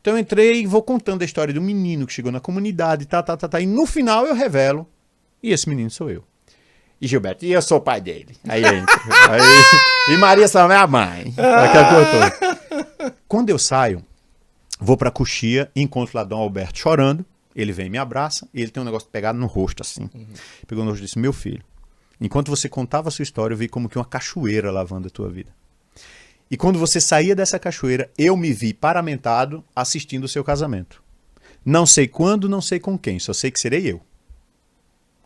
Então eu entrei e vou contando a história do menino que chegou na comunidade, tá, tá, tá, tá. E no final eu revelo, e esse menino sou eu. E Gilberto, e eu sou o pai dele. Aí entra. Aí, e Maria Samuel é a mãe. Quando eu saio, vou pra coxia encontro lá Dom Alberto chorando. Ele vem e me abraça e ele tem um negócio pegado no rosto assim. Pegou no rosto e disse: Meu filho, enquanto você contava a sua história, eu vi como que uma cachoeira lavando a tua vida. E quando você saía dessa cachoeira, eu me vi paramentado assistindo o seu casamento. Não sei quando, não sei com quem, só sei que serei eu.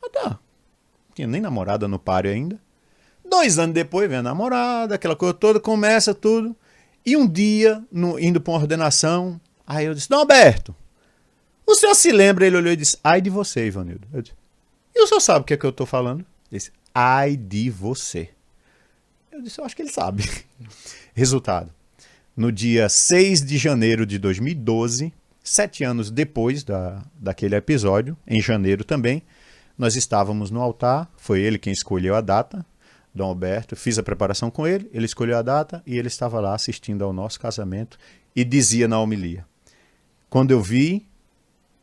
Ah, tá. Não tinha nem namorada no páreo ainda. Dois anos depois vem a namorada, aquela coisa toda, começa tudo. E um dia, no- indo para uma ordenação, aí eu disse: Dom Alberto, o senhor se lembra? Ele olhou e disse: Ai de você, Ivanildo. Eu disse, e o senhor sabe o que é que eu estou falando? Ele disse: Ai de você. Eu disse: Eu acho que ele sabe. Resultado: no dia 6 de janeiro de 2012, sete anos depois da, daquele episódio, em janeiro também, nós estávamos no altar. Foi ele quem escolheu a data, Dom Alberto. Fiz a preparação com ele, ele escolheu a data e ele estava lá assistindo ao nosso casamento e dizia na homilia: Quando eu vi,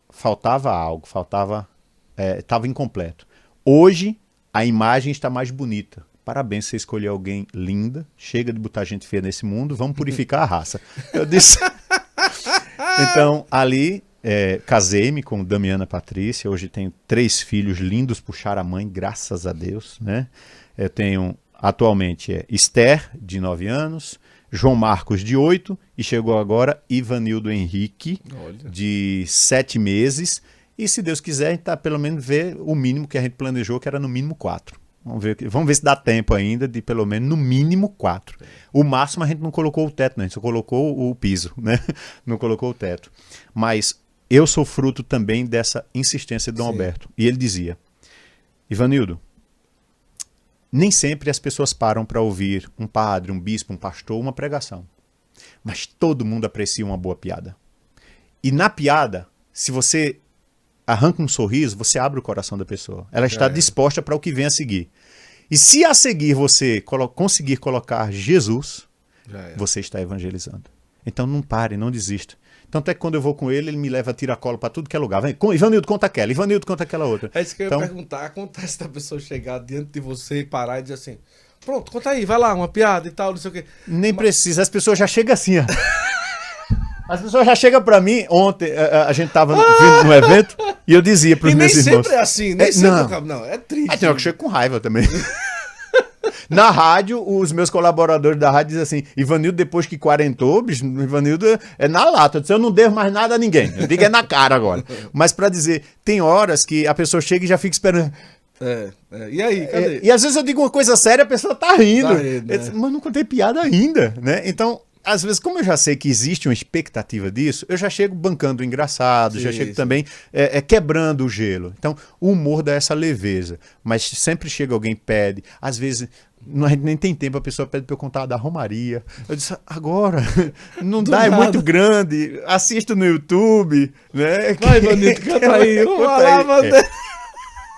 faltava algo, faltava. Estava incompleto. Hoje a imagem está mais bonita. Parabéns, você escolheu alguém linda. Chega de botar gente feia nesse mundo, vamos purificar a raça. Eu disse. então, ali, é, casei-me com Damiana Patrícia. Hoje tenho três filhos lindos, puxar a mãe, graças a Deus. Né? Eu tenho, atualmente, é Esther, de 9 anos, João Marcos, de 8, e chegou agora Ivanildo Henrique, Olha. de 7 meses. E se Deus quiser, a gente tá pelo menos ver o mínimo que a gente planejou, que era no mínimo 4. Vamos ver, vamos ver se dá tempo ainda de pelo menos no mínimo quatro. O máximo a gente não colocou o teto, né? a gente só colocou o piso, né? Não colocou o teto. Mas eu sou fruto também dessa insistência de Dom Sim. Alberto. E ele dizia: Ivanildo, nem sempre as pessoas param para ouvir um padre, um bispo, um pastor, uma pregação. Mas todo mundo aprecia uma boa piada. E na piada, se você arranca um sorriso, você abre o coração da pessoa. Ela está É. disposta para o que vem a seguir. E se a seguir você colo- conseguir colocar Jesus, é. você está evangelizando. Então não pare, não desista. Tanto é que quando eu vou com ele, ele me leva a tiracolo para tudo que é lugar. Vem, com- Ivanildo, conta aquela. Ivanildo, conta aquela outra. É isso que eu ia Então- perguntar. Acontece da pessoa chegar diante de você e parar e dizer assim: Pronto, conta aí, vai lá, uma piada e tal, não sei o quê. Nem precisa, as pessoas já chegam assim, ó. As pessoas já chegam para mim. Ontem a, a- gente tava no, vindo no evento e eu dizia para os E nem meus irmãos. sempre é assim, nem É, sempre. não. acaba- Não, é triste. Aí tem hora que chega com raiva também. Na rádio, os meus colaboradores da rádio dizem assim: Ivanildo, depois que quarentou, bicho, Ivanildo é na lata. Eu, disse, eu não devo mais nada a ninguém. Eu digo é na cara agora. Mas para dizer, tem horas que a pessoa chega e já fica esperando. É, é. E aí, cadê? É, e às vezes eu digo uma coisa séria, a pessoa tá rindo. Tá rindo, Eu né? Mas não contei piada ainda, né? Então, às vezes, como eu já sei que existe uma expectativa disso, eu já chego bancando o engraçado, já Sim, chego sim. também é, é, quebrando o gelo. Então, o humor dá essa leveza. Mas sempre chega alguém pede, às vezes. Não, gente nem tem tempo, a pessoa pede pra eu contar da Romaria. Eu disse, agora, não Do dá, é nada. muito grande. Assisto no YouTube, né? Vai, Ivanildo, canta aí. Vamos lá, aí. mano. É.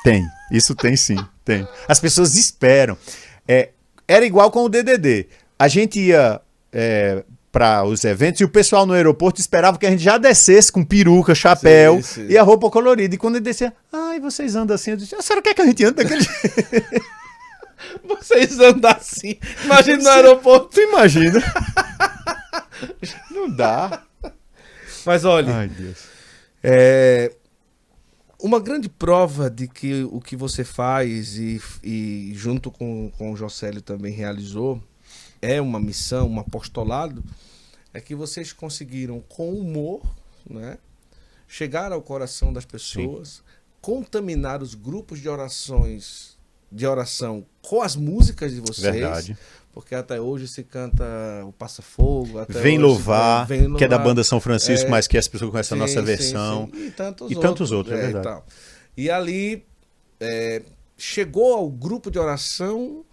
Tem, isso tem sim, tem. As pessoas esperam. É, era igual com o DDD. A gente ia é, para os eventos e o pessoal no aeroporto esperava que a gente já descesse com peruca, chapéu Sim, sim. e a roupa colorida. E quando ele descia, ai, vocês andam assim, eu disse, a senhora quer que a gente ande daquele? Vocês andam assim. Imagina no aeroporto. Tu imagina? Não dá. Mas olha, Ai, Deus. É, uma grande prova de que o que você faz e, e junto com, com o Jocélio também realizou é uma missão, um apostolado, é que vocês conseguiram com humor, né, chegar ao coração das pessoas, contaminar os grupos de orações de oração com as músicas de vocês. Verdade. Porque até hoje se canta o Passa Fogo. até Vem louvar, Vem que é da Louvar. banda São Francisco, É. mas que as pessoas conhecem a nossa Sim, versão. sim, sim. E tantos E outros. tantos outros, é e verdade. tal. E ali é, chegou ao grupo de oração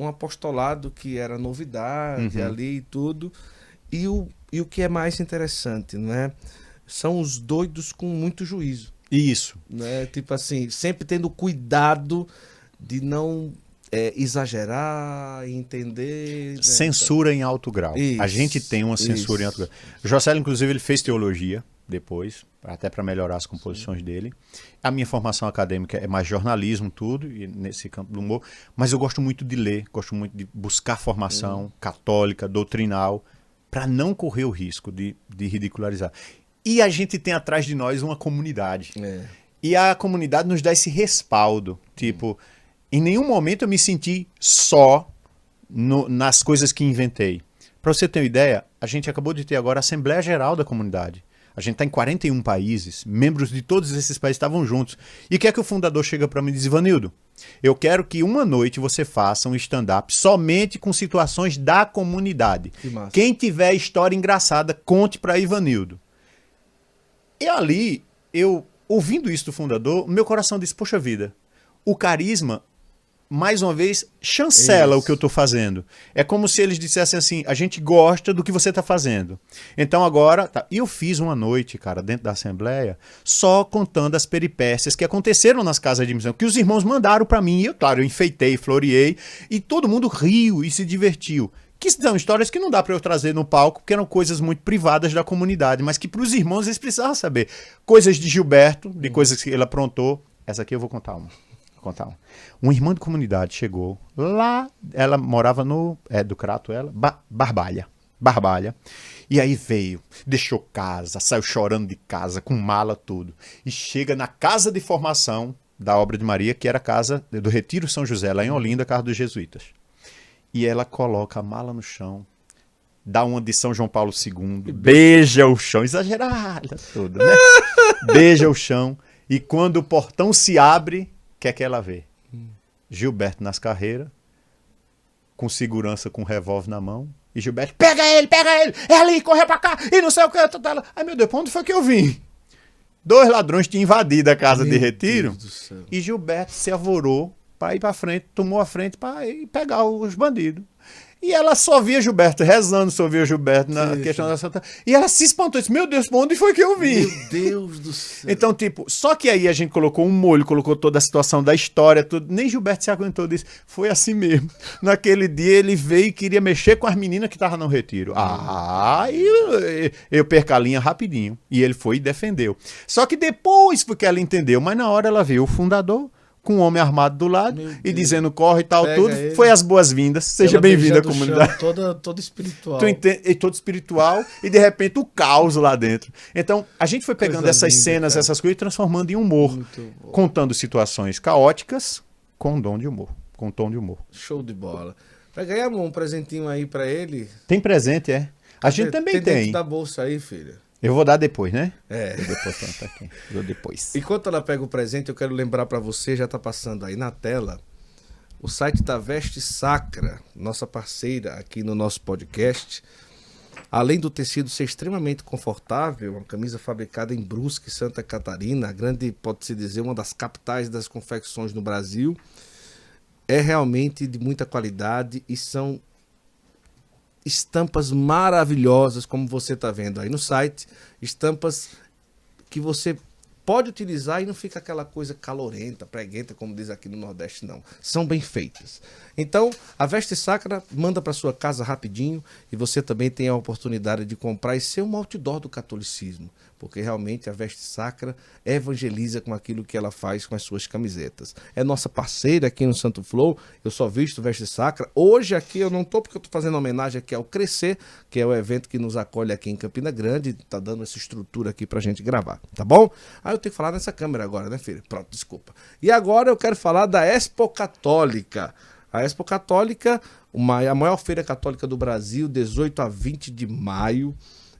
um apostolado que era novidade Uhum. ali e tudo. E o, e o que é mais interessante, né? São os doidos com muito juízo. Isso. né? Tipo assim, sempre tendo cuidado de não é, exagerar, entender. né? Censura em alto grau. a Isso, gente tem uma censura em alto isso. grau. José, inclusive, ele fez teologia depois, até para melhorar as composições dele. A minha formação acadêmica é mais jornalismo, tudo, e nesse campo do humor. Mas eu gosto muito de ler, gosto muito de buscar formação católica, doutrinal, para não correr o risco de, de ridicularizar. E a gente tem atrás de nós uma comunidade. É. E a comunidade nos dá esse respaldo. Tipo, em nenhum momento eu me senti só no- nas coisas que inventei. Para você ter uma ideia, a gente acabou de ter agora a Assembleia Geral da Comunidade. A gente está em 41 países, membros de todos esses países estavam juntos. E o que é que o fundador chega para mim e diz, Ivanildo? Eu quero que uma noite você faça um stand-up somente com situações da comunidade. Que. Quem tiver história engraçada, conte para Ivanildo. E ali, eu, ouvindo isso do fundador, meu coração disse: Poxa vida, o carisma, mais uma vez, chancela Isso. o que eu estou fazendo. É como se eles dissessem assim: a gente gosta do que você está fazendo. Então agora. Tá. E eu fiz uma noite, cara, dentro da Assembleia, só contando as peripécias que aconteceram nas casas de missão, que os irmãos mandaram para mim. E eu, claro, eu enfeitei, floreei, e todo mundo riu e se divertiu. Que são histórias que não dá para eu trazer no palco, porque eram coisas muito privadas da comunidade, mas que para os irmãos eles precisavam saber. Coisas de Gilberto, de coisas que ele aprontou. Essa aqui eu vou contar uma. Contar uma. Uma irmã de comunidade chegou lá, ela morava no. É do Crato, ela? Ba- Barbalha. Barbalha. E aí veio, deixou casa, saiu chorando de casa, com mala, tudo. E chega na casa de formação da obra de Maria, que era a casa do Retiro São José, lá em Olinda, casa dos Jesuítas. E ela coloca a mala no chão, dá uma de São João Paulo II, beija o chão, exagerada tudo, né? beija o chão, e quando o portão se abre, que é que ela vê? Gilberto nas carreiras, com segurança, com um revólver na mão, e Gilberto, pega ele, pega ele, é ali, corre pra cá, e não sei o que, tá, tá, lá. ai meu Deus, pra onde foi que eu vim? Dois ladrões tinham invadido a casa de Meu retiro, do céu. e Gilberto se avorou para ir para frente, tomou a frente para ir pegar os bandidos. E ela só via Gilberto rezando, só via Gilberto na Sim, questão da Santa. E ela se espantou, disse: Meu Deus, onde foi que eu vim? Meu Deus do céu. Então, tipo, só que aí a gente colocou um molho, colocou toda a situação da história, tudo. Nem Gilberto se aguentou disso. Foi assim mesmo. Naquele dia ele veio e queria mexer com as meninas que estavam no retiro. Ah, e eu, eu perco a linha rapidinho. E ele foi e defendeu. Só que depois porque ela entendeu, mas na hora ela viu o fundador com um homem armado do lado e dizendo corre e tal, Pega tudo. ele. Foi as boas-vindas. Seja bem-vindo à comunidade. chão, Toda, toda espiritual. Tu entende? E todo espiritual e de repente o caos lá dentro. Então, a gente foi pegando Coisa essas linda, cenas, cara. essas coisas e transformando em humor, contando situações caóticas com dom de humor, com tom de humor. Show de bola. Vai ganhar um presentinho aí pra ele. Tem presente, é? A gente também dentro tem. da bolsa aí, filha. Eu vou dar depois, né? É. Eu depois, tá aqui. Dou depois. Enquanto ela pega o presente, eu quero lembrar pra você, já tá passando aí na tela, o site da Veste Sacra, nossa parceira aqui no nosso podcast. Além do tecido ser extremamente confortável, uma camisa fabricada em Brusque, Santa Catarina, a grande, pode-se dizer, uma das capitais das confecções no Brasil, é realmente de muita qualidade e são estampas maravilhosas, como você está vendo aí no site, estampas que você pode utilizar e não fica aquela coisa calorenta, preguenta, como diz aqui no Nordeste, não. São bem feitas. Então, a Veste Sacra manda para sua casa rapidinho e você também tem a oportunidade de comprar e ser um outdoor do catolicismo, porque realmente a Veste Sacra evangeliza com aquilo que ela faz com as suas camisetas. É nossa parceira aqui no Santo Flow, eu só visto Veste Sacra. Hoje aqui eu não tô porque eu tô fazendo homenagem aqui ao Crescer, que é o evento que nos acolhe aqui em Campina Grande, tá dando essa estrutura aqui pra gente gravar, tá bom? Aí eu tenho que falar nessa câmera agora, né, filho? Pronto, desculpa. E agora eu quero falar da Expo Católica. A Expo Católica, uma, a maior feira católica do Brasil, 18 a 20 de maio.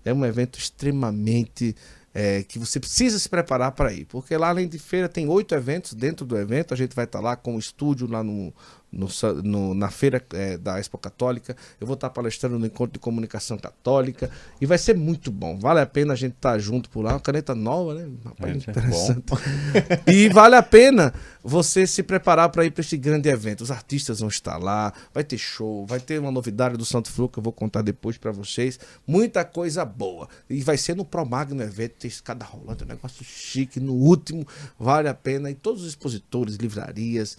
É um evento extremamente é, que você precisa se preparar para ir, porque lá além de feira tem oito eventos dentro do evento. A gente vai estar lá com o estúdio lá no, no no- na feira é, da Expo Católica. Eu vou estar palestrando no Encontro de Comunicação Católica. E vai ser muito bom. Vale a pena a gente estar junto por lá. Uma caneta nova, né? Rapaz, É, isso é interessante. e vale a pena você se preparar para ir para este grande evento. Os artistas vão estar lá, vai ter show, vai ter uma novidade do Santo Flu que eu vou contar depois para vocês. Muita coisa boa. E vai ser no Promagno evento, tem escada rolante, um negócio chique. No último, vale a pena. E todos os expositores, livrarias,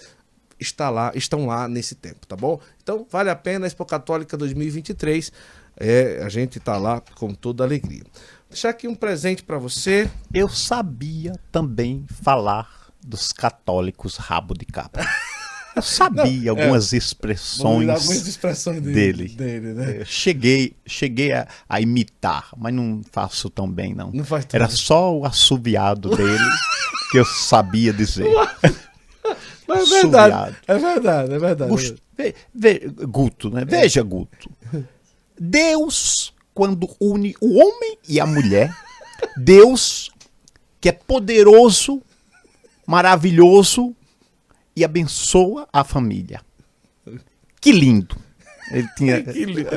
está lá, estão lá nesse tempo, tá bom? Então, vale a pena, Expo Católica 2023. É, a gente tá lá com toda alegria. Deixar aqui um presente para você. Eu sabia também falar dos católicos rabo de capa. Eu sabia algumas expressões. Algumas expressões dele, dele. né? Cheguei, cheguei a, a imitar, mas não faço tão bem, não. Não. Era só o assoviado dele que eu sabia dizer. Mas é verdade. Suviado. É verdade, é verdade. Gus- ve- ve- Guto, né? Veja, Guto. Deus, quando une o homem e a mulher, Deus, que é poderoso, maravilhoso e abençoa a família. Que lindo. Ele tinha. Que lindo.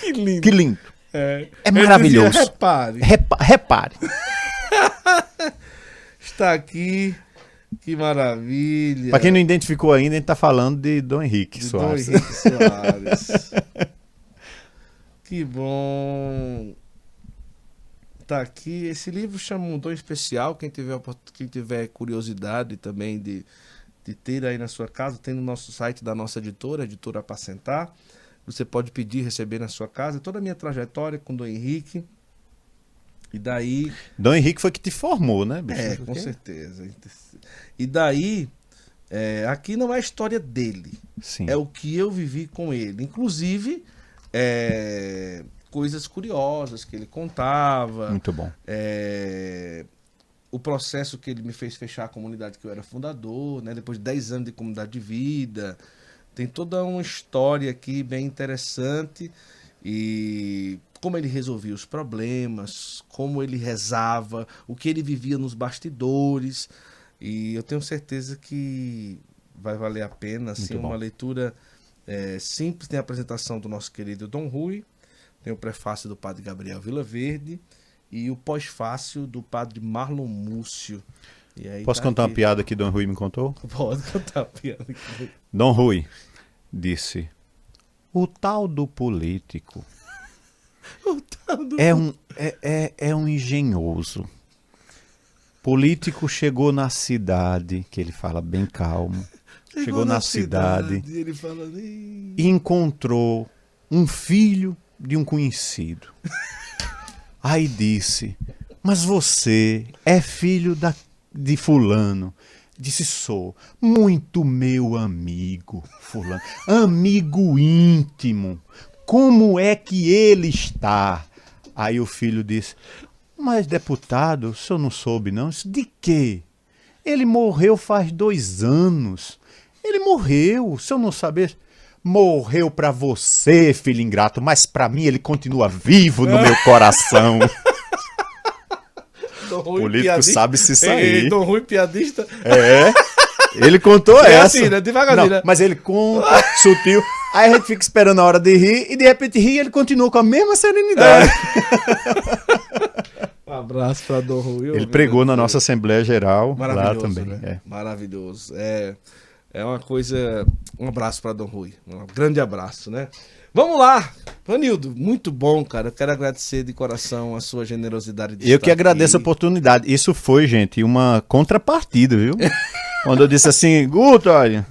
Que lindo. Que lindo. É, É maravilhoso. dizia, repare, Repa- repare. está aqui. Que maravilha. Para quem não identificou ainda, a gente tá falando de Dom Henrique De Dom Soares. Henrique Soares. que bom. Tá aqui. Esse livro chama um dom especial. Quem tiver, quem tiver curiosidade também de, de ter aí na sua casa, tem no nosso site da nossa editora, editora Apacentar. Você pode pedir, receber na sua casa. Toda a minha trajetória com Dom Henrique. E daí. Dom Henrique foi que te formou, né, bicho? É, com certeza. E daí, é, aqui não é a história dele, Sim. é o que eu vivi com ele. Inclusive, é, coisas curiosas que ele contava, Muito bom. é, o processo que ele me fez fechar a comunidade que eu era fundador, né, depois de 10 anos de comunidade de vida. Tem toda uma história aqui bem interessante e como ele resolvia os problemas, como ele rezava, o que ele vivia nos bastidores. E eu tenho certeza que vai valer a pena, assim, uma leitura é, simples. Tem a apresentação do nosso querido Dom Rui, tem o prefácio do padre Gabriel Vilaverde e o pós-fácio do padre Marlon Múcio. Posso tá contar uma aqui. piada que Dom Rui me contou? Pode contar a piada. aqui. Dom Rui disse: O tal do político é um, é, é, é um engenhoso. Político chegou na cidade, que ele fala bem calmo, chegou, na, cidade, e ele fala, e encontrou um filho de um conhecido. Aí disse: Mas você é filho da, de Fulano. Disse: Sou muito meu amigo, Fulano. Amigo íntimo. Como é que ele está? Aí o filho disse: Mas, deputado, o senhor não soube, não? Disse, De quê? Ele morreu faz dois anos. Ele morreu, o senhor não sabe? Morreu pra você, filho ingrato, mas pra mim ele continua vivo no meu coração. Político piadista. sabe se sair. ei, Dom Rui, piadista. É. Ele contou É essa. assim, né? Devagarzinho, né? Mas ele conta, sutil. Aí a gente fica esperando a hora de rir e de repente ri e ele continua com a mesma serenidade. Um abraço pra Dom Rui. Ele pregou na nossa Assembleia Geral lá Maravilhoso, também. né? é. Maravilhoso. É, é uma coisa. Um abraço para Dom Rui. Um grande abraço, né? Vamos lá! Vanildo, muito bom, cara. Eu quero agradecer de coração a sua generosidade de Eu estar que agradeço a aqui. oportunidade. Isso foi, gente, uma contrapartida, viu? Quando eu disse assim, Guto, olha,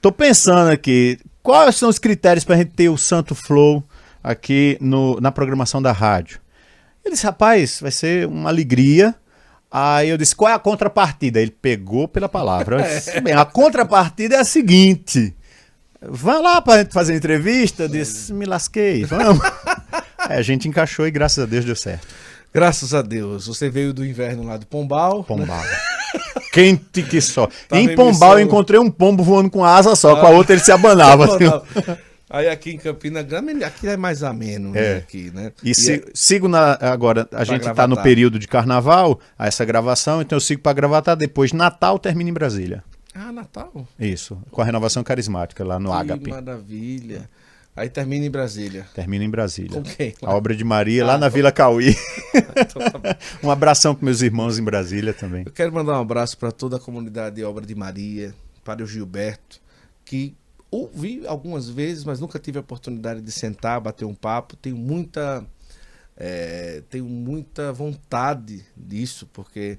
tô pensando aqui, quais são os critérios pra gente ter o Santo Flow aqui no, na programação da rádio? Ele disse, rapaz, vai ser uma alegria. Aí eu disse, qual é a contrapartida? Ele pegou pela palavra. Disse, bem, a contrapartida é a seguinte. Vai lá gente fazer entrevista. Eu disse, me lasquei, vamos. Aí a gente encaixou e graças a Deus deu certo. Graças a Deus. Você veio do inverno lá do Pombal. Pombal. Quente que só. Em Pombal eu encontrei um pombo voando com asa só, Ah. com a outra ele se abanava. assim. Aí aqui em Campina Grande, aqui é mais ameno, né? É. Aqui, né? E E se- é- sigo na, agora, a gente tá no período de carnaval, essa gravação, então eu sigo pra gravatar depois. Natal termina em Brasília. Ah, Natal. Isso, com a renovação carismática lá no que Ágape. maravilha. Aí termina em Brasília. Termina em Brasília. Com quem? A obra de Maria lá Ah, na com- Vila Cauí. Então tá. Um abração para meus irmãos em Brasília também. Eu quero mandar um abraço para toda a comunidade de Obra de Maria, para o Gilberto, que ouvi algumas vezes, mas nunca tive a oportunidade de sentar, bater um papo. Tenho muita, eh, tenho muita vontade disso, porque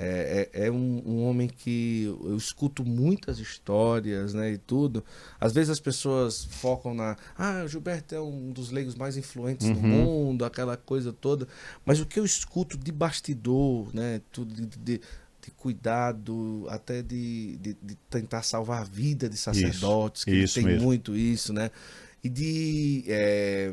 é, é- é um, um homem que eu escuto muitas histórias, né, e tudo. Às vezes as pessoas focam na, ah, o Gilberto é um dos leigos mais influentes do Uhum. mundo, aquela coisa toda. Mas o que eu escuto de bastidor, né, tudo de, de- de cuidado, até de, de- tentar salvar a vida de sacerdotes, que ele isso tem mesmo. muito isso, né, e de é,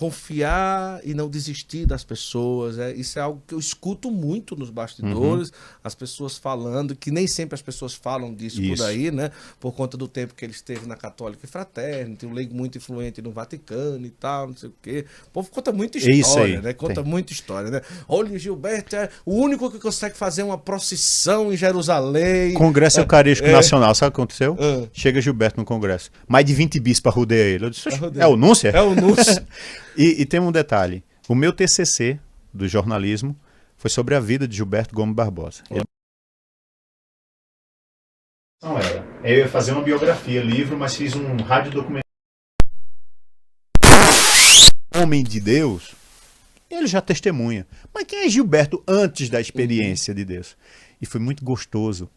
confiar e não desistir das pessoas. É, isso é algo que eu escuto muito nos bastidores, as pessoas falando, que nem sempre as pessoas falam disso Isso. por aí, né? Por conta do tempo que ele esteve na Católica e Fraterna, tem um leigo muito influente no Vaticano e tal, não sei o quê. O povo conta muita É história, aí, né? Conta tem. muita história, né? Olha, o Gilberto é o único que consegue fazer uma procissão em Jerusalém. Congresso Eucarístico é. Nacional, sabe o que aconteceu? Ah. Chega Gilberto no Congresso. Mais de 20 bispas rodeiam ele. Eu disse, "Oxe, Rodeia. é o Núncia? É o Núcio. E, e tem um detalhe. O meu TCC do jornalismo foi sobre a vida de Gilberto Gomes Barbosa. Ele- Não era. Eu ia fazer uma biografia, livro, mas fiz um rádio documentário. Homem de Deus, ele já testemunha. Mas quem é Gilberto antes da experiência de Deus? E foi muito gostoso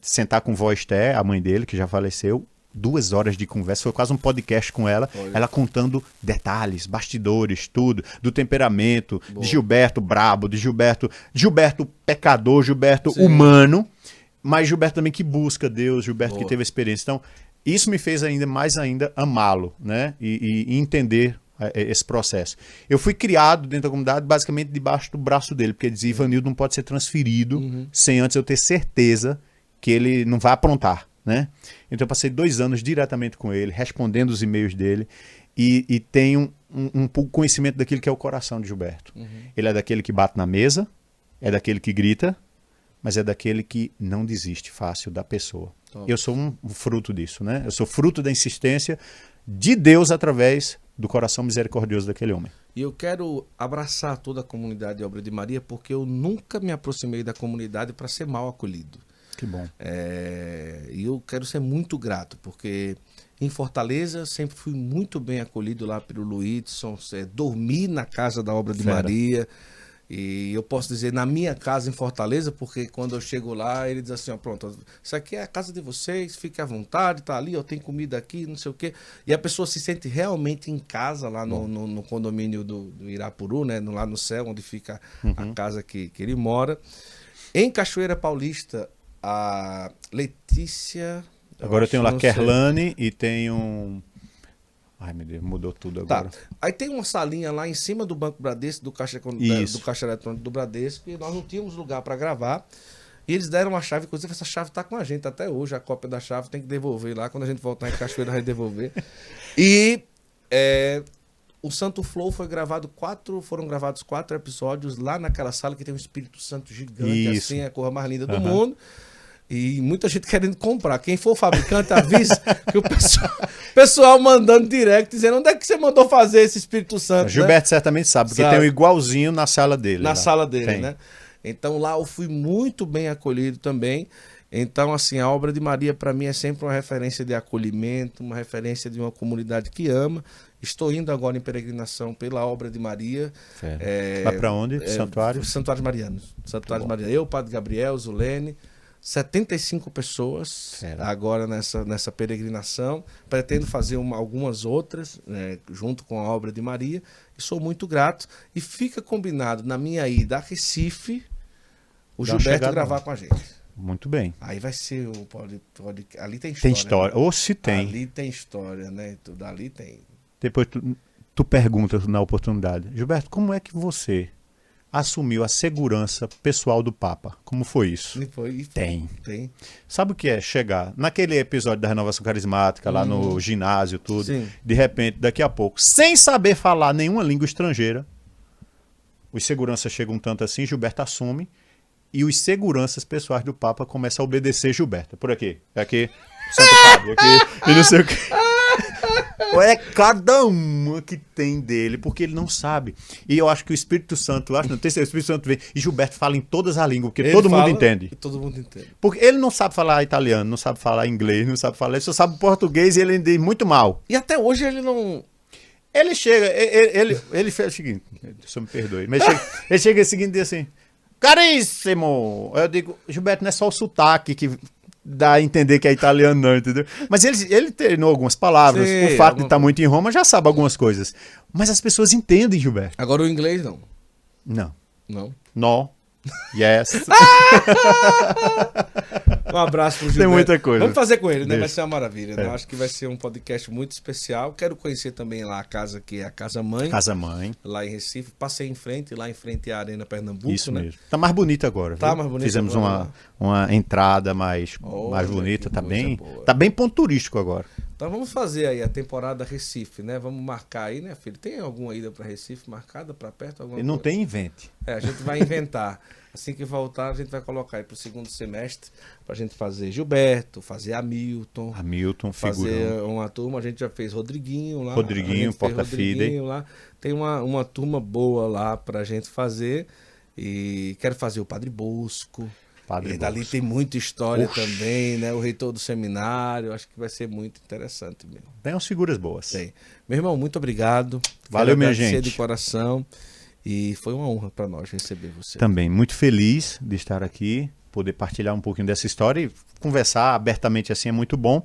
sentar com vó Esté, a mãe dele, que já faleceu, duas horas de conversa, foi quase um podcast com ela, Olha. ela contando detalhes, bastidores, tudo, do temperamento, Boa. de Gilberto brabo, de Gilberto, Gilberto pecador, Gilberto Sim. humano, mas Gilberto também que busca Deus, Gilberto que Boa. teve a experiência. Então, isso me fez ainda mais ainda amá-lo, né? E, e- e entender eh, eh, esse processo. Eu fui criado dentro da comunidade basicamente debaixo do braço dele, porque ele dizia, Ivanildo não pode ser transferido Uhum. sem antes eu ter certeza que ele não vai aprontar, né? Então eu passei dois anos diretamente com ele, respondendo os e-mails dele e, e tenho um, um pouco conhecimento daquilo que é o coração de Gilberto. Uhum. Ele é daquele que bate na mesa, é daquele que grita, mas é daquele que não desiste fácil da pessoa. Top. Eu sou um fruto disso, né? Eu sou fruto da insistência de Deus através do coração misericordioso daquele homem. E eu quero abraçar toda a comunidade de Obra de Maria, porque eu nunca me aproximei da comunidade para ser mal acolhido. Que bom. É, E eu quero ser muito grato, porque em Fortaleza sempre fui muito bem acolhido lá pelo Luidson, é, dormi na casa da Obra de Fera. Maria. E eu posso dizer na minha casa em Fortaleza, porque quando eu chego lá, ele diz assim: ó, pronto, isso aqui é a casa de vocês, fique à vontade, tá ali, ó, tem comida aqui, não sei o quê. E a pessoa se sente realmente em casa lá no, no- no condomínio do, do Irapuru, né? Lá no céu, onde fica a casa que, que ele mora. Em Cachoeira Paulista, a Letícia. Agora eu acho, tenho lá. Kerlane e tenho. Ai, meu Deus, mudou tudo Tá. agora. Aí tem uma salinha lá em cima do Banco Bradesco, do caixa, Isso. do caixa eletrônico do Bradesco, e nós não tínhamos lugar para gravar. E eles deram uma chave, inclusive essa chave tá com a gente até hoje, a cópia da chave tem que devolver lá, quando a gente voltar em Cachoeira vai devolver. E é, o Santo Flow foi gravado quatro, foram gravados quatro episódios lá naquela sala que tem um Espírito Santo gigante, Isso. assim, a cor mais linda do Aham. mundo. E muita gente querendo comprar. Quem for fabricante, avisa que o pessoal, pessoal mandando direct, dizendo onde é que você mandou fazer esse Espírito Santo. né? Gilberto certamente sabe, porque Sabe. tem um igualzinho na sala dele. Na lá. sala dele, Tem. né? Então lá eu fui muito bem acolhido também. Então, assim, a obra de Maria para mim é sempre uma referência de acolhimento, uma referência de uma comunidade que ama. Estou indo agora em peregrinação pela obra de Maria. É, Vai pra onde? é, Santuário? Santuários Marianos. Santuários bom. Marianos. Eu, Padre Gabriel, Zulene, 75 pessoas Fera. agora nessa, nessa peregrinação. Pretendo fazer uma- algumas outras, né, junto com a obra de Maria. E sou muito grato. E fica combinado na minha ida a Recife, o Dá Gilberto gravar com a gente. Muito bem. Aí vai ser o. Pode, pode, ali tem história. Tem história. né? Ou se tem. Ali tem história, né? Tudo ali tem. Depois tu, tu pergunta na oportunidade. Gilberto, como é que você assumiu a segurança pessoal do Papa? Como foi isso? E foi, e foi. Tem. Tem. Sabe o que é chegar naquele episódio da renovação carismática, lá no ginásio, tudo, Sim. de repente, daqui a pouco, sem saber falar nenhuma língua estrangeira, os seguranças chegam um tanto assim, Gilberto assume e os seguranças pessoais do Papa começam a obedecer Gilberto. Por aqui, aqui, Santo Padre, aqui, e não sei o que. É cada uma que tem dele, porque ele não sabe. E eu acho que o Espírito Santo, acho, não tem o Espírito Santo vem e Gilberto fala em todas as línguas, porque Ele todo mundo entende. Todo mundo entende. Porque ele não sabe falar italiano, não sabe falar inglês, não sabe falar, ele só sabe português e ele entende muito mal. E até hoje ele não. Ele chega, ele, ele, ele fez o seguinte, só me perdoe, mas chega, ele chega o seguinte dia assim, caríssimo! Eu digo, Gilberto, não é só o sotaque que dá a entender que é italiano não, entendeu? Mas ele, ele treinou algumas palavras, Sim, o fato de estar muito em Roma já sabe algumas coisas. Mas as pessoas entendem, Gilberto. Agora o inglês não. Não. Não. No. Yes. Um abraço pro Tem Gilberto. muita coisa. Vamos fazer com ele, né? Deixa. Vai ser uma maravilha. Né? É. Acho que vai ser um podcast muito especial. Quero conhecer também lá a casa que é a Casa Mãe, Casa mãe. lá em Recife. Passei em frente, lá em frente à Arena Pernambuco, Isso né? mesmo. Tá mais bonita agora. Tá viu? mais bonita Fizemos agora, uma, uma entrada mais, Olha, mais bonita. Tá bem, boa. tá bem ponto turístico agora. Então vamos fazer aí a temporada Recife, né? Vamos marcar aí, né, filho? Tem alguma ida para Recife marcada para perto? Alguma E não coisa? tem invente. É, a gente vai inventar. Assim que voltar, a gente vai colocar aí pro segundo semestre pra gente fazer Gilberto, fazer Hamilton, Hamilton, figurão. fazer uma turma. A gente já fez Rodriguinho lá. Rodriguinho, Porta Rodriguinho lá. Tem uma, uma turma boa lá pra gente fazer. E quero fazer o Padre Bosco. Padre e dali Bosco. tem muita história Oxe. também, né? O reitor do seminário. Acho que vai ser muito interessante mesmo. Tem umas figuras boas. Tem. Meu irmão, muito obrigado. Valeu, Quero minha gente. de coração. E foi uma honra pra nós receber você. Também muito feliz de estar aqui, poder partilhar um pouquinho dessa história e conversar abertamente assim é muito bom.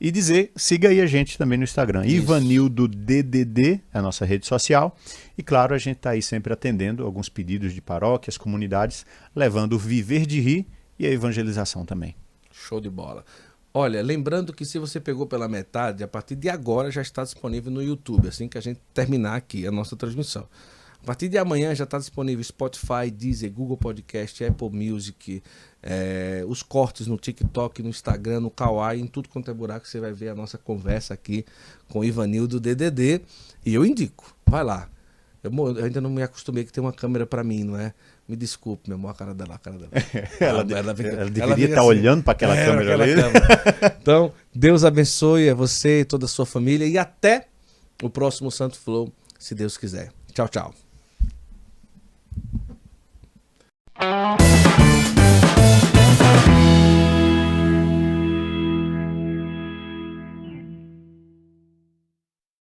E dizer, siga aí a gente também no Instagram. Isso. Ivanildo DDD é a nossa rede social. E claro, a gente está aí sempre atendendo alguns pedidos de paróquias, comunidades, levando o viver de rir e a evangelização também. Show de bola. Olha, lembrando que se você pegou pela metade, a partir de agora já está disponível no YouTube, assim que a gente terminar aqui a nossa transmissão. A partir de amanhã já está disponível Spotify, Deezer, Google Podcast, Apple Music, eh, os cortes no TikTok, no Instagram, no Kawaii, em tudo quanto é buraco, você vai ver a nossa conversa aqui com o Ivanildo DDD. E eu indico, vai lá. Eu, eu ainda não me acostumei que tem uma câmera para mim, não é? Me desculpe, meu amor, a cara dela, a cara dela. Ela, de- ela fica- deveria fica estar assim. olhando para aquela É, câmera ali. câmera. Então, Deus abençoe a você e toda a sua família e até o próximo Santo Flow, se Deus quiser. Tchau, tchau. Thank you.